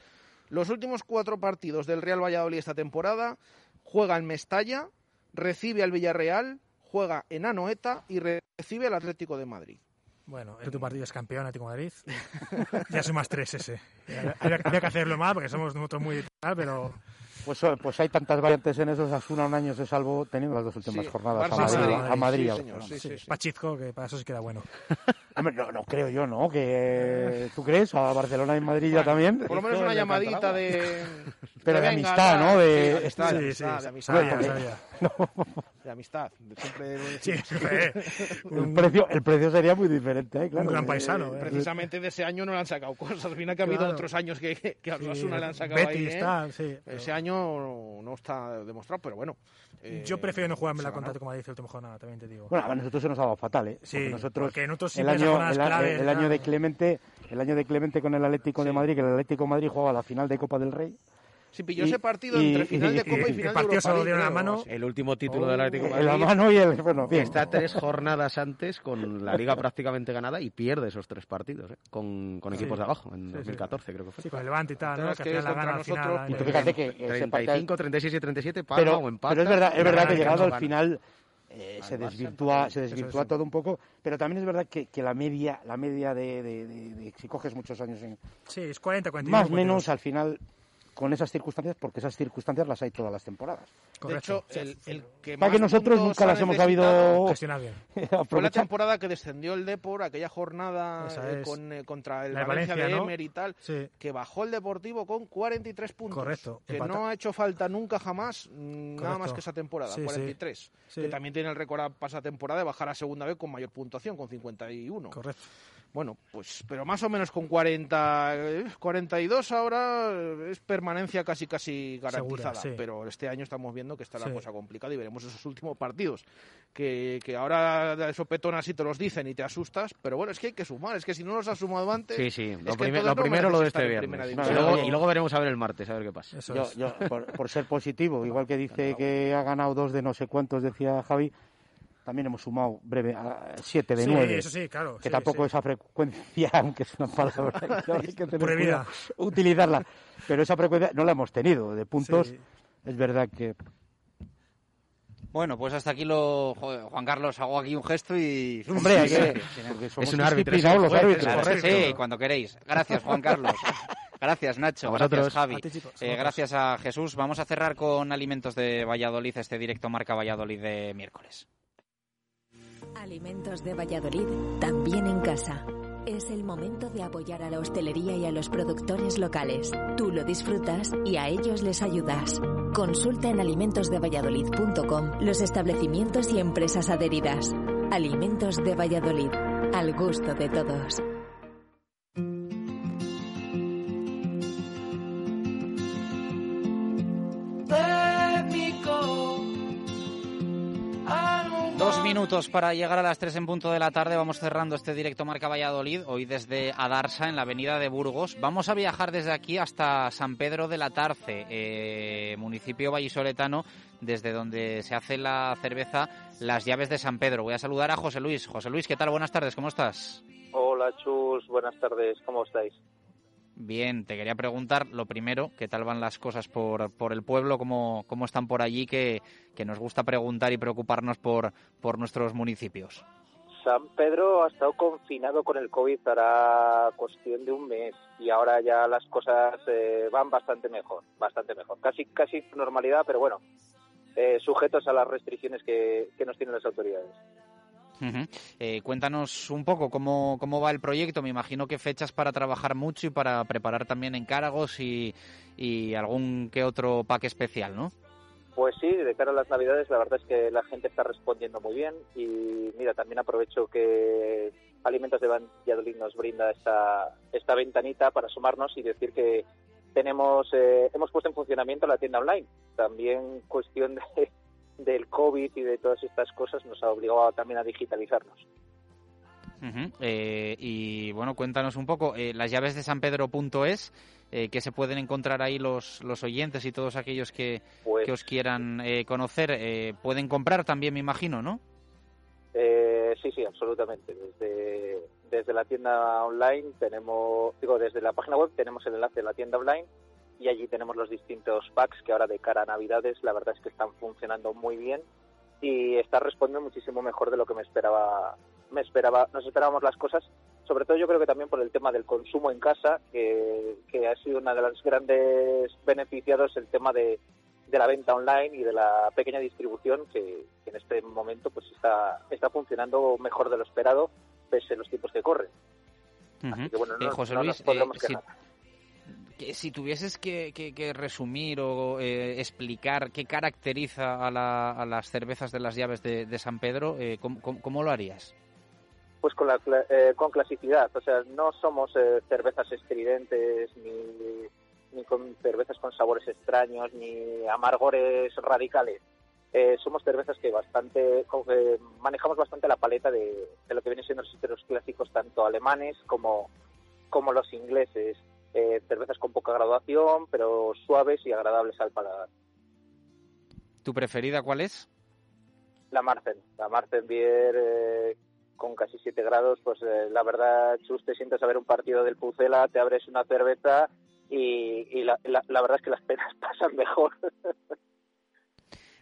Los últimos cuatro partidos del Real Valladolid esta temporada juega en Mestalla, recibe al Villarreal, juega en Anoeta y recibe al Atlético de Madrid. Bueno, el tu partido es campeón, Atlético de Madrid. ya soy más tres ese. Había, había que hacerlo más porque somos nosotros muy tal, pero... Pues, eh, pues hay tantas variantes en esos. Asuna un año se salvó teniendo las dos últimas Sí, jornadas Barça, a Madrid. Madrid. a Madrid, Sí, a- señor, sí, sí, sí. Pachizco, que para eso sí queda bueno. Hombre, no, no creo yo, ¿no? Que, ¿Tú crees? A Barcelona y Madrid ya también. Por lo menos una llamadita de... Pero de amistad. ¿no? De, amistad, de Sí, amistad, sí, de sí. amistad. Siempre Sí. El precio, el precio sería muy diferente, ¿eh? Claro. Eh, Precisamente de ese año no le han sacado cosas. Mira que ha habido Claro. otros años que, que, que a Sí, Osasuna le han sacado ahí sí, pero- Ese año no, no está demostrado, pero bueno. eh, Yo prefiero no jugarme la ha contra ganado. como dice el último jornada, también te digo. Bueno, a nosotros se nos ha dado fatal, ¿eh? Sí, Porque nosotros, porque nosotros el año, el, a- claves, el año de Clemente, el año de Clemente con el Atlético de Madrid, que el Atlético de Madrid jugaba la final de Copa del Rey. Sí, pilló Y- ese partido y- entre final de y- Copa y y- final de Europa mano. sí. El último título del Atlético de Madrid. la mano y el... Bueno, bien. Está tres jornadas antes con la liga prácticamente ganada y pierde esos tres partidos ¿eh? con, con Sí. equipos de abajo, en Sí, sí. 2014 creo que fue. Sí, con el Levante y tal, ¿no? es Que final la gana al final. nosotros. Y tú fíjate que ese partido- 35, 36 y 37 palma pero, o empata. pero es verdad, es verdad que llegado al final eh, se desvirtúa, se desvirtúa todo un poco, pero también es verdad que, que la media, la media de, de- de- de- si coges muchos años en Sí, es 40, 41. más o 42. menos al final con esas circunstancias, porque esas circunstancias las hay todas las temporadas. De hecho, el, el que Para más que nosotros nunca las hemos sabido Gestionar bien. Fue la temporada que descendió el Depor, aquella jornada eh, es. con, eh, contra el La Valencia, Valencia, de ¿no? Emer y tal, Sí. que bajó el Deportivo con 43 puntos. Correcto. Que Empata- no ha hecho falta nunca jamás, mm, nada Correcto. más que esa temporada, Sí, sí. 43. Sí. Que también tiene el récord a pasada temporada de bajar a segunda vez con mayor puntuación, con 51. Correcto. Bueno, pues, pero más o menos con 40, eh, 42 ahora eh, es permanencia casi casi garantizada. Segura, sí. Pero este año estamos viendo que está la Sí. cosa complicada y veremos esos últimos partidos. Que, que ahora de sopetón así te los dicen y te asustas, pero bueno, es que hay que sumar, es que si no los has sumado antes. Sí, sí. Lo, no primero lo de este viernes. Y luego, y luego veremos a ver el martes, a ver qué pasa. Yo, yo, por, por ser positivo, igual que dice que ha ganado dos de no sé cuántos, decía Javi, también hemos sumado breve a siete de Sí, nueve. eso sí, claro, Que sí, tampoco sí. esa frecuencia, aunque es una palabra que hay que tener Prohibida. cuidado utilizarla, pero esa frecuencia no la hemos tenido. De puntos, Sí. es verdad que Bueno, pues hasta aquí lo. joder, Juan Carlos, hago aquí un gesto y. Hombre, hay que- Sí, es un árbitro. los árbitros. claro, sí, cuando queréis. Gracias, Juan Carlos. Gracias, Nacho. A Gracias, vosotros. Javi. A ti, chicos. Eh, gracias a Jesús. Vamos a cerrar con Alimentos de Valladolid, este directo marca Valladolid de miércoles. Alimentos de Valladolid, también en casa. Es el momento de apoyar a la hostelería y a los productores locales. Tú lo disfrutas y a ellos les ayudas. Consulta en alimentosdevalladolid.com los establecimientos y empresas adheridas. Alimentos de Valladolid, al gusto de todos. Minutos para llegar a las tres en punto de la tarde. Vamos cerrando este directo Marca Valladolid, hoy desde Adarsa, en la avenida de Burgos. Vamos a viajar desde aquí hasta San Pedro de la Tarce, eh, municipio vallisoletano, desde donde se hace la cerveza Las Llaves de San Pedro. Voy a saludar a José Luis. José Luis, ¿qué tal? Buenas tardes, ¿cómo estás? Hola Chus, buenas tardes, ¿cómo estáis? Bien, te quería preguntar lo primero, ¿qué tal van las cosas por, por el pueblo? ¿Cómo, cómo están por allí? Que, que nos gusta preguntar y preocuparnos por, por nuestros municipios. San Pedro ha estado confinado con el COVID para cuestión de un mes y ahora ya las cosas eh, van bastante mejor, bastante mejor. Casi, casi normalidad, pero bueno, eh, sujetos a las restricciones que, que nos tienen las autoridades. Eh, cuéntanos un poco cómo, cómo va el proyecto. Me imagino que fechas para trabajar mucho y para preparar también encargos y, y algún que otro pack especial, ¿no? Pues sí, de cara a las Navidades la verdad es que la gente está respondiendo muy bien y mira, también aprovecho que Alimentos de Valladolid nos brinda esta, esta ventanita para sumarnos y decir que tenemos eh, hemos puesto en funcionamiento la tienda online. También cuestión de, del COVID y de todas estas cosas nos ha obligado también a digitalizarnos. Eh, y bueno, cuéntanos un poco, eh, las llaves de sanpedro.es, eh, que se pueden encontrar ahí los, los oyentes y todos aquellos que, Pues- que os quieran eh, conocer, pueden comprar también, me imagino, ¿no? Eh, sí, sí, absolutamente. Desde, desde la tienda online tenemos, digo, desde la página web tenemos el enlace de la tienda online y allí tenemos los distintos packs que ahora de cara a Navidades la verdad es que están funcionando muy bien y está respondiendo muchísimo mejor de lo que me esperaba, me esperaba, nos esperábamos las cosas. Sobre todo yo creo que también por el tema del consumo en casa, que, que ha sido una de las grandes beneficiados el tema de, de la venta online y de la pequeña distribución que, que en este momento pues está, está funcionando mejor de lo esperado pese a los tiempos que corren. Ujú. que, bueno, Eh, no- José no Luis, eh, si, quejar. Que si tuvieses que, resumir o eh, explicar qué caracteriza a, la- a las cervezas de las llaves de, San Pedro, eh, ¿cómo, lo harías? Pues con, la, eh, con clasicidad, o sea, no somos eh, cervezas estridentes ni, ni con cervezas con sabores extraños ni amargores radicales. Eh, somos cervezas que bastante manejamos bastante la paleta de, lo que vienen siendo los clásicos tanto alemanes como los ingleses. Eh, cervezas con poca graduación, pero suaves y agradables al paladar. ¿Tu preferida cuál es? La Marten, la Marten Beer eh, con casi 7 grados, pues eh, la verdad, Chus, te sientas a ver un partido del Pucela, te abres una cerveza y, y la, la- la verdad es que las penas pasan mejor.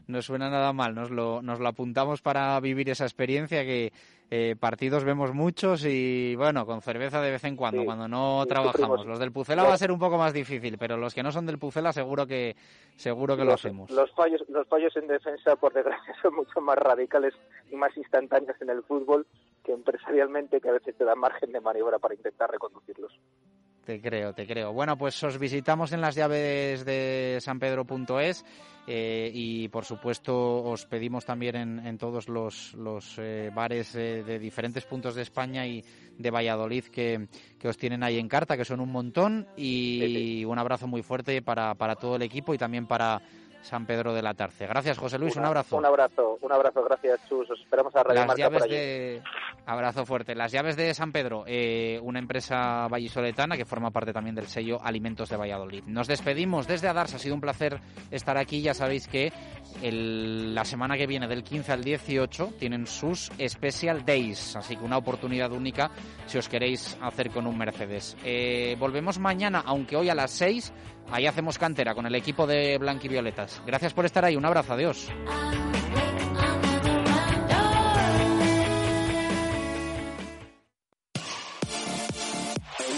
No suena nada mal, nos lo, nos lo apuntamos para vivir esa experiencia que eh, partidos vemos muchos y bueno, con cerveza de vez en cuando, Sí, cuando no trabajamos. Los del Pucela va a ser un poco más difícil, pero los que no son del Pucela seguro que seguro que lo los, hacemos. los fallos, los fallos en defensa, por desgracia, son mucho más radicales y más instantáneos en el fútbol que empresarialmente, que a veces te dan margen de maniobra para intentar reconducirlos. Te creo, te creo. Bueno, pues os visitamos en las llaves de sanpedro.es eh, y por supuesto os pedimos también en, todos los, eh, bares eh, de diferentes puntos de España y de Valladolid que, que, os tienen ahí en carta, que son un montón y un abrazo muy fuerte para, para todo el equipo y también para San Pedro de la Tarce. Gracias, José Luis. un abrazo. Un abrazo, un abrazo. Gracias, Chus. Os esperamos a Radio Las llaves de abrazo fuerte. Las llaves de San Pedro, eh, una empresa vallisoletana que forma parte también del sello Alimentos de Valladolid. Nos despedimos desde Adarsa. Ha sido un placer estar aquí. Ya sabéis que la semana que viene, del 15 al 18, tienen sus Special Days. Así que una oportunidad única si os queréis hacer con un Mercedes. Eh, volvemos mañana, aunque hoy a las 6 Ahí hacemos cantera con el equipo de Blanquivioletas. Gracias por estar ahí. Un abrazo. Adiós.